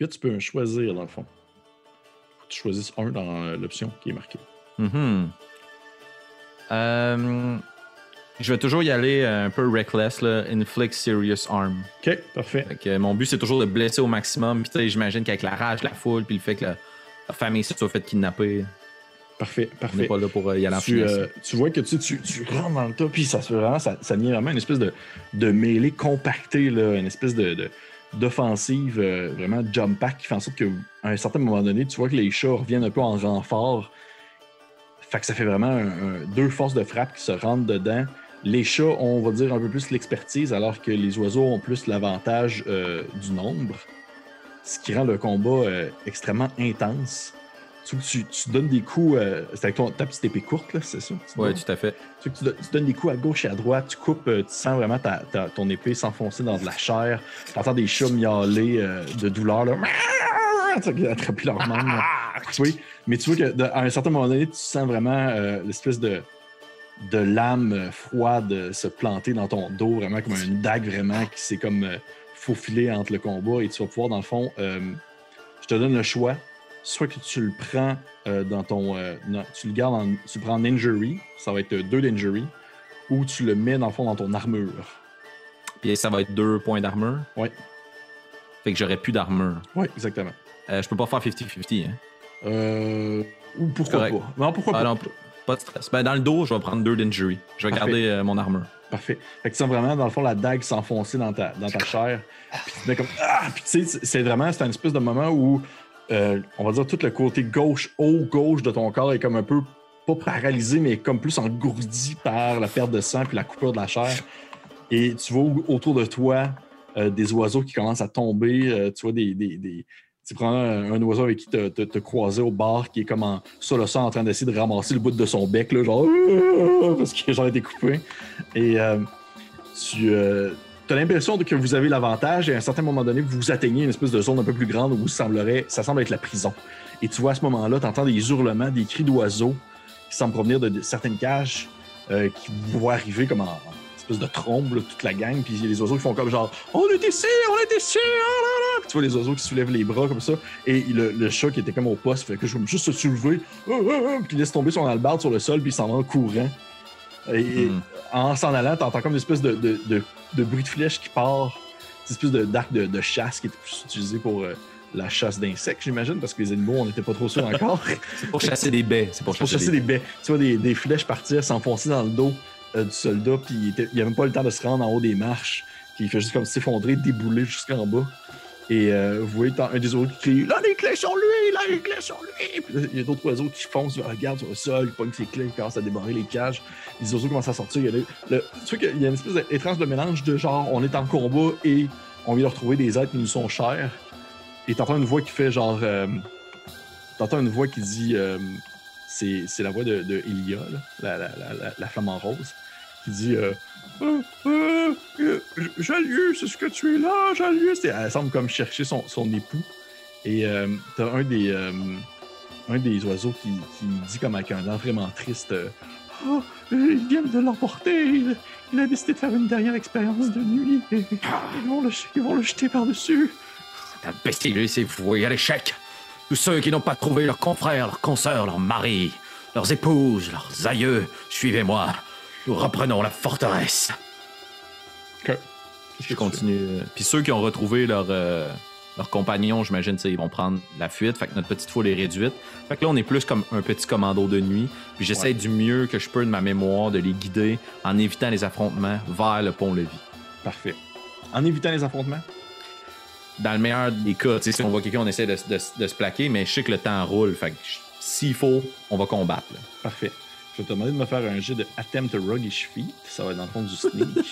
8, tu peux choisir dans le fond. Faut que tu choisisses un dans euh, l'option qui est marquée. Euh, je vais toujours y aller un peu reckless, là. Inflict serious harm. Ok, parfait. Fait que mon but, c'est toujours de blesser au maximum. Puis, tu sais, j'imagine qu'avec la rage la foule, puis le fait que la, la famille se soit fait kidnapper, Parfait, on n'est parfait. pas là pour euh, y aller en tu, euh, tu vois que tu, tu, tu rentres dans le tas, puis ça se fait vraiment, ça, ça devient vraiment une espèce de, de mêlée compactée, là, une espèce de, d'offensive euh, vraiment jump pack qui fait en sorte que à un certain moment donné, tu vois que les chats reviennent un peu en renfort. Fait que ça fait vraiment un- un- deux forces de frappe qui se rentrent dedans. Les chats ont, on va dire, un peu plus l'expertise, alors que les oiseaux ont plus l'avantage euh, du nombre. Ce qui rend le combat extrêmement intense. Tu, tu, tu donnes des coups. euh, c'est avec ton, ta petite épée courte, là, c'est ça? Donnes- tout à fait. tu, tu don- tu donnes des coups à gauche et à droite, tu coupes, euh, tu sens vraiment ta, ta- ton épée s'enfoncer dans de la chair. Tu entends des chats miauler euh, de douleur, là. Tu sais, attraper leur main. vois, mais tu vois que de- à un certain moment donné, tu sens vraiment euh, l'espèce de, de lame froide se planter dans ton dos, vraiment comme une dague vraiment qui s'est comme faufilée entre le combat et tu vas pouvoir, dans le fond, je te donne le choix. Soit que tu le prends euh, dans ton. euh, non, tu le gardes en. Tu prends en injury, ça va être euh, deux d'injury, ou tu le mets dans le fond dans ton armure. Puis ça va être deux points d'armure? Ouais. Fait que j'aurais plus d'armure. Oui, exactement. Euh, je peux pas faire 50-50, hein? Euh, ou pourquoi pas? Non, pourquoi Ah pas? non, pas de stress. Ben, dans le dos, je vais prendre deux d'injury. Je vais Parfait. garder euh, mon armure. Parfait. Fait que tu sens vraiment, dans le fond, la dague s'enfoncer dans ta, dans ta chair. Puis tu te mets comme. Ah! Puis tu sais, c'est- c'est vraiment, c'est un espèce de moment où, euh, on va dire, tout le côté gauche, haut gauche de ton corps est comme un peu, pas paralysé, mais comme plus engourdi par la perte de sang puis la coupure de la chair. Et tu vois au- autour de toi euh, des oiseaux qui commencent à tomber. euh, tu vois des. tu prends un, oiseau avec qui te, te, au bar qui est comme en, sur le sol en train d'essayer de ramasser le bout de son bec, là, genre parce qu'il a genre été coupé. Et tu as l'impression que vous avez l'avantage et à un certain moment donné, vous atteignez une espèce de zone un peu plus grande où semblerait, ça semble être la prison. Et tu vois à ce moment-là, tu entends des hurlements, des cris d'oiseaux qui semblent provenir de, de certaines cages euh, qui vous voient arriver comme en, en espèce de trombe, là, toute la gang. Puis il y a les oiseaux qui font comme genre On est ici, on est ici, ah là là. Puis tu vois les oiseaux qui soulèvent les bras comme ça. Et le, le chat qui était comme au poste fait que je vais juste se soulever, ah, ah, ah, puis il laisse tomber son albarde sur le sol, puis il s'en va en courant. Et, et Mhm. en s'en allant, t'entends comme une espèce de, de, de- de bruit de flèche qui part. Une espèce de- d'arc de, de chasse qui était plus utilisé pour euh, la chasse d'insectes, j'imagine, parce que les animaux, on n'était pas trop sûrs encore. C'est pour chasser des baies. C'est pour pour chasser, des baies. Tu vois des, des flèches partir, s'enfoncer dans le dos euh, du soldat, puis il, il avait même pas le temps de se rendre en haut des marches. Puis il fait juste comme s'effondrer, débouler jusqu'en bas. Et euh, vous voyez un des oiseaux qui crie Là, les clés sur lui, là, les clés sur lui. Il y a d'autres oiseaux qui foncent vers sur le sol, ils pognent ses clés, ils commencent à débarrer les cages. Les oiseaux commencent à sortir. Il y a, le- qu'il y a une espèce d'étrange de mélange de genre on est en combat et on vient de retrouver des êtres qui nous sont chers. Et t'entends une voix qui fait genre. euh, t'entends une voix qui dit. euh, c'est, la voix de, Elia, là, la, la, la, la, la flamme en rose, qui dit. Euh, Euh, Jalius, est-ce que tu es là, Jalius? Elle semble comme chercher son, son époux. Et euh, t'as un des. un des oiseaux qui, qui dit comme avec un air vraiment triste. Oh, ils viennent de l'emporter. Il, a décidé de faire une dernière expérience de nuit. Et, ils, vont le, ils vont le jeter par-dessus. Imbécile, laissez-vous vouer à l'échec. Tous ceux qui n'ont pas trouvé leurs confrères, leurs consoeurs, leurs maris, leurs épouses, leurs aïeux, suivez-moi. Nous reprenons la forteresse. Je continue? Puis ceux qui ont retrouvé leur, euh, leur compagnon, j'imagine, ils vont prendre la fuite. Fait que notre petite foule est réduite. Fait que là, on est plus comme un petit commando de nuit. Puis j'essaie Ouais. du mieux que je peux de ma mémoire de les guider en évitant les affrontements vers le pont-levis. Parfait. En évitant les affrontements? Dans le meilleur des cas, tu sais, si on voit quelqu'un, on essaie de, de- de se plaquer, mais je sais que le temps roule. Fait que s'il faut, on va combattre. là. Parfait. Je vais te demander de me faire un jet de Attempt Ruggish Feet. Ça va être dans le fond du sneak.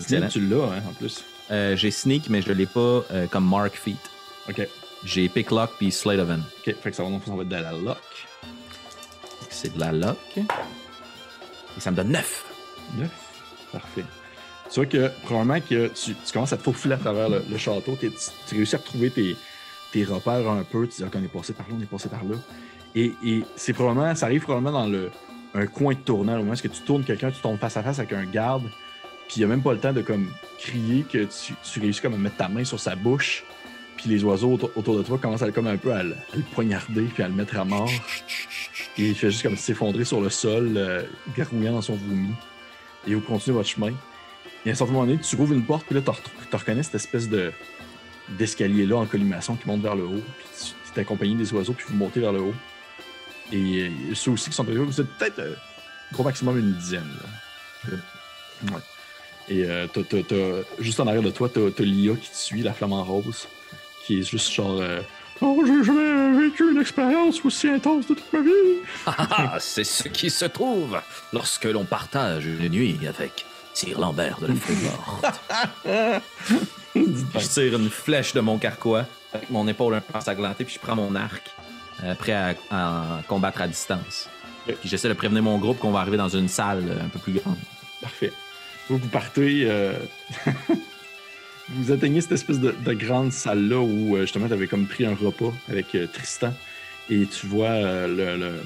Sneak, tu l'as, hein, en plus. Euh, j'ai Sneak, mais je l'ai pas euh, comme Mark Feet. OK. J'ai Picklock puis Slate of Hand. OK. Fait que ça va, dans le fond, ça va être de la lock. C'est de la lock. Et ça me donne 9. 9. Parfait. Tu vois que probablement que tu, tu commences à te faufiler à travers le, le château. T'es- Tu, tu réussis à retrouver tes, tes repères un peu. Tu dis, OK, on est passé par là, on est passé par là. Et, c'est probablement, ça arrive probablement dans le, un coin de tournant. Au moment où tu tournes quelqu'un, tu tombes face à face avec un garde. Puis il n'y a même pas le temps de comme crier que tu, réussis comme à mettre ta main sur sa bouche. Puis les oiseaux autour, de toi commencent à, comme un peu à, le- poignarder puis à le mettre à mort. Et il fait juste comme s'effondrer sur le sol, euh, gargouillant dans son vomi. Et vous continuez votre chemin. Et à un certain moment donné, tu rouvres une porte, puis là, tu re- tu reconnais cette espèce de d'escalier-là en collimation qui monte vers le haut. Puis tu es accompagné des oiseaux, puis vous montez vers le haut. Et euh, ceux aussi qui sont arrivés, vous êtes peut-être euh, gros maximum une dizaine. Là. Ouais. Et euh, t'as- t'as- t'as- juste en arrière de toi, t'as t'as Lia qui te suit, la flamme en rose, qui est juste genre. euh, Oh, j'ai jamais vécu une expérience aussi intense de toute ma vie. Ah, c'est ce qui se trouve lorsque l'on partage une nuit avec Sir Lambert de la Feuille Je tire une flèche de mon carquois avec mon épaule un peu ensanglantée, puis je prends mon arc, euh, prêt à, à combattre à distance. Puis j'essaie de prévenir mon groupe qu'on va arriver dans une salle euh, un peu plus grande. Parfait. Vous, vous partez. euh, vous atteignez cette espèce de, de grande salle-là où justement tu avais comme pris un repas avec Tristan. Et tu vois le, le-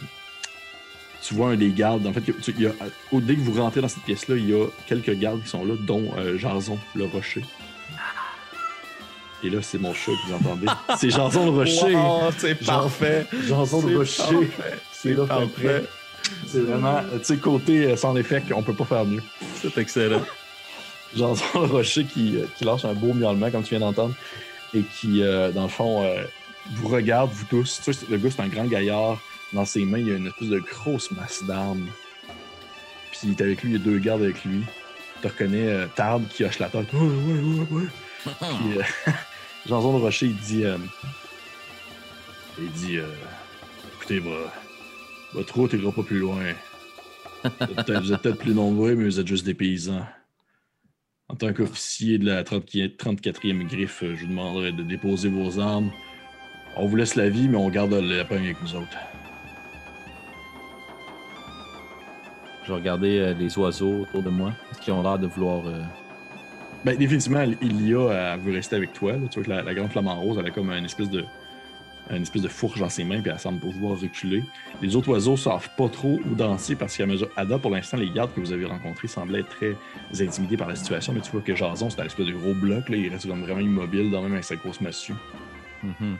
Tu vois un des gardes. En fait, tu- il y a, au- dès que vous rentrez dans cette pièce-là, il y a quelques gardes qui sont là, dont euh, Jarzon le Rocher. Et là, c'est mon chat que vous entendez. C'est Jarzon le Rocher. c'est parfait. Jarzon le Rocher. C'est là fait prêt. C'est vraiment, euh, tu sais, côté euh, sans effet, on peut pas faire mieux. C'est excellent. Janson le Rocher qui, euh, qui lâche un beau miaulement, comme tu viens d'entendre, et qui, euh, dans le fond, euh, vous regarde, vous tous. Tu sais, le gars, c'est un grand gaillard. Dans ses mains, il y a une espèce de grosse masse d'armes. Puis il est avec lui, il y a deux gardes avec lui. Tu reconnais euh, Tard qui hoche la tête. Ouais, ouais, ouais, ouais. Puis Janson le Rocher, il dit. euh, il dit. euh, écoutez, va- votre route ira pas plus loin. Vous êtes peut-être- plus nombreux, mais vous êtes juste des paysans. En tant qu'officier de la 30 34e griffe, je vous demanderai de déposer vos armes. On vous laisse la vie, mais on garde le lapin avec nous autres. Je regarder euh, les oiseaux autour de moi. Est-ce qu'ils ont l'air de vouloir. euh, Ben, définitivement, Ilia elle veut rester avec toi. là. Tu vois que la, grande flamme en rose, elle a comme une espèce de une espèce de fourche dans ses mains, puis elle semble pas vouloir reculer. Les autres oiseaux savent pas trop où danser parce qu'à mesure Ada, pour l'instant, les gardes que vous avez rencontrés semblaient être très intimidés par la situation, mais tu vois que Jason, c'est un espèce de gros bloc, là, il reste comme vraiment immobile, dans même avec sa grosse massue. mhm.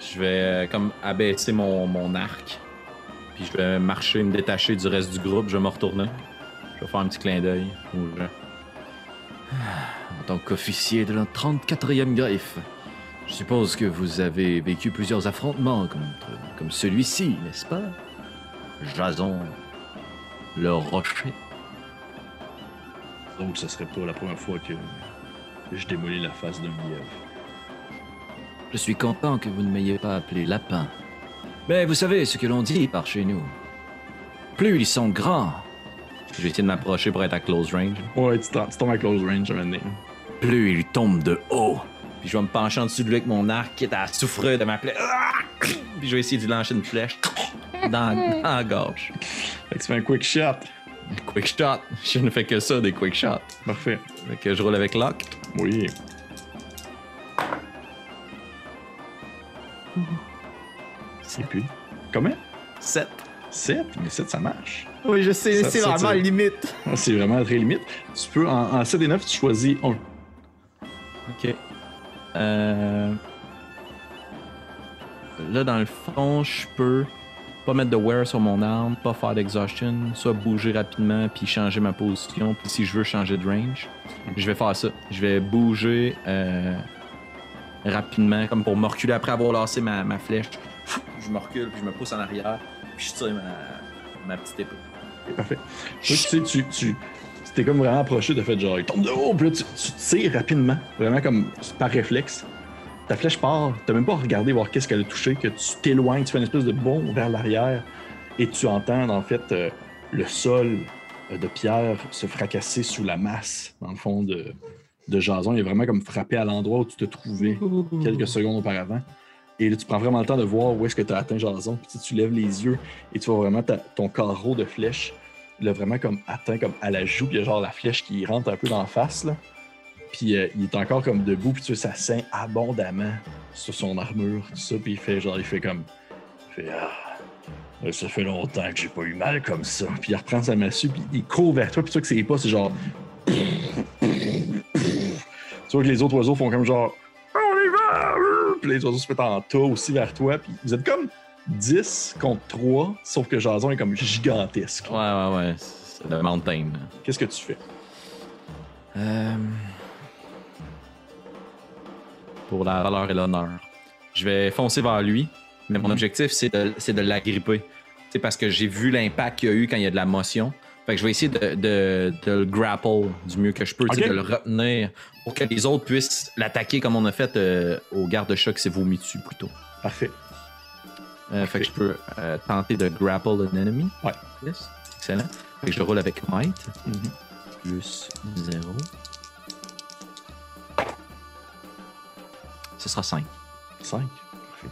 Je vais euh, comme abaisser mon, mon arc. Puis je vais marcher, me détacher du reste du groupe. Je vais me retourner. Je vais faire un petit clin d'œil aux gens. En tant qu'officier de la 34e griffe, je suppose que vous avez vécu plusieurs affrontements comme, comme celui-ci, n'est-ce pas? Jason, le rocher. Donc, ce serait pas la première fois que je démolis la face d'un lièvre. Je suis content que vous ne m'ayez pas appelé lapin. Mais vous savez ce que l'on dit par chez nous. Plus ils sont grands, Je vais essayer de m'approcher pour être à close range. Ouais, tu, tombes à close range un moment donné. plus ils tombent de haut. Puis je vais me pencher en dessous de lui avec mon arc, quitte à souffrir de ma plaie. Ah! Puis je vais essayer de lui lancer une flèche dans, dans la gorge. Fait que tu fais un quick shot. Quick shot? Je ne fais que ça, des quick shots. Parfait. Fait que je roule avec Lock. Oui. Et puis, combien? 7. 7? Mais 7, ça marche. Oui, je sais, c'est vraiment ça. limite. C'est vraiment très limite. Tu peux, en, en 7 et 9, tu choisis un. Ok. Euh... Là, dans le fond, je peux pas mettre de wear sur mon arme, pas faire d'exhaustion, soit bouger rapidement puis changer ma position. Puis si je veux changer de range, je vais faire ça. Je vais bouger euh, rapidement, comme pour me reculer après avoir lancé ma, ma flèche. Je me recule puis je me pousse en arrière, puis je tire ma, ma petite épée. Parfait. Tu sais, tu, tu t'es comme vraiment approché de fait genre, il tombe de haut, puis là, tu, tu tires rapidement, vraiment comme par réflexe. Ta flèche part, t'as même pas regardé voir qu'est-ce qu'elle a touché, que tu t'éloignes, tu fais une espèce de bond vers l'arrière, et tu entends en fait euh, le sol euh, de pierre se fracasser sous la masse, dans le fond, de, de Jason. Il est vraiment comme frappé à l'endroit où tu te trouvais quelques secondes auparavant. Et là, tu prends vraiment le temps de voir où est-ce que tu as atteint Jason. Puis tu, lèves les yeux et tu vois vraiment ton carreau de flèche, là, vraiment comme atteint comme à la joue. Puis il y a genre la flèche qui rentre un peu dans la face. Là. Puis euh, il est encore comme debout. Puis tu vois, ça saigne abondamment sur son armure. Tout ça. Puis il fait genre, il fait comme. Il fait Ah, ça fait longtemps que j'ai pas eu mal comme ça. Puis il reprend sa massue. Puis il court vers toi. Puis tu vois que c'est pas, c'est genre. Tu vois que les autres oiseaux font comme genre. Puis les oiseaux se mettent en tas aussi vers toi. Puis vous êtes comme 10 contre 3, sauf que Jason est comme gigantesque. Ouais, ouais, ouais. C'est le mountain. Qu'est-ce que tu fais? Euh, Pour la valeur et l'honneur. Je vais foncer vers lui, mais mon objectif, c'est de, c'est de l'agripper. C'est parce que j'ai vu l'impact qu'il y a eu quand il y a de la motion. Fait que je vais essayer de, de- de le grapple du mieux que je peux, de le retenir pour que les autres puissent l'attaquer comme on a fait euh, au garde-chat qui s'est vomi dessus plutôt. Parfait. Euh, fait que je peux euh, tenter de grapple an enemy. Ouais. Yes. Excellent. Fait que je roule avec Might. Mhm. Plus 0. Ce sera 5. 5. Parfait.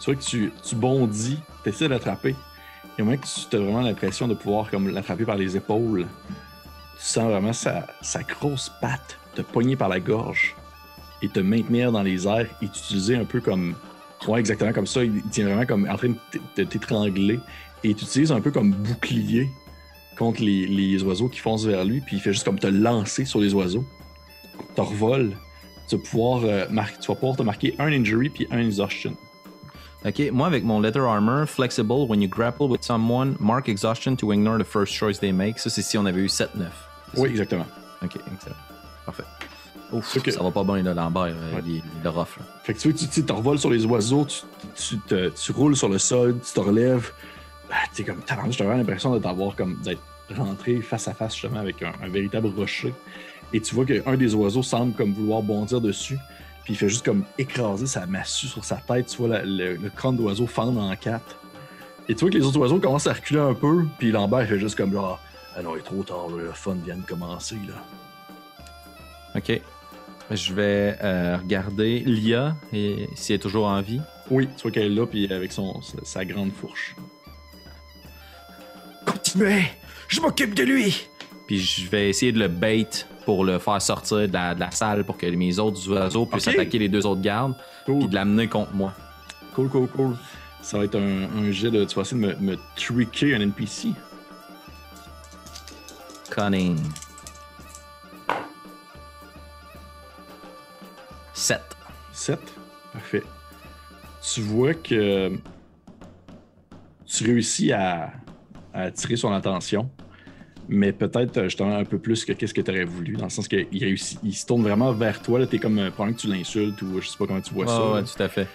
Tu vois que tu, tu bondis, tu essaies de l'attraper. Et au moment que tu as vraiment l'impression de pouvoir comme l'attraper par les épaules, tu sens vraiment sa, grosse patte te pogner par la gorge et te maintenir dans les airs et t'utiliser un peu comme. Ouais, exactement comme ça. Il tient vraiment comme en train de t'étrangler et tu utilises un peu comme bouclier contre les, oiseaux qui foncent vers lui, puis il fait juste comme te lancer sur les oiseaux. Revoles. Tu euh, tu vas pouvoir te marquer un injury puis un exhaustion. Ok, moi avec mon Leather Armor, Flexible, when you grapple with someone, mark Exhaustion to ignore the first choice they make. Ça, c'est si on avait eu 7-9. Oui, exactement. Ok, excellent. Parfait. Ouf, Ok. ça va pas bien, là, Lambert. euh, Ouais. Il, il est rough, là. Fait que tu vois, tu, te revoles sur les oiseaux, tu, tu, te- tu roules sur le sol, tu te relèves. Ah, tu sais, comme, t'as vraiment l'impression de t'avoir comme, d'être rentré face à face justement avec un, un véritable rocher. Et tu vois qu'un des oiseaux semble comme vouloir bondir dessus. Puis il fait juste comme écraser sa massue sur sa tête. Tu vois la- le, le crâne d'oiseau fendre en quatre. Et tu vois que les autres oiseaux commencent à reculer un peu. Puis Lambert il fait juste comme genre, ah non, il est trop tard, là, le fun vient de commencer. là. Ok. Je vais euh, regarder Lia et si elle est toujours en vie. Oui, tu vois qu'elle est là, puis avec son, sa, sa grande fourche. Continuez! Je m'occupe de lui! Puis je vais essayer de le bait pour le faire sortir de la, de la salle pour que mes autres oiseaux puissent attaquer les deux autres gardes Cool. puis de l'amener contre moi. Cool, cool, cool. Ça va être un, un jet de. Tu vas essayer de me, me tricker un NPC. Cunning. 7. 7. Parfait. Tu vois que. Tu réussis à, à attirer son attention, mais peut-être euh, justement un peu plus que qu'est-ce que tu aurais voulu, dans le sens qu'il. Il se tourne vraiment vers toi, là, t'es comme. euh, Pendant que tu l'insultes ou je sais pas comment tu vois ça. Ah ouais, tout à fait.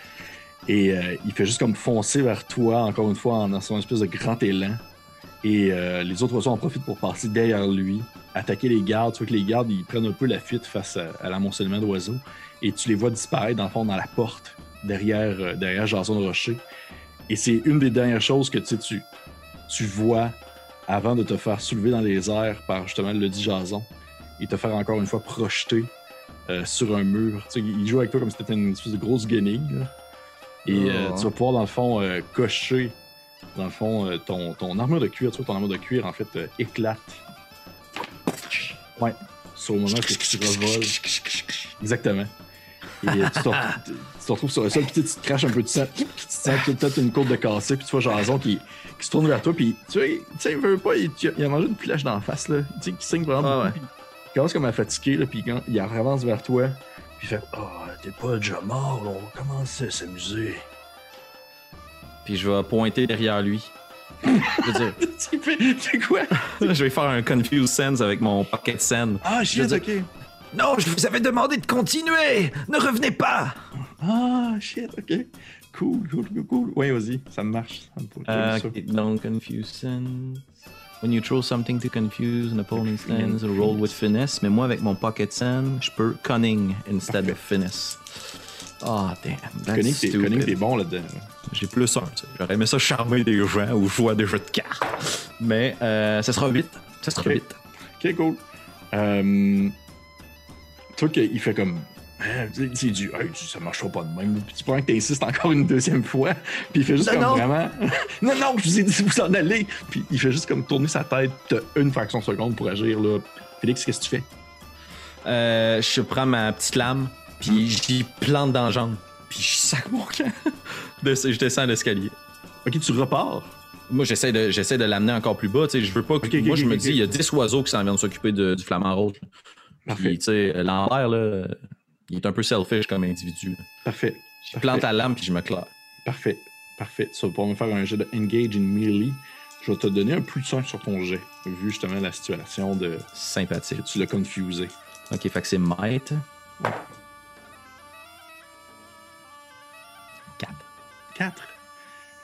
Et euh, il fait juste comme foncer vers toi, encore une fois, en dans son espèce de grand élan. Et euh, les autres oiseaux en profitent pour passer derrière lui, attaquer les gardes. Tu vois que les gardes, ils prennent un peu la fuite face à, à l'amoncellement d'oiseaux. Et tu les vois disparaître, dans le fond, dans la porte, derrière, euh, derrière Jason Rocher. Et c'est une des dernières choses que tu, tu, tu vois avant de te faire soulever dans les airs par justement le dit Jason et te faire encore une fois projeter euh, sur un mur. Tu sais, il joue avec toi comme si c'était une espèce de grosse guenille. là. Et euh, Oh. tu vas pouvoir, dans le fond, euh, cocher, dans le fond, ton, ton armure de cuir. Tu vois, ton armure de cuir, en fait, éclate. Ouais. Sur le moment que tu revoles. Exactement. Et tu, te retrouves, tu te retrouves sur le sol, puis tu te craches un peu de sang, tu sens peut-être une côte de cassé, puis tu vois Jason qui, qui se tourne vers toi, puis tu sais, tu sais, il veut pas, il, il a mangé une flèche d'en face, là, tu sais, qui saigne vraiment Ah beaucoup, ouais. il commence comme à fatiguer, là, puis quand il avance vers toi, puis il fait « Oh, t'es pas déjà mort, là, on va commencer à s'amuser. Puis je vais pointer derrière lui. Je veux dire, » Tu fais « C'est quoi? je vais faire un confuse sense avec mon pocket sense. Ah, shit, ok. Non, je vous avais demandé de continuer. Ne revenez pas. Ah, shit, ok. Cool, cool, cool, cool. Ouais, vas-y, ça marche. Ça me pourrait Euh, ça. ok, donc confuse sense. When you throw something to confuse an opponent's stance, roll with finesse. Mais moi, avec mon pocket sense, je peux cunning instead of finesse. Oh, damn. That's Cunning. Cunning, t'es bon là-dedans. J'ai plus un, tu sais. J'aurais aimé ça charmer des gens ou jouer à des jeux de cartes. Mais euh, ça sera vite. Ça sera Ok. vite. Ok, cool. Euh, toi, qu'il fait comme. Hein, il dit, hey, ça marchera pas de même. Puis tu prends que t'insistes encore une deuxième fois. Puis il fait juste Non, comme non. vraiment. non, non, je vous ai dit de vous en aller. Puis il fait juste comme tourner sa tête. T'as une fraction de seconde pour agir, là. Félix, qu'est-ce que tu fais? Euh, je prends ma petite lame, puis j'y plante dans la jambe. Puis je sac mon camp. De- je descends l'escalier. Ok, tu repars? Moi, j'essaie de, j'essaie de l'amener encore plus bas. Tu sais, je veux pas que. Moi, je me dis, il y a 10 oiseaux qui s'en viennent s'occuper de- du flamant rose. Parfait. Puis, tu sais, Lambert, là, il est un peu selfish comme individu. Parfait. Je plante la lame, puis je me claire. Parfait. Parfait. Tu vas pouvoir me faire un jet de Engage in Melee. Je vais te donner un plus de 5 sur ton jet, vu justement la situation de que Sympathique. tu l'as confusé. Ok, fait que c'est Might. 4. 4.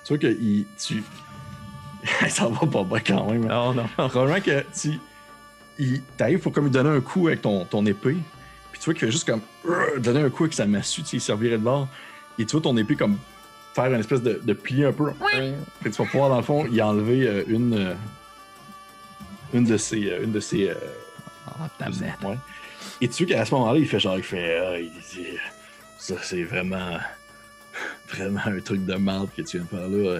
Tu vois que il, tu. ça va pas bien quand même. hein. Oh non. Probablement que tu. Il t'arrives pour comme lui donner un coup avec ton, ton épée. Tu vois qu'il fait juste comme. euh, donner un coup avec sa massue, tu sais, il servirait de bord. Et tu vois ton épée comme faire une espèce de, de pli un peu. Puis tu vas pouvoir, dans le fond, y enlever euh, une. euh, une de ses. euh, une de ses. euh, Oh. Ouais. Et tu vois qu'à ce moment-là, il fait genre, il fait, ah, il dit, ça c'est vraiment, vraiment un truc de merde que tu viens de faire là. Euh,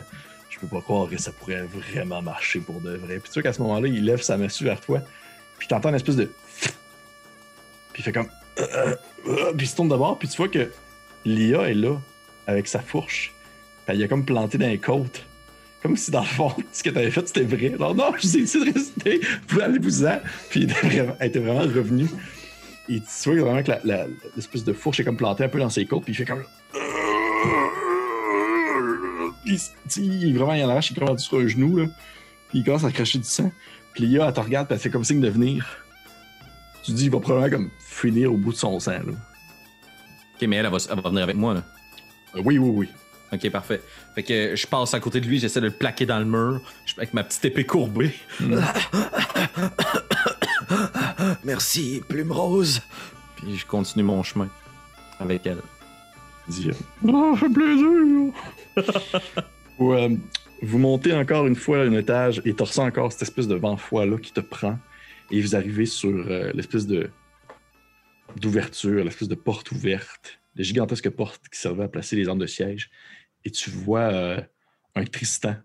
Je peux pas croire que ça pourrait vraiment marcher pour de vrai. Puis tu vois qu'à ce moment-là, il lève sa massue vers toi, puis t'entends une espèce de, puis il fait comme, Euh, euh, euh, puis il se tourne de bord, puis tu vois que Lia est là avec sa fourche. Elle a comme planté dans les côtes. Comme si dans le fond, ce que t'avais fait, c'était vrai. Alors non, je vous ai dit de rester. Vous pouvez aller vous en. Puis il elle était vraiment revenue. Et tu vois vraiment que l'espèce de fourche est comme plantée un peu dans ses côtes. Puis il fait comme. Tu il est vraiment, il en arrache, il comme sur un genou. Là. Puis il commence à cracher du sang. Puis Lia, elle te regarde, puis elle fait comme signe de venir. Tu dis, il va probablement comme finir au bout de son sang. Là. Ok, mais elle, elle va, elle va venir avec moi, là. Euh, oui, oui, oui. Ok, parfait. Fait que je passe à côté de lui, j'essaie de le plaquer dans le mur, avec ma petite épée courbée. Merci, Plume Rose. Puis je continue mon chemin avec elle. Dit, euh, ça fait plaisir. Vous, euh, vous montez encore une fois un étage et tu ressens encore cette espèce de vent froid-là qui te prend. Et vous arrivez sur euh, l'espèce de d'ouverture, l'espèce de porte ouverte, la gigantesque porte qui servait à placer les armes de siège. Et tu vois euh, un Tristan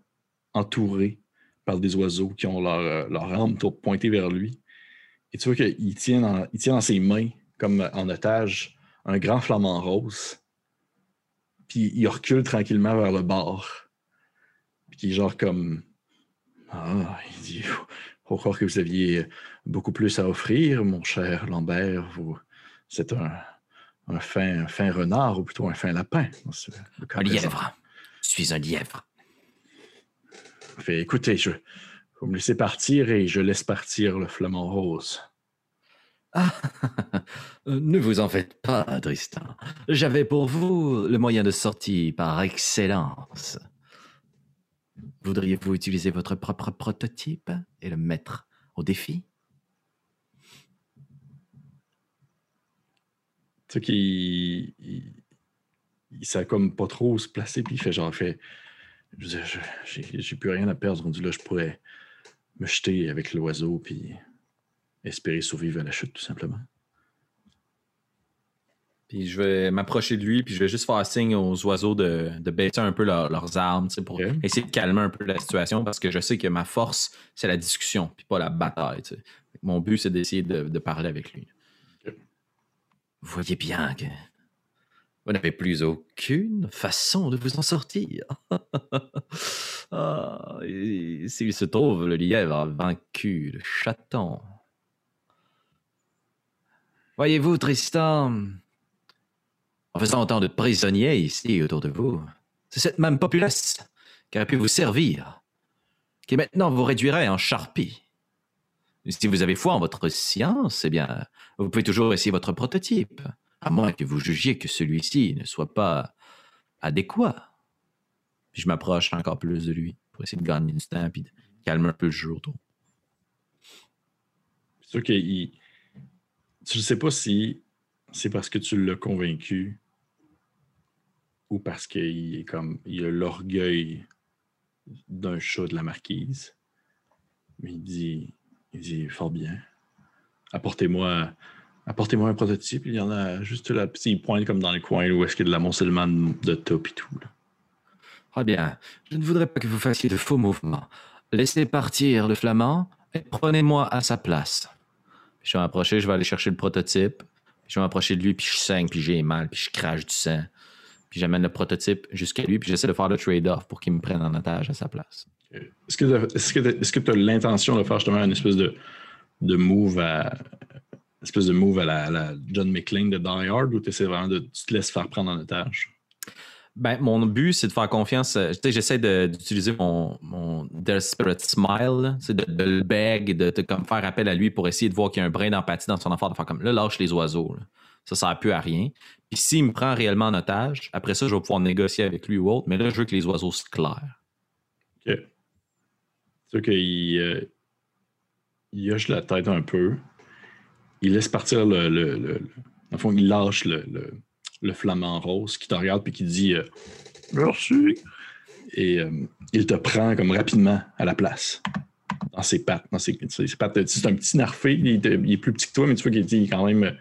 entouré par des oiseaux qui ont leur, euh, leur arme pointée vers lui. Et tu vois qu'il tient, il tient dans ses mains, comme en otage, un grand flamant rose. Puis il recule tranquillement vers le bar. Puis il est genre comme. Ah, il dit croire que vous aviez beaucoup plus à offrir, mon cher Lambert. Vous, c'est un, un, fin, un fin renard ou plutôt un fin lapin. ce- Un lièvre. Je suis un lièvre. Fait, écoutez, je, vous me laissez partir et je laisse partir le flamant rose. Ah, euh, ne vous en faites pas, Tristan. J'avais pour vous le moyen de sortie par excellence. Voudriez-vous utiliser votre propre prototype et le mettre au défi? Tu sais qu'il. Il, il sait comme pas trop se placer, puis il fait genre, fait. J'ai plus rien à perdre, là, je pourrais me jeter avec l'oiseau, puis espérer survivre à la chute, tout simplement. Puis je vais m'approcher de lui, puis je vais juste faire signe aux oiseaux de, de baisser un peu leurs armes, pour essayer de calmer un peu la situation, parce que je sais que ma force, c'est la discussion, puis pas la bataille. Mon but, c'est d'essayer de, parler avec lui. Vous voyez bien que vous n'avez plus aucune façon de vous en sortir. ah, s'il se trouve, le lièvre a vaincu le chaton. Voyez-vous, Tristan, en faisant autant de prisonniers ici autour de vous, c'est cette même populace qui aurait pu vous servir, qui maintenant vous réduirait en charpie. Si vous avez foi en votre science, eh bien, vous pouvez toujours essayer votre prototype, à moins que vous jugiez que celui-ci ne soit pas adéquat. Puis je m'approche encore plus de lui pour essayer de gagner du temps et de calmer un peu le jeu autour. C'est sûr qu'il. Tu ne sais pas si c'est parce que tu l'as convaincu ou parce qu'il est comme il a l'orgueil d'un chat de la marquise. Mais il dit, il dit fort bien. Apportez-moi apportez-moi un prototype. Il y en a juste là. Il pointe comme dans le coin où est-ce qu'il y a de l'amoncellement de top et tout. Ah bien, je ne voudrais pas que vous fassiez de faux mouvements. Laissez partir le flamand et prenez-moi à sa place. je vais m'approcher, je vais aller chercher le prototype. je vais m'approcher de lui, puis je saigne, puis j'ai mal, puis je crache du sang. Puis j'amène le prototype jusqu'à lui, puis j'essaie de faire le trade-off pour qu'il me prenne en otage à sa place. Est-ce que tu as l'intention de faire justement une espèce de, de move à espèce de move à la, John McClane de Die Hard ou tu essaies vraiment de tu te laisses faire prendre en otage? Ben, mon but, c'est de faire confiance. Euh, j'essaie d'utiliser mon, mon Desperate Smile, de, de, le beg, de, de comme faire appel à lui pour essayer de voir qu'il y a un brin d'empathie dans son affaire, de faire comme là, lâche les oiseaux. Ça, Ça, sert plus à rien. Puis s'il me prend réellement en otage, après ça, je vais pouvoir négocier avec lui ou autre, mais là, je veux que les oiseaux se clairent. OK. C'est sûr qu'il euh, il hoche la tête un peu. Il laisse partir le. le, le, fond, il lâche le, le, flamant rose qui te regarde puis qui dit euh, Merci. Et euh, il te prend comme rapidement à la place. Dans ses pattes. Dans ses, pattes. C'est un petit narfé. Il, est plus petit que toi, mais tu vois qu'il est quand même.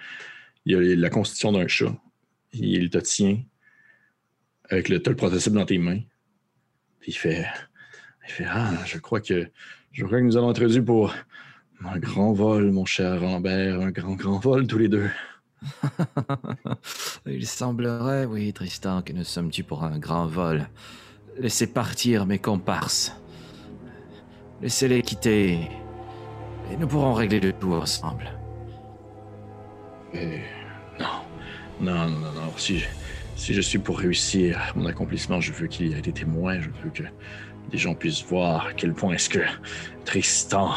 Il a la constitution d'un chat. Il te tient avec le, le prototype dans tes mains. Puis il fait, il fait Ah, je crois que je crois que nous allons être pour un grand vol, mon cher Rambert, un grand, grand vol tous les deux. il semblerait, oui, Tristan, que nous sommes dus pour un grand vol. Laissez partir mes comparses. Laissez-les quitter. Et nous pourrons régler le tout ensemble. Et... Non. Non, non. Si je, si je suis pour réussir mon accomplissement, je veux qu'il y ait des témoins. Je veux que les gens puissent voir à quel point est-ce que Tristan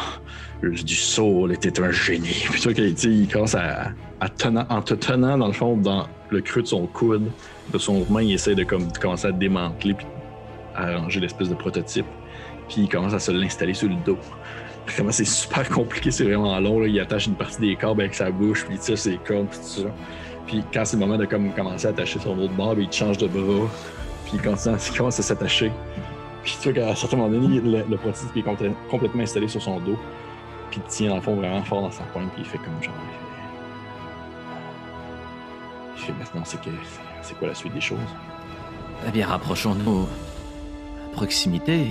du Soul était un génie. Puis toi, il commence à, te tenant dans le fond dans le creux de son coude, de son main, il essaie de, comme, commencer à démanteler puis à arranger l'espèce de prototype. Puis il commence à se l'installer sur le dos. Vraiment, c'est super compliqué, c'est vraiment long. Il attache une partie des cordes avec sa bouche, puis il tire ses tout ça. Puis quand c'est le moment de comme, commencer à attacher son autre barbe, il change de bras, puis il, il commence à s'attacher. Puis tu vois qu'à un certain moment donné, le, prototype est complètement installé sur son dos. Puis il tient dans le fond vraiment fort dans sa pointe, puis il fait comme genre. Il fait, maintenant, c'est, c'est quoi la suite des choses? Eh bien, rapprochons-nous à proximité.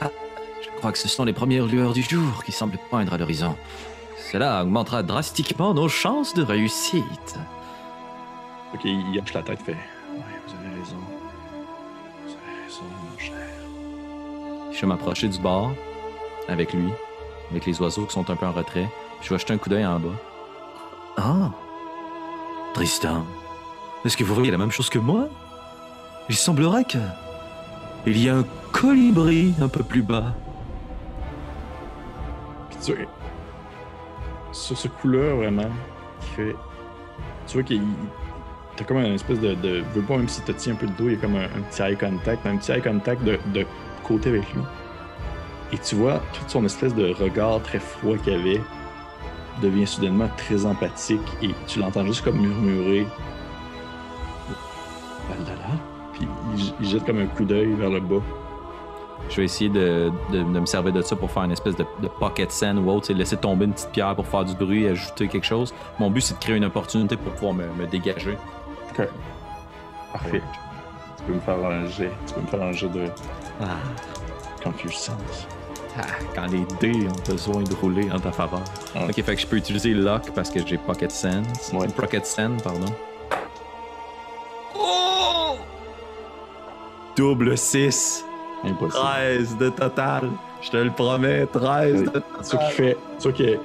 Ah, je crois que ce sont les premières lueurs du jour qui semblent poindre à l'horizon. Cela augmentera drastiquement nos chances de réussite. Ok, il hoche la tête, fait. Ouais, vous avez raison. Vous avez raison, mon cher. Je vais m'approcher du bord avec lui, avec les oiseaux qui sont un peu en retrait. Je vais jeter un coup d'œil en bas. Ah! Tristan, est-ce que vous voyez la même chose que moi? Il semblerait que. Il y a un colibri un peu plus bas. tu vois, sur ce coup-là, vraiment, il fait. Tu vois qu'il. T'as comme une espèce de, de. Veux pas, même si t'as tient un peu le dos, il y a comme un, petit eye contact, un petit eye contact de, de côté avec lui. Et tu vois, tout son espèce de regard très froid qu'il avait devient soudainement très empathique et tu l'entends juste comme murmurer. Puis il, jette comme un coup d'œil vers le bas. Je vais essayer de, de- me servir de ça pour faire une espèce de, pocket sand ou autre, laisser tomber une petite pierre pour faire du bruit, ajouter quelque chose. Mon but, c'est de créer une opportunité pour pouvoir me dégager. Ok. Parfait. Tu peux me faire un jet. Tu peux me faire un jet de Ah, Confuse Sense. ah, quand les dés ont besoin de rouler en ta faveur. Ouais. Ok, fait que je peux utiliser Lock parce que j'ai Pocket Sense. Ouais. Pocket Sand, pardon. Oh! Double 6. Impossible. 13 de total. Je te le promets, 13 de C'est ça qui fait. C'est ça que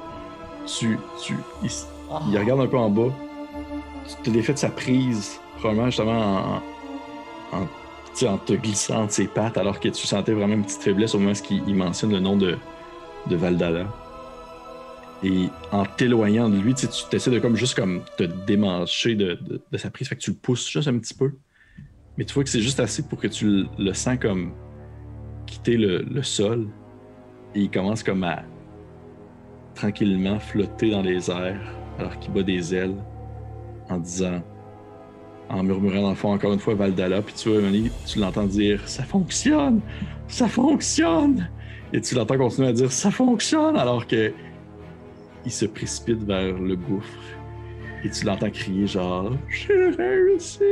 tu. tu il, s- il regarde un peu en bas. Tu te défait de sa prise, probablement justement en, te glissant de ses pattes, alors que tu sentais vraiment une petite faiblesse au moment où il, il mentionne le nom de, Valdala. Et en t'éloignant de lui, tu essaies de comme juste comme te démancher de, sa prise, fait que tu le pousses juste un petit peu. Mais tu vois que c'est juste assez pour que tu le, le sens comme quitter le, le sol. Et il commence comme à tranquillement flotter dans les airs alors qu'il bat des ailes en disant, en murmurant dans le fond encore une fois Valdala, puis tu tu l'entends dire Ça fonctionne! Ça fonctionne! Et tu l'entends continuer à dire Ça fonctionne! alors que il se précipite vers le gouffre. Et tu l'entends crier genre J'ai réussi!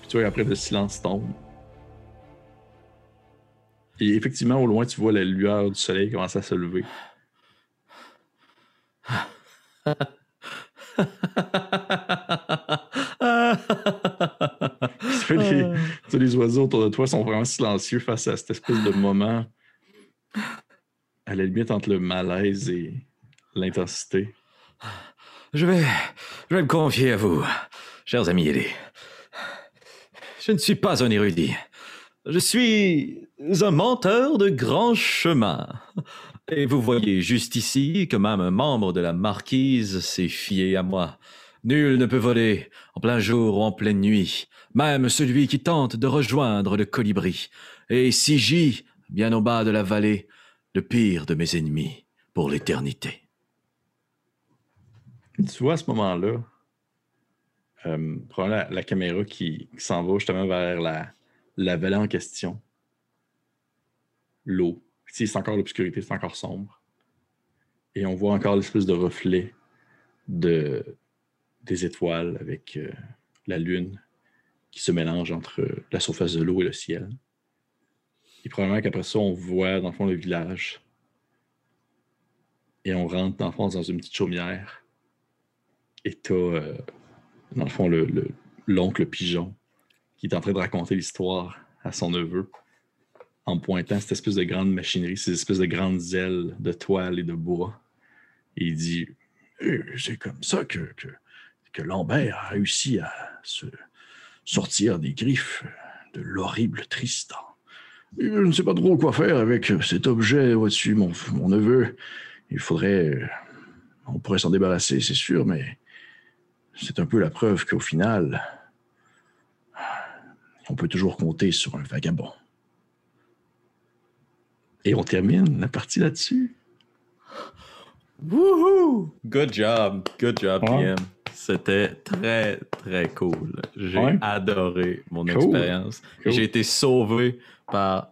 Puis tu vois, après le silence tombe. Et effectivement, au loin, tu vois la lueur du soleil commencer à se lever. Les, les oiseaux autour de toi sont vraiment silencieux face à cette espèce de moment à la limite entre le malaise et l'intensité. Je vais, je vais me confier à vous, chers amis ailés. Je ne suis pas un érudit. Je suis un menteur de grand chemin. Et vous voyez juste ici que même un membre de la marquise s'est fié à moi. Nul ne peut voler en plein jour ou en pleine nuit, même celui qui tente de rejoindre le colibri. Et si j'y, bien au bas de la vallée, le pire de mes ennemis pour l'éternité. Tu vois à ce moment-là, euh, la, caméra qui, qui s'en va justement vers la vallée en question. L'eau. C'est encore l'obscurité, c'est encore sombre. Et on voit encore l'espèce de reflet de, des étoiles avec euh, la lune qui se mélange entre la surface de l'eau et le ciel. Et probablement qu'après ça, on voit dans le fond le village. Et on rentre dans dans une petite chaumière. Et t'as, euh, dans le fond, le- le- l'oncle pigeon qui est en train de raconter l'histoire à son neveu en pointant cette espèce de grande machinerie, ces espèces de grandes ailes de toile et de bois. Il dit Eh, C'est comme ça que, que, que Lambert a réussi à se sortir des griffes de l'horrible Tristan. Je ne sais pas trop quoi faire avec cet objet au-dessus, mon, mon neveu. Il faudrait. On pourrait s'en débarrasser, c'est sûr, mais c'est un peu la preuve qu'au final, on peut toujours compter sur un vagabond. Et on termine la partie là-dessus. Wouhou! Good job, good job, Ouais. PM. C'était très, très cool. J'ai Ouais. adoré mon Cool. expérience. Cool. J'ai été sauvé par,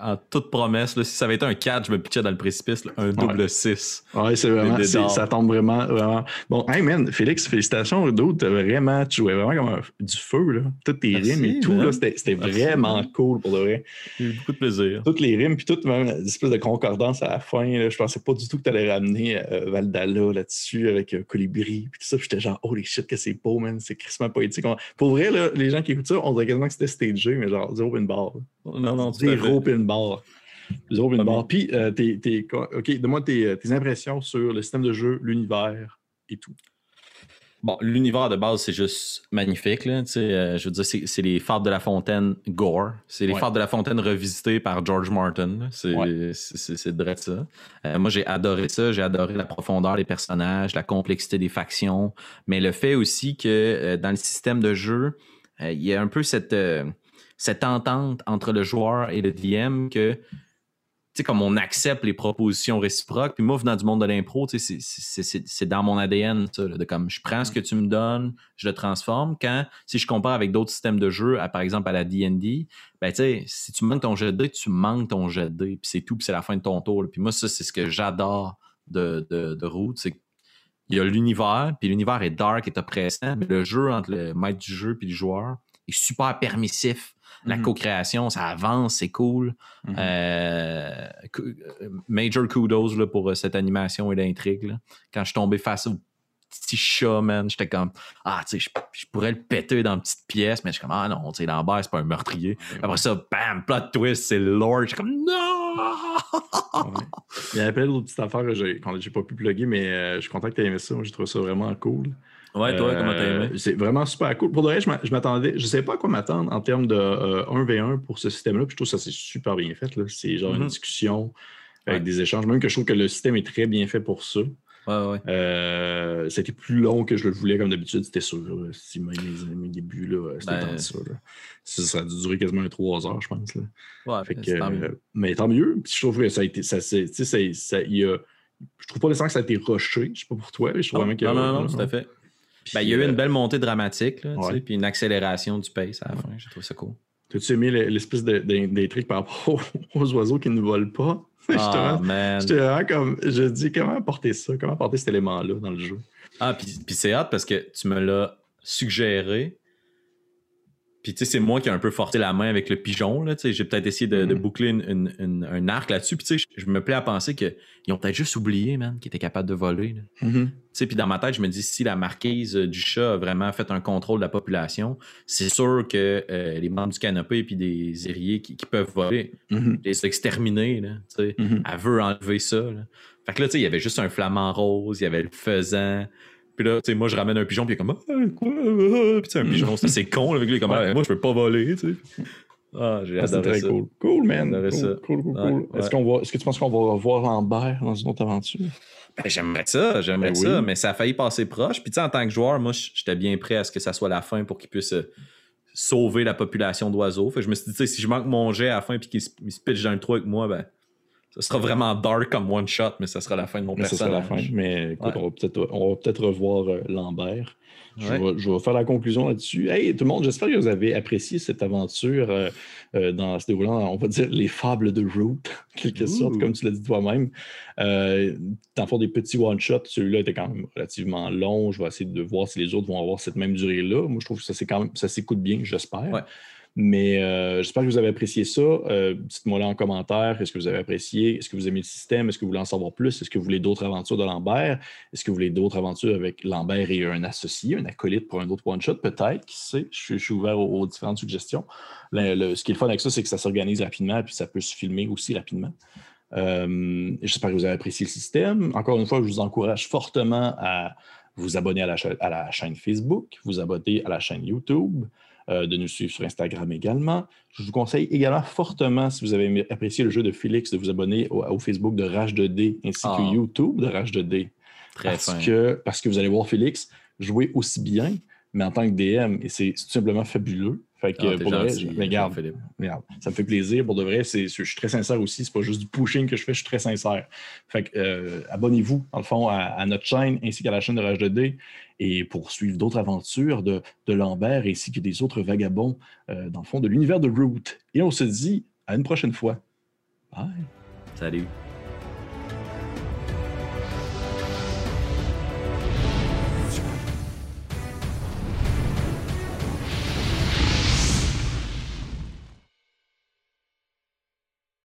en toute promesse, là, si ça avait été un 4, je me pitchais dans le précipice, là, un double 6. Ouais, c'est vraiment, ça tombe vraiment, vraiment. Bon, hey man, Félix, félicitations, d'autres, t'as vraiment, tu jouais vraiment comme un- du feu, là. Toutes tes Merci, rimes et tout, man. là, c'était, vraiment man. cool pour de vrai. J'ai eu beaucoup de plaisir. Toutes les rimes, puis toutes même l'espèce de concordance à la fin, là, je pensais pas du tout que t'allais ramener euh, Valdala là-dessus avec euh, Colibri, puis tout ça, puis j'étais genre, holy shit, que c'est beau, man, c'est crissement poétique. On- Pour vrai, là, les gens qui écoutent ça, on dirait quasiment que c'était stagé, mais genre, zéro pin bar. Non, non, Zéro fait. pin bar. Zéro bien. Puis, euh, tes- tes- OK, donne-moi tes, tes impressions sur le système de jeu, l'univers et tout. Bon, l'univers de base, c'est juste magnifique. Là, euh, je veux dire, c'est, c'est les Fables de la Fontaine gore. C'est les Ouais. Fables de la Fontaine revisitées par George Martin. C'est, Ouais. c'est, c'est, c'est direct ça. Euh, moi, j'ai adoré ça. J'ai adoré la profondeur des personnages, la complexité des factions. Mais le fait aussi que euh, dans le système de jeu, euh, il y a un peu cette, euh, cette entente entre le joueur et le DM que sais, comme on accepte les propositions réciproques. Puis moi, venant du monde de l'impro, tu sais, c'est dans mon ADN, ça, de comme je prends ce que tu me donnes, je le transforme. Quand, si je compare avec d'autres systèmes de jeu, par exemple à la D&D, ben tu sais, si tu manques ton jet de dé, tu manques ton jet de dé, puis c'est tout, puis c'est la fin de ton tour. Puis moi, ça, c'est ce que j'adore de, de, de Root, c'est il y a l'univers, puis l'univers est dark et oppressant, mais le jeu entre le maître du jeu et le joueur est super permissif la mhm. co-création, ça avance, c'est cool. Mhm. Euh, major kudos là, pour euh, cette animation et l'intrigue. Quand je suis tombé face au petit chat, man, j'étais comme Ah, tu sais, je, pourrais le péter dans une petite pièce, mais je suis comme Ah non, tu sais, Lambert, c'est pas un meurtrier. Après ça, bam, plot twist, c'est Lord. Je suis comme Non! Il y avait plein d'autres petites affaires que j'ai pas pu plugger, mais euh, je suis content que tu aimé ça. Moi, j'ai trouvé ça vraiment cool. Ouais, toi, comment t'as aimé? Euh, c'est vraiment super cool. Pour de vrai, je m'attendais, je ne savais pas à quoi m'attendre en termes de 1v1 euh, pour ce système-là. Puis je trouve que ça c'est super bien fait. C'est genre une mm-hmm. discussion avec des échanges. Même que je trouve que le système est très bien fait pour ça. Ouais, ouais. Euh, c'était plus long que je le voulais, comme d'habitude, c'était sûr. Si mes, mes, débuts, là, c'était ben... ça, ça. Ça a dû durer quasiment 3 heures, je pense. Là. Ouais, fait que, tant mieux. mais tant mieux. Puis je trouve que ça a été. Ça, ça, y a, je trouve pas nécessairement que ça a été rushé. Je sais pas pour toi. Je trouve non, non, non, non, tout à fait. Ben, il y a eu une euh, belle montée dramatique, là, puis une accélération du pace à la fin. J'ai trouvé ça cool. T'as-tu aimé l'espèce d'intrigue par rapport aux oiseaux qui ne volent pas? Ah. J'étais vraiment comme. Je dis, comment apporter ça? Comment apporter cet élément-là dans le jeu? Ah, puis, puis c'est hâte parce que tu me l'as suggéré. Puis, tu sais, c'est moi qui ai un peu forcé la main avec le pigeon, là, tu sais. J'ai peut-être essayé de, mm-hmm. boucler un arc là-dessus. Puis, tu sais, je me plais à penser qu'ils ont peut-être juste oublié, man, qu'ils étaient capables de voler. Mm-hmm. Tu sais, puis dans ma tête, je me dis, si la marquise du chat a vraiment fait un contrôle de la population, c'est sûr que euh, les membres du canopé et puis des ériers qui, peuvent voler, mm-hmm. les exterminer, là, tu sais. Elle veut enlever ça, là. Fait que là, tu sais, il y avait juste un flamant rose, il y avait le faisan, puis là, tu sais, moi, je ramène un pigeon, puis il est comme, ah, quoi? Ah, puis tu un pigeon, c'est con, avec lui, comme, ah, moi, je veux pas voler, tu sais. Ah, j'ai ah, adoré très ça. cool. Cool, man. Cool, ça. cool, cool, cool. Est-ce, qu'on va, est-ce que tu penses qu'on va revoir Lambert dans une autre aventure? Ben, j'aimerais ça, j'aimerais ben ça, mais ça a failli passer proche. Puis, tu sais, en tant que joueur, moi, j'étais bien prêt à ce que ça soit la fin pour qu'il puisse euh, sauver la population d'oiseaux. Fait que je me suis dit, tu sais, si je manque mon jet à la fin puis qu'il se, pitch dans le trou avec moi, ben, ça sera vraiment dark comme one shot, mais ça sera la fin de mon personnage. Ça sera la fin. Mais écoute, on va peut-être revoir euh, Lambert. Je, vais, faire la conclusion là-dessus. Hey, tout le monde, j'espère que vous avez apprécié cette aventure euh, euh, dans ce déroulant, on va dire, les fables de Root, en quelque sorte, comme tu l'as dit toi-même. Euh, T'en fais des petits one-shots. Celui-là était quand même relativement long. Je vais essayer de voir si les autres vont avoir cette même durée-là. Moi, je trouve que ça, quand même, ça s'écoute bien, j'espère. Mais euh, j'espère que vous avez apprécié ça. Euh, dites-moi là en commentaire, est-ce que vous avez apprécié? Est-ce que vous aimez le système? Est-ce que vous voulez en savoir plus? Est-ce que vous voulez d'autres aventures de Lambert? Est-ce que vous voulez d'autres aventures avec Lambert et un associé, un acolyte pour un autre one-shot? Peut-être, qui sait? Je, suis ouvert aux, différentes suggestions. ce qui est le fun avec ça, c'est que ça s'organise rapidement et puis ça peut se filmer aussi rapidement. Euh, j'espère que vous avez apprécié le système. Encore une fois, je vous encourage fortement à vous abonner à la, à la chaîne Facebook, vous abonner à la chaîne YouTube. Euh, de nous suivre sur Instagram également. Je vous conseille également fortement, si vous avez apprécié le jeu de Félix, de vous abonner au, Facebook de Rage 2D ainsi que ah. YouTube de Rage 2D. Très parce Que, parce que vous allez voir Félix jouer aussi bien, mais en tant que DM, et c'est tout simplement fabuleux. Fait que, ah, pour vrai, regarde, ça me fait plaisir. Pour de vrai, je suis très sincère aussi. C'est pas juste du pushing que je fais, je suis très sincère. Fait que, euh, abonnez-vous, dans le fond, à, notre chaîne ainsi qu'à la chaîne de Rage 2D et pour suivre d'autres aventures de, Lambert ainsi que des autres vagabonds, euh, dans le fond, de l'univers de Root. Et on se dit à une prochaine fois. Bye. Salut.